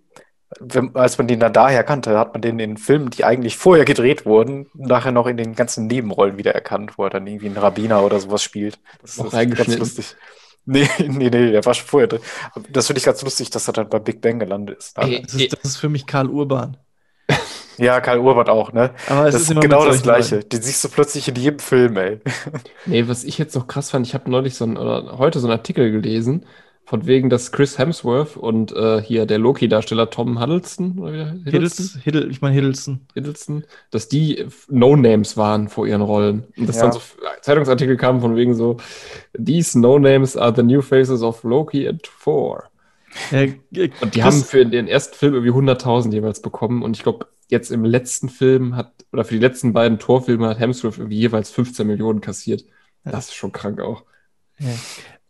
wenn, als man den dann daher kannte, hat man den in Filmen, die eigentlich vorher gedreht wurden, nachher noch in den ganzen Nebenrollen wiedererkannt, wo er dann irgendwie einen Rabbiner oder sowas spielt. Das ist ganz reingeschnitten. lustig. Nee, nee, nee, der war schon vorher drin. Das finde ich ganz lustig, dass er dann bei Big Bang gelandet ist. Ey, Das ist, das ist für mich Karl Urban. Ja, Karl Urban auch, ne? Aber es Das ist ist genau das Gleiche. Den siehst du plötzlich in jedem Film, ey. Nee, was ich jetzt noch krass fand, ich habe neulich so ein, oder heute so einen Artikel gelesen Von wegen, dass Chris Hemsworth und äh, hier der Loki-Darsteller Tom Hiddleston, oder wie Hiddleston? Hiddle, ich meine Hiddleston. Hiddleston, dass die No-Names waren vor ihren Rollen. Und dass Ja. dann so Zeitungsartikel kamen von wegen so, these No-Names are the new faces of Loki and Thor. Ja, Und die haben für den ersten Film irgendwie 100.000 jeweils bekommen. Und ich glaube, jetzt im letzten Film hat, oder für die letzten beiden Torfilme hat Hemsworth irgendwie jeweils 15 Millionen kassiert. Das ist schon krank auch.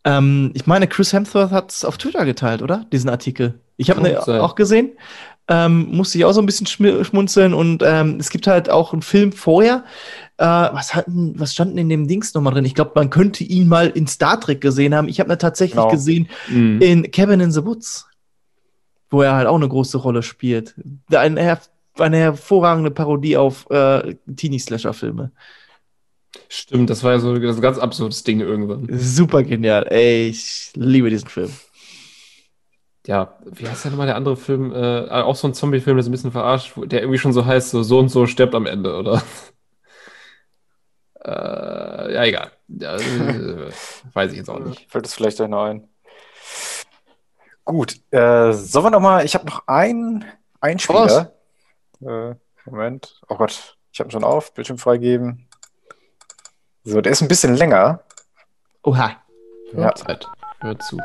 Ähm, ich meine, Chris Hemsworth hat es auf Twitter geteilt, oder? Diesen Artikel. Ich habe ihn auch gesehen. Ähm, musste ich auch so ein bisschen schmunzeln und ähm, es gibt halt auch einen Film vorher. Äh, was, hatten, was standen in dem Dings nochmal drin? Ich glaube, man könnte ihn mal in Star Trek gesehen haben. Ich habe ihn tatsächlich Genau. gesehen Mhm. in Cabin in the Woods, wo er halt auch eine große Rolle spielt. Eine, her eine hervorragende Parodie auf äh, Teenie-Slasher-Filme. Stimmt, das war ja so das ganz absurdes Ding irgendwann. Super genial. Ey, ich liebe diesen Film. Ja, wie heißt denn nochmal der andere Film? Äh, auch so ein Zombie-Film, der so ein bisschen verarscht, der irgendwie schon so heißt, so, so und so stirbt am Ende, oder? äh, ja, egal. Ja, äh, weiß ich jetzt auch nicht. Fällt es vielleicht euch noch ein. Gut, äh, sollen wir noch mal, ich habe noch einen Einspieler. Äh, Moment. Oh Gott, ich habe ihn schon auf, Bildschirm freigeben. So, der ist ein bisschen länger. Oha. Ja. Zeit. Hört zu.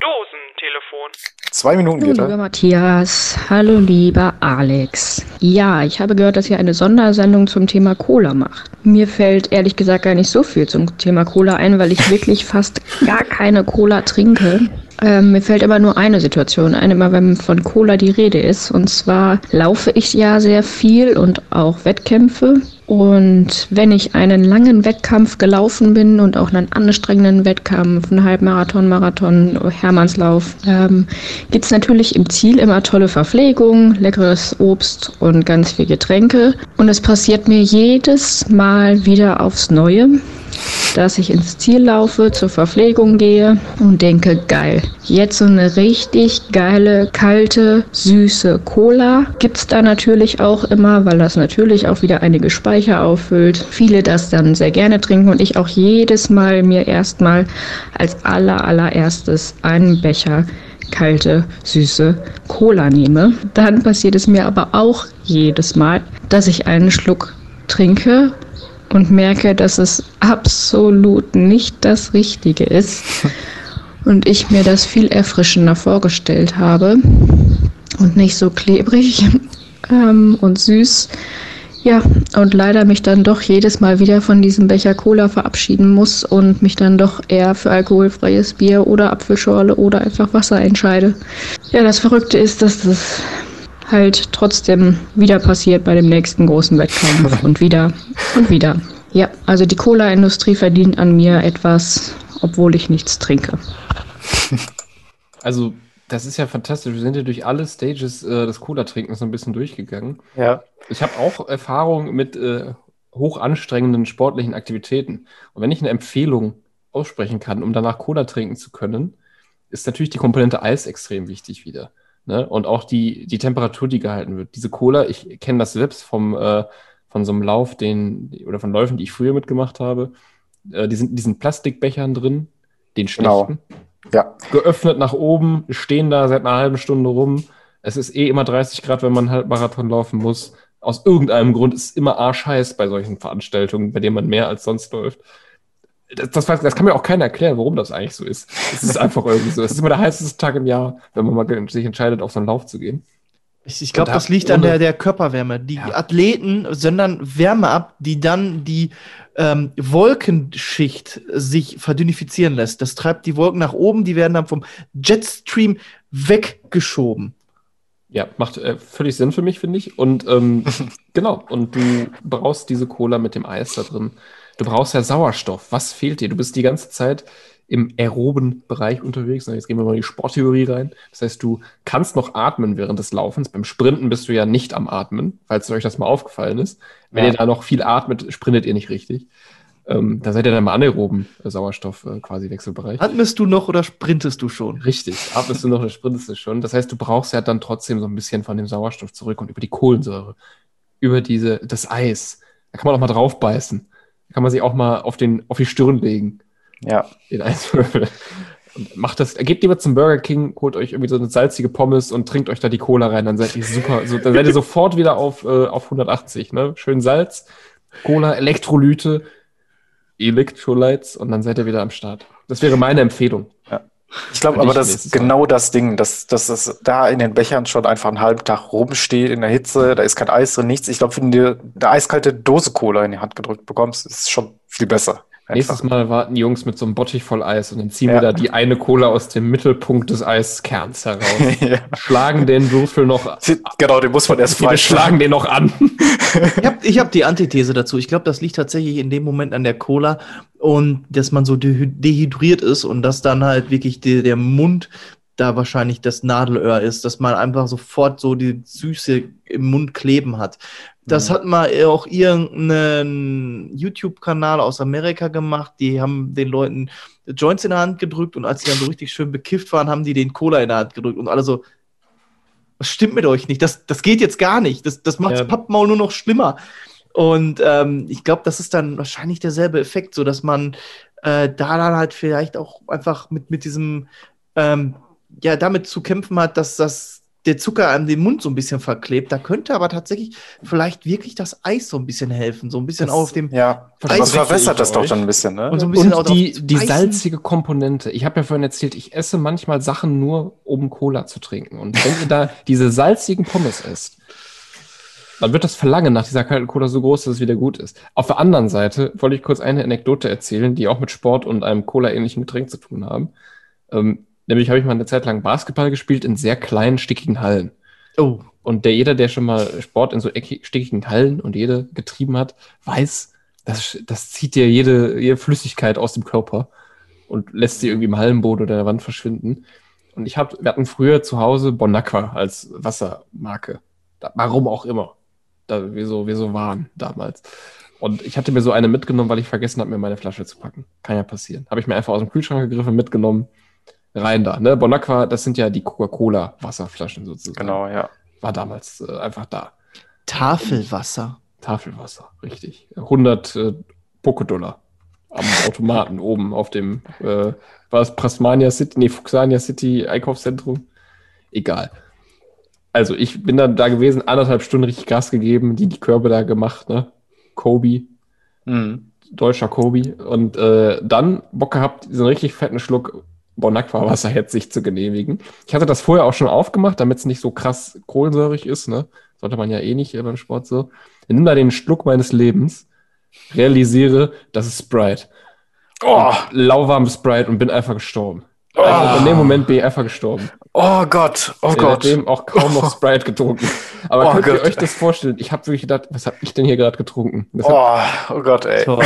Dosentelefon. Zwei Minuten Hallo geht lieber er. Matthias, hallo lieber Alex. Ja, ich habe gehört, dass ihr eine Sondersendung zum Thema Cola macht. Mir fällt ehrlich gesagt gar nicht so viel zum Thema Cola ein, weil ich wirklich fast gar keine Cola trinke. Ähm, mir fällt immer nur eine Situation ein, immer wenn von Cola die Rede ist. Und zwar laufe ich ja sehr viel und auch Wettkämpfe. Und wenn ich einen langen Wettkampf gelaufen bin und auch einen anstrengenden Wettkampf, einen Halbmarathon, Marathon, Hermannslauf, ähm, gibt es natürlich im Ziel immer tolle Verpflegung, leckeres Obst und ganz viel Getränke. Und es passiert mir jedes Mal wieder aufs Neue, dass ich ins Ziel laufe, zur Verpflegung gehe und denke, geil, jetzt so eine richtig geile, kalte, süße Cola. Gibt's da natürlich auch immer, weil das natürlich auch wieder einige Speicher auffüllt. Viele das dann sehr gerne trinken und ich auch jedes Mal mir erstmal als aller allererstes einen Becher kalte, süße Cola nehme. Dann passiert es mir aber auch jedes Mal, dass ich einen Schluck trinke und merke, dass es absolut nicht das Richtige ist und ich mir das viel erfrischender vorgestellt habe und nicht so klebrig ähm, und süß. Ja, und leider mich dann doch jedes Mal wieder von diesem Becher Cola verabschieden muss und mich dann doch eher für alkoholfreies Bier oder Apfelschorle oder einfach Wasser entscheide. Ja, das Verrückte ist, dass das halt trotzdem wieder passiert bei dem nächsten großen Wettkampf und wieder und wieder. Ja, also die Cola-Industrie verdient an mir etwas, obwohl ich nichts trinke. Also, das ist ja fantastisch. Wir sind ja durch alle Stages äh, des Cola-Trinkens so ein bisschen durchgegangen. Ja. Ich habe auch Erfahrung mit äh, hoch anstrengenden sportlichen Aktivitäten. Und wenn ich eine Empfehlung aussprechen kann, um danach Cola trinken zu können, ist natürlich die Komponente Eis extrem wichtig wieder. Ne? Und auch die, die Temperatur, die gehalten wird. Diese Cola, ich kenne das selbst vom, äh, von so einem Lauf, den, oder von Läufen, die ich früher mitgemacht habe. Äh, die sind in diesen Plastikbechern drin, den Genau. schlechten. Ja. Geöffnet nach oben, stehen da seit einer halben Stunde rum. Es ist eh immer 30 Grad, wenn man einen Halbmarathon laufen muss. Aus irgendeinem Grund ist es immer arschheiß bei solchen Veranstaltungen, bei denen man mehr als sonst läuft. Das, das, das kann mir auch keiner erklären, warum das eigentlich so ist. Es ist einfach irgendwie so. Es ist immer der heißeste Tag im Jahr, wenn man mal sich entscheidet, auf so einen Lauf zu gehen. Ich, ich glaube, das da- liegt an der, der Körperwärme. Die Athleten sondern Wärme ab, die dann die ähm, Wolkenschicht sich verdünnifizieren lässt. Das treibt die Wolken nach oben, die werden dann vom Jetstream weggeschoben. Ja, macht äh, völlig Sinn für mich, finde ich. Und ähm, genau, und du brauchst diese Cola mit dem Eis da drin. Du brauchst ja Sauerstoff. Was fehlt dir? Du bist die ganze Zeit im aeroben Bereich unterwegs. Jetzt gehen wir mal in die Sporttheorie rein. Das heißt, du kannst noch atmen während des Laufens. Beim Sprinten bist du ja nicht am Atmen, falls euch das mal aufgefallen ist. Wenn Ja. ihr da noch viel atmet, sprintet ihr nicht richtig. Ähm, da seid ihr dann im anaeroben Sauerstoff äh, quasi Wechselbereich. Atmest du noch oder sprintest du schon? Richtig, atmest du noch oder sprintest du schon. Das heißt, du brauchst ja dann trotzdem so ein bisschen von dem Sauerstoff zurück und über die Kohlensäure, über diese, das Eis. Da kann man auch mal draufbeißen. Da kann man sich auch mal auf, den, auf die Stirn legen. Ja. Den Eiswürfel. Und macht das, geht lieber zum Burger King, holt euch irgendwie so eine salzige Pommes und trinkt euch da die Cola rein, dann seid ihr super, so, dann seid ihr sofort wieder auf, äh, auf 180, ne? Schön Salz, Cola, Elektrolyte, Electrolytes und dann seid ihr wieder am Start. Das wäre meine Empfehlung. Ich glaube aber, das ist genau das Ding, dass, dass das da in den Bechern schon einfach einen halben Tag rumsteht in der Hitze, da ist kein Eis drin, nichts. Ich glaube, wenn du eine eiskalte Dose Cola in die Hand gedrückt bekommst, ist es schon viel besser. Nächstes Mal warten die Jungs mit so einem Bottich voll Eis und dann ziehen Ja. wir da die eine Cola aus dem Mittelpunkt des Eiskerns heraus. Schlagen den Würfel noch. Genau, den muss man erst Wir freischlagen. schlagen den noch an. Ich habe ich hab die Antithese dazu. Ich glaube, das liegt tatsächlich in dem Moment an der Cola und dass man so dehy- dehydriert ist und dass dann halt wirklich die, der Mund da wahrscheinlich das Nadelöhr ist, dass man einfach sofort so die Süße im Mund kleben hat. Das hat mal auch irgendeinen YouTube-Kanal aus Amerika gemacht. Die haben den Leuten Joints in der Hand gedrückt und als sie dann so richtig schön bekifft waren, haben die den Cola in der Hand gedrückt und alle so, was stimmt mit euch nicht? Das, das geht jetzt gar nicht. Das, das macht Ja. das Pappmaul nur noch schlimmer. Und ähm, ich glaube, das ist dann wahrscheinlich derselbe Effekt, so dass man äh, da dann halt vielleicht auch einfach mit, mit diesem, ähm, ja, damit zu kämpfen hat, dass das der Zucker an den Mund so ein bisschen verklebt. Da könnte aber tatsächlich vielleicht wirklich das Eis so ein bisschen helfen. So ein bisschen Das- auf dem Ja, Eis- das verwässert das doch dann ein bisschen, ne? Und so ein bisschen auch Und die, die salzige Komponente. Ich habe ja vorhin erzählt, ich esse manchmal Sachen nur, um Cola zu trinken. Und wenn ihr da diese salzigen Pommes esst, dann wird das Verlangen nach dieser kalten Cola so groß, dass es wieder gut ist. Auf der anderen Seite wollte ich kurz eine Anekdote erzählen, die auch mit Sport und einem Cola-ähnlichen Getränk zu tun haben. Ähm, nämlich habe ich mal eine Zeit lang Basketball gespielt in sehr kleinen, stickigen Hallen. Oh. Und der jeder, der schon mal Sport in so eckig- stickigen Hallen und jede getrieben hat, weiß, das, das zieht dir jede, jede Flüssigkeit aus dem Körper und lässt sie irgendwie im Hallenboden oder der Wand verschwinden. Und ich hab, wir hatten früher zu Hause Bonacqua als Wassermarke. Da, warum auch immer. Da wir so, wir so waren damals. Und ich hatte mir so eine mitgenommen, weil ich vergessen habe, mir meine Flasche zu packen. Kann ja passieren. Habe ich mir einfach aus dem Kühlschrank gegriffen, mitgenommen, rein da. Ne? Bonacqua, das sind ja die Coca-Cola-Wasserflaschen sozusagen. Genau, ja. War damals äh, einfach da. Tafelwasser. Tafelwasser, richtig. 100 äh, Poké-Dollar am Automaten oben auf dem, äh, war es Prasmania City, nee, Fuxania City Einkaufszentrum? Egal. Also ich bin dann da gewesen, anderthalb Stunden richtig Gas gegeben, die, die Körbe da gemacht, ne? Kobe, Mhm. deutscher Kobe. Und äh, dann Bock gehabt, diesen richtig fetten Schluck Bonacqua-Wasser jetzt sich zu genehmigen. Ich hatte das vorher auch schon aufgemacht, damit es nicht so krass kohlensäurig ist, ne? Sollte man ja eh nicht äh, beim Sport so. Ich nimm da den Schluck meines Lebens, realisiere, das ist Sprite. Oh. Lauwarm Sprite und bin einfach gestorben. Oh. Also in dem Moment bin ich einfach gestorben. Oh Gott, oh Gott. Seitdem auch kaum noch Sprite getrunken. Aber Oh könnt ihr Gott. euch das vorstellen? Ich habe wirklich gedacht, was habe ich denn hier gerade getrunken? Oh, oh Gott, ey. Toll.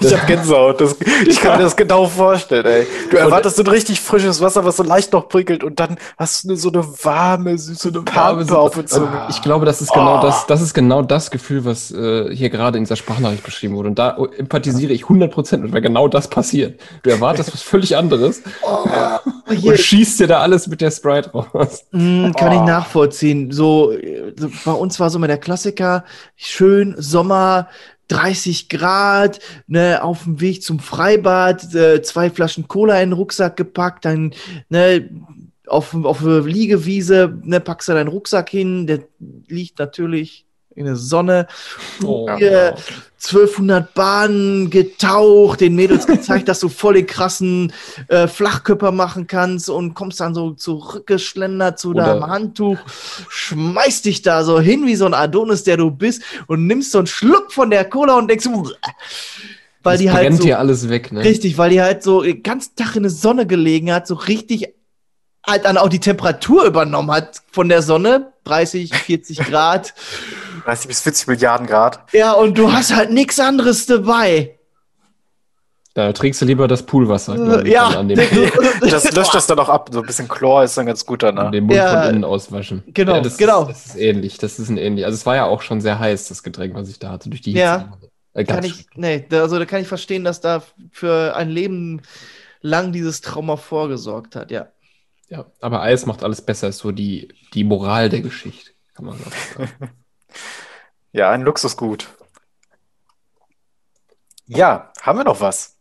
Ich hab Gänsehaut. Das, ich kann mir das genau vorstellen, ey. Du erwartest so ein richtig frisches Wasser, was so leicht noch prickelt und dann hast du eine, so eine warme, süße Pampe auf der Zunge. Ich glaube, das ist genau Oh. das, das ist genau das Gefühl, was äh, hier gerade in dieser Sprachnachricht beschrieben wurde. Und da empathisiere ich 100% mit, weil genau das passiert. Du erwartest was völlig anderes hier- und schießt dir da alles mit der Sprite raus. Mm, kann Oh. ich nachvollziehen. So, äh, so, bei uns war so immer der Klassiker, schön Sommer, 30 Grad, ne, auf dem Weg zum Freibad, äh, zwei Flaschen Cola in den Rucksack gepackt, dann ne, auf, auf Liegewiese, ne, packst du deinen Rucksack hin, der liegt natürlich in der Sonne. Oh, Hier 1200 Bahnen getaucht, den Mädels gezeigt, dass du voll den krassen äh, Flachkörper machen kannst und kommst dann so zurückgeschlendert zu Oder- deinem Handtuch, schmeißt dich da so hin wie so ein Adonis, der du bist und nimmst so einen Schluck von der Cola und denkst, "Uah." weil Das die halt so, dir alles weg, ne? richtig, weil die halt so den ganzen Tag in der Sonne gelegen hat, so richtig halt dann auch die Temperatur übernommen hat von der Sonne, 30, 40 Grad. 30 bis 40 Milliarden Grad. Ja, und du hast halt nichts anderes dabei. Da trinkst du lieber das Poolwasser. ich, Ja, an dem, Das löscht das dann auch ab. So ein bisschen Chlor ist dann ganz gut danach. den Mund Ja. von innen auswaschen. Genau, ja, das genau. Ist, das ist ähnlich. Das ist ein ähnlich. Also es war ja auch schon sehr heiß, das Getränk, was ich da hatte, durch die Hitze. Ja. Äh, Kann ich, nee, da- also da kann ich verstehen, dass da für ein Leben lang dieses Trauma vorgesorgt hat, ja. Ja, aber Eis macht alles besser, ist so die, die Moral der Geschichte, kann man sagen. Ja, ein Luxusgut. Ja, haben wir noch was?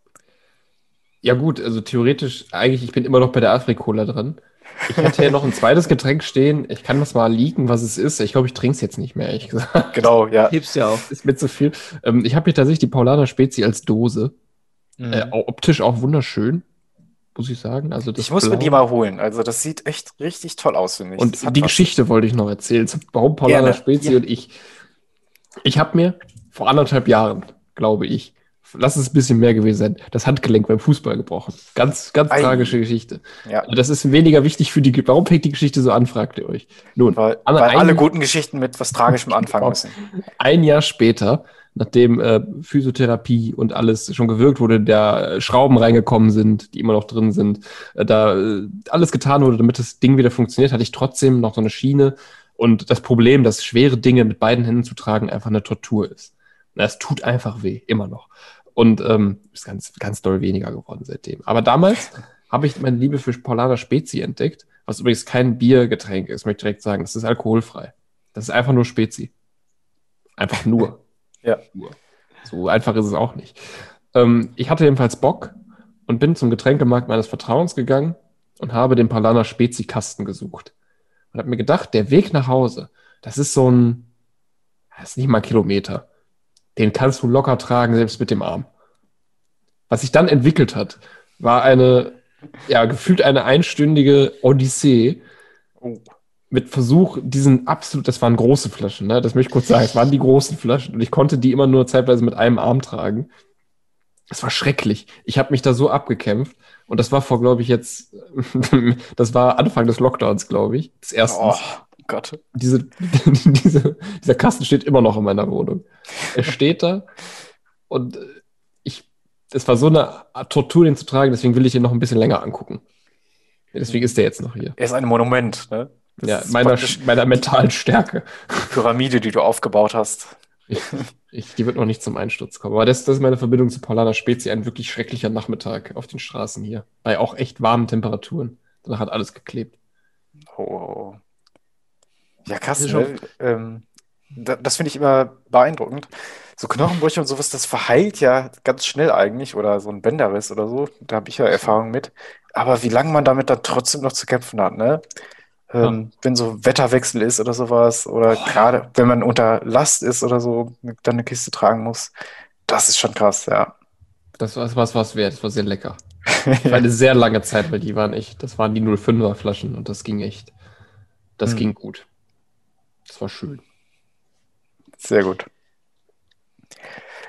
Ja, gut, also theoretisch, eigentlich, ich bin immer noch bei der Afri-Cola dran. Ich hatte ja noch ein zweites Getränk stehen. Ich kann das mal liegen, was es ist. Ich glaube, ich trinke es jetzt nicht mehr, ehrlich gesagt. Genau, ja. Hebst ja auf. Ist mir zu viel. Ähm, ich habe hier tatsächlich die Paulaner Spezi als Dose. Mhm. Äh, optisch auch wunderschön, muss ich sagen. Also das Ich muss mir Blau- die mal holen. Also das sieht echt richtig toll aus, finde ich. Und die. Geschichte wollte ich noch erzählen. Zum- Warum Gerne. Spezi Ja. und ich. Ich habe mir vor anderthalb Jahren, glaube ich, lass es ein bisschen mehr gewesen sein, das Handgelenk beim Fußball gebrochen. Ganz, ganz Ei. tragische Geschichte. Ja. Also Das ist weniger wichtig für die. Warum fängt die Geschichte so an, fragt ihr euch. Nun, Weil, weil ein- alle guten Geschichten mit was Tragischem anfangen müssen. ein Jahr später, nachdem äh, Physiotherapie und alles schon gewirkt wurde, da äh, Schrauben reingekommen sind, die immer noch drin sind, äh, da äh, alles getan wurde, damit das Ding wieder funktioniert, hatte ich trotzdem noch so eine Schiene. Und das Problem, dass schwere Dinge mit beiden Händen zu tragen einfach eine Tortur ist. Es tut einfach weh, immer noch. Und ähm, ist ganz, ganz doll weniger geworden seitdem. Aber damals habe ich meine Liebe für Paulaner Spezi entdeckt, was übrigens kein Biergetränk ist, möchte ich direkt sagen. Das ist alkoholfrei. Das ist einfach nur Spezi. Einfach nur. Ja. So einfach ist es auch nicht. Ähm, ich hatte jedenfalls Bock und bin zum Getränkemarkt meines Vertrauens gegangen und habe den Paulaner Spezi-Kasten gesucht. Und habe mir gedacht, der Weg nach Hause, das ist so ein, das ist nicht mal ein Kilometer. Den kannst du locker tragen, selbst mit dem Arm. Was sich dann entwickelt hat, war eine, ja, gefühlt eine einstündige Odyssee Oh. Mit Versuch, diesen absolut, das waren große Flaschen, ne? Das möchte ich kurz sagen, es waren die großen Flaschen und ich konnte die immer nur zeitweise mit einem Arm tragen. Es war schrecklich. Ich habe mich da so abgekämpft und das war vor, glaube ich, jetzt, das war Anfang des Lockdowns, glaube ich, des ersten. Oh Gott. Diese, diese, dieser Kasten steht immer noch in meiner Wohnung. Er steht da und ich, es war so eine Tortur, den zu tragen, deswegen will ich ihn noch ein bisschen länger angucken. Deswegen ist der jetzt noch hier. Er ist ein Monument, ne? Das Ja, meiner, meiner mentalen Stärke. Pyramide, die du aufgebaut hast. Ich, ich, die wird noch nicht zum Einsturz kommen. Aber das, das ist meine Verbindung zu Paulaner Spezi. Ein wirklich schrecklicher Nachmittag auf den Straßen hier. Bei auch echt warmen Temperaturen. Danach hat alles geklebt. Oh. Ja, krass, Das ist ne? ähm, da, das finde ich immer beeindruckend. So Knochenbrüche und sowas, das verheilt ja ganz schnell eigentlich oder so ein Bänderriss oder so. Da habe ich ja Erfahrung mit. Aber wie lange man damit dann trotzdem noch zu kämpfen hat, ne? Ähm, Wenn so Wetterwechsel ist oder sowas oder gerade wenn man unter Last ist oder so, dann eine Kiste tragen muss. Das ist schon krass, ja. Das war was was wert. Das war sehr lecker. Für eine sehr lange Zeit, weil die waren echt, das waren die 05er Flaschen und das ging echt. Das Hm. ging gut. Das war schön. Sehr gut.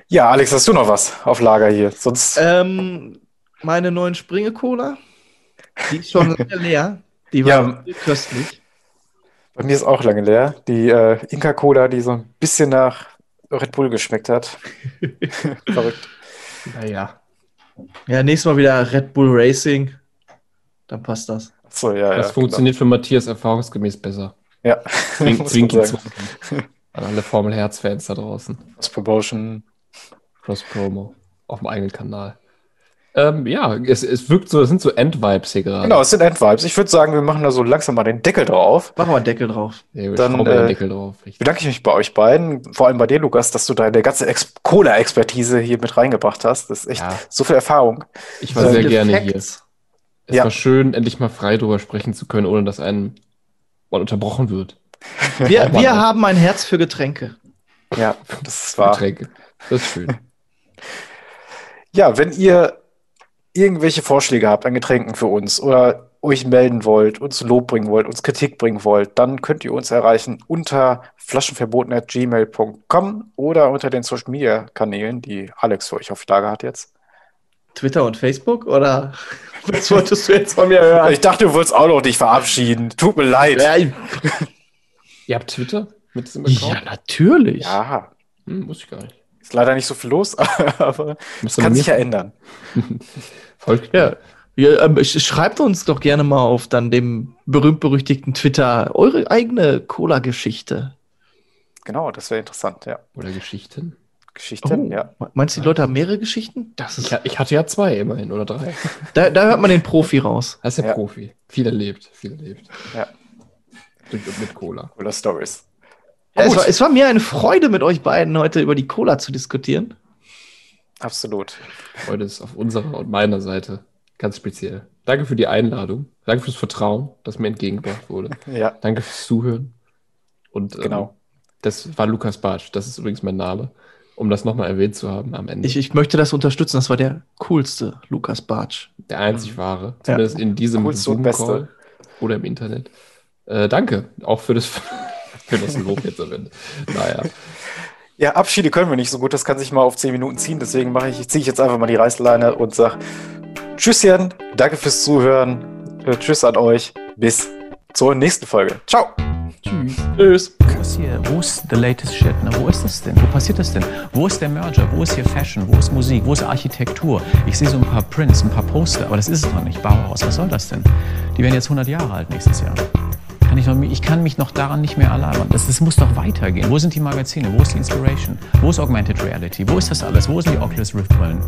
Ja, Alex, hast du noch was auf Lager hier? Sonst. Ähm, meine neuen Springe-Cola, die ist schon leer. Die war Ja. köstlich. Bei mir ist auch lange leer. Die äh, Inca Cola, die so ein bisschen nach Red Bull geschmeckt hat. Verrückt. Naja. Ja, nächstes Mal wieder Red Bull Racing. Dann passt das. So, ja, Das ja, funktioniert für Matthias erfahrungsgemäß besser. Ja, zwinki, sagen. zwonki. An alle Formel Herz-Fans da draußen. Cross-Promotion. Cross-Promo. Auf dem eigenen Kanal. Ähm, ja, es, es wirkt so, es sind so End-Vibes hier gerade. Genau, es sind Endvibes. Ich würde sagen, wir machen da so langsam mal den Deckel drauf. Machen wir einen Deckel drauf. Ja, wir Dann schrauben den äh, Deckel drauf. Richtig. bedanke ich mich bei euch beiden, vor allem bei dir, Lukas, dass du deine ganze Ex Cola-Expertise hier mit reingebracht hast. Das ist echt Ja. so viel Erfahrung. Ich war sehr Viele gerne Facts. hier. Es Ja. war schön, endlich mal frei drüber sprechen zu können, ohne dass einem mal unterbrochen wird. Wir, wir haben ein Herz für Getränke. Ja, das war. Getränke. Das ist schön. Ja, wenn ihr irgendwelche Vorschläge habt an Getränken für uns oder euch melden wollt, uns Lob bringen wollt, uns Kritik bringen wollt, dann könnt ihr uns erreichen unter flaschenverboten.gmail.com oder unter den Social Media Kanälen, die Alex für euch auf Lager hat jetzt. Twitter und Facebook? Oder was wolltest du jetzt von mir hören? Ich dachte, du wolltest auch noch dich verabschieden. Tut mir leid. Ja, Ihr habt Twitter mit diesem Account? ja natürlich. Ja, Hm, muss ich gar nicht. Ist leider nicht so viel los, aber es kann sich ja ändern. Folgt Ja. Ja, ähm, sch- schreibt uns doch gerne mal auf dann dem berühmt-berüchtigten Twitter eure eigene Cola-Geschichte. Genau, das wäre interessant, ja. Oder Geschichten. Geschichten, Oh, ja. Meinst du, die Leute haben mehrere Geschichten? Das Ich, ist, ha- ich hatte ja zwei immerhin oder drei. da, da hört man den Profi raus. Das ist ja, Ja. Profi. Viel erlebt, viel erlebt. Ja. Und mit Cola. Cooler Stories. Ja, es, war, es war mir eine Freude, mit euch beiden heute über die Cola zu diskutieren. Absolut. Heute ist auf unserer und meiner Seite ganz speziell. Danke für die Einladung. Danke fürs Vertrauen, das mir entgegengebracht wurde. Ja. Danke fürs Zuhören. Und ähm, Genau. das war Lukas Bartsch. Das ist übrigens mein Name, um das nochmal erwähnt zu haben am Ende. Ich, ich möchte das unterstützen. Das war der coolste Lukas Bartsch. Der einzig wahre. Zumindest in diesem Zoom-Call oder im Internet. Äh, danke. Auch für das, für das Lob jetzt am Ende. Naja. Ja, Abschiede können wir nicht so gut. Das kann sich mal auf 10 Minuten ziehen. Deswegen mache ich, ziehe ich jetzt einfach mal die Reißleine und sage Tschüsschen. Danke fürs Zuhören. Äh, Tschüss an euch. Bis zur nächsten Folge. Ciao. Tschüss. Tschüss. Was hier? Wo ist the latest shit? Ne? Wo ist das denn? Wo passiert das denn? Wo ist der Merger? Wo ist hier Fashion? Wo ist Musik? Wo ist Architektur? Ich sehe so ein paar Prints, ein paar Poster, aber das ist es doch nicht. Bauhaus, was soll das denn? Die werden jetzt 100 Jahre alt nächstes Jahr. Kann ich, noch, ich kann mich noch daran nicht mehr erlabern. Das, das muss doch weitergehen. Wo sind die Magazine? Wo ist die Inspiration? Wo ist Augmented Reality? Wo ist das alles? Wo sind die Oculus Rift Brillen?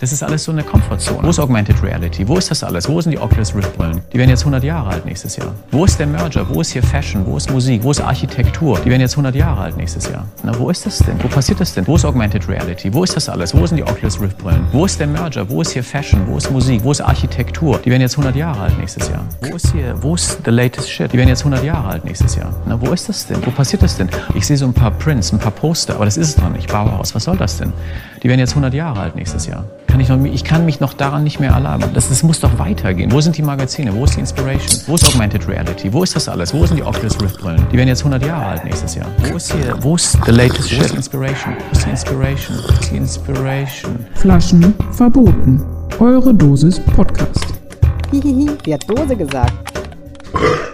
Das ist alles so eine Komfortzone. Wo ist Augmented Reality? Wo ist das alles? Wo sind die Oculus Rift Brillen? Die werden jetzt 100 Jahre alt nächstes Jahr. Wo ist der Merger? Wo ist hier Fashion? Wo ist Musik? Wo ist Architektur? Die werden jetzt 100 Jahre alt nächstes Jahr. Na, wo ist das denn? Wo passiert das denn? Wo ist Augmented Reality? Wo ist das alles? Wo sind die Oculus Rift Brillen? Wo ist der Merger? Wo ist hier Fashion? Wo ist Musik? Wo ist Architektur? Die werden jetzt 100 Jahre alt nächstes Jahr. Wo ist hier? Wo ist the latest shit? Die werden jetzt 100 Jahre alt nächstes Jahr. Na, wo ist das denn? Wo passiert das denn? Ich sehe so ein paar Prints, ein paar Poster, aber das ist es doch nicht. Bauhaus, was soll das denn? Die werden jetzt 100 Jahre alt nächstes Jahr. Kann ich, noch, ich kann mich noch daran nicht mehr erlabern. Das, das muss doch weitergehen. Wo sind die Magazine? Wo ist die Inspiration? Wo ist Augmented Reality? Wo ist das alles? Wo sind die Oculus Rift Brillen? Die werden jetzt 100 Jahre alt nächstes Jahr. Wo ist hier? Wo ist the latest shit? Wo ist die Inspiration? Wo ist die Inspiration? Wo ist die Inspiration? Flaschen verboten. Eure Dosis Podcast. Hihihi, die hat Dose gesagt.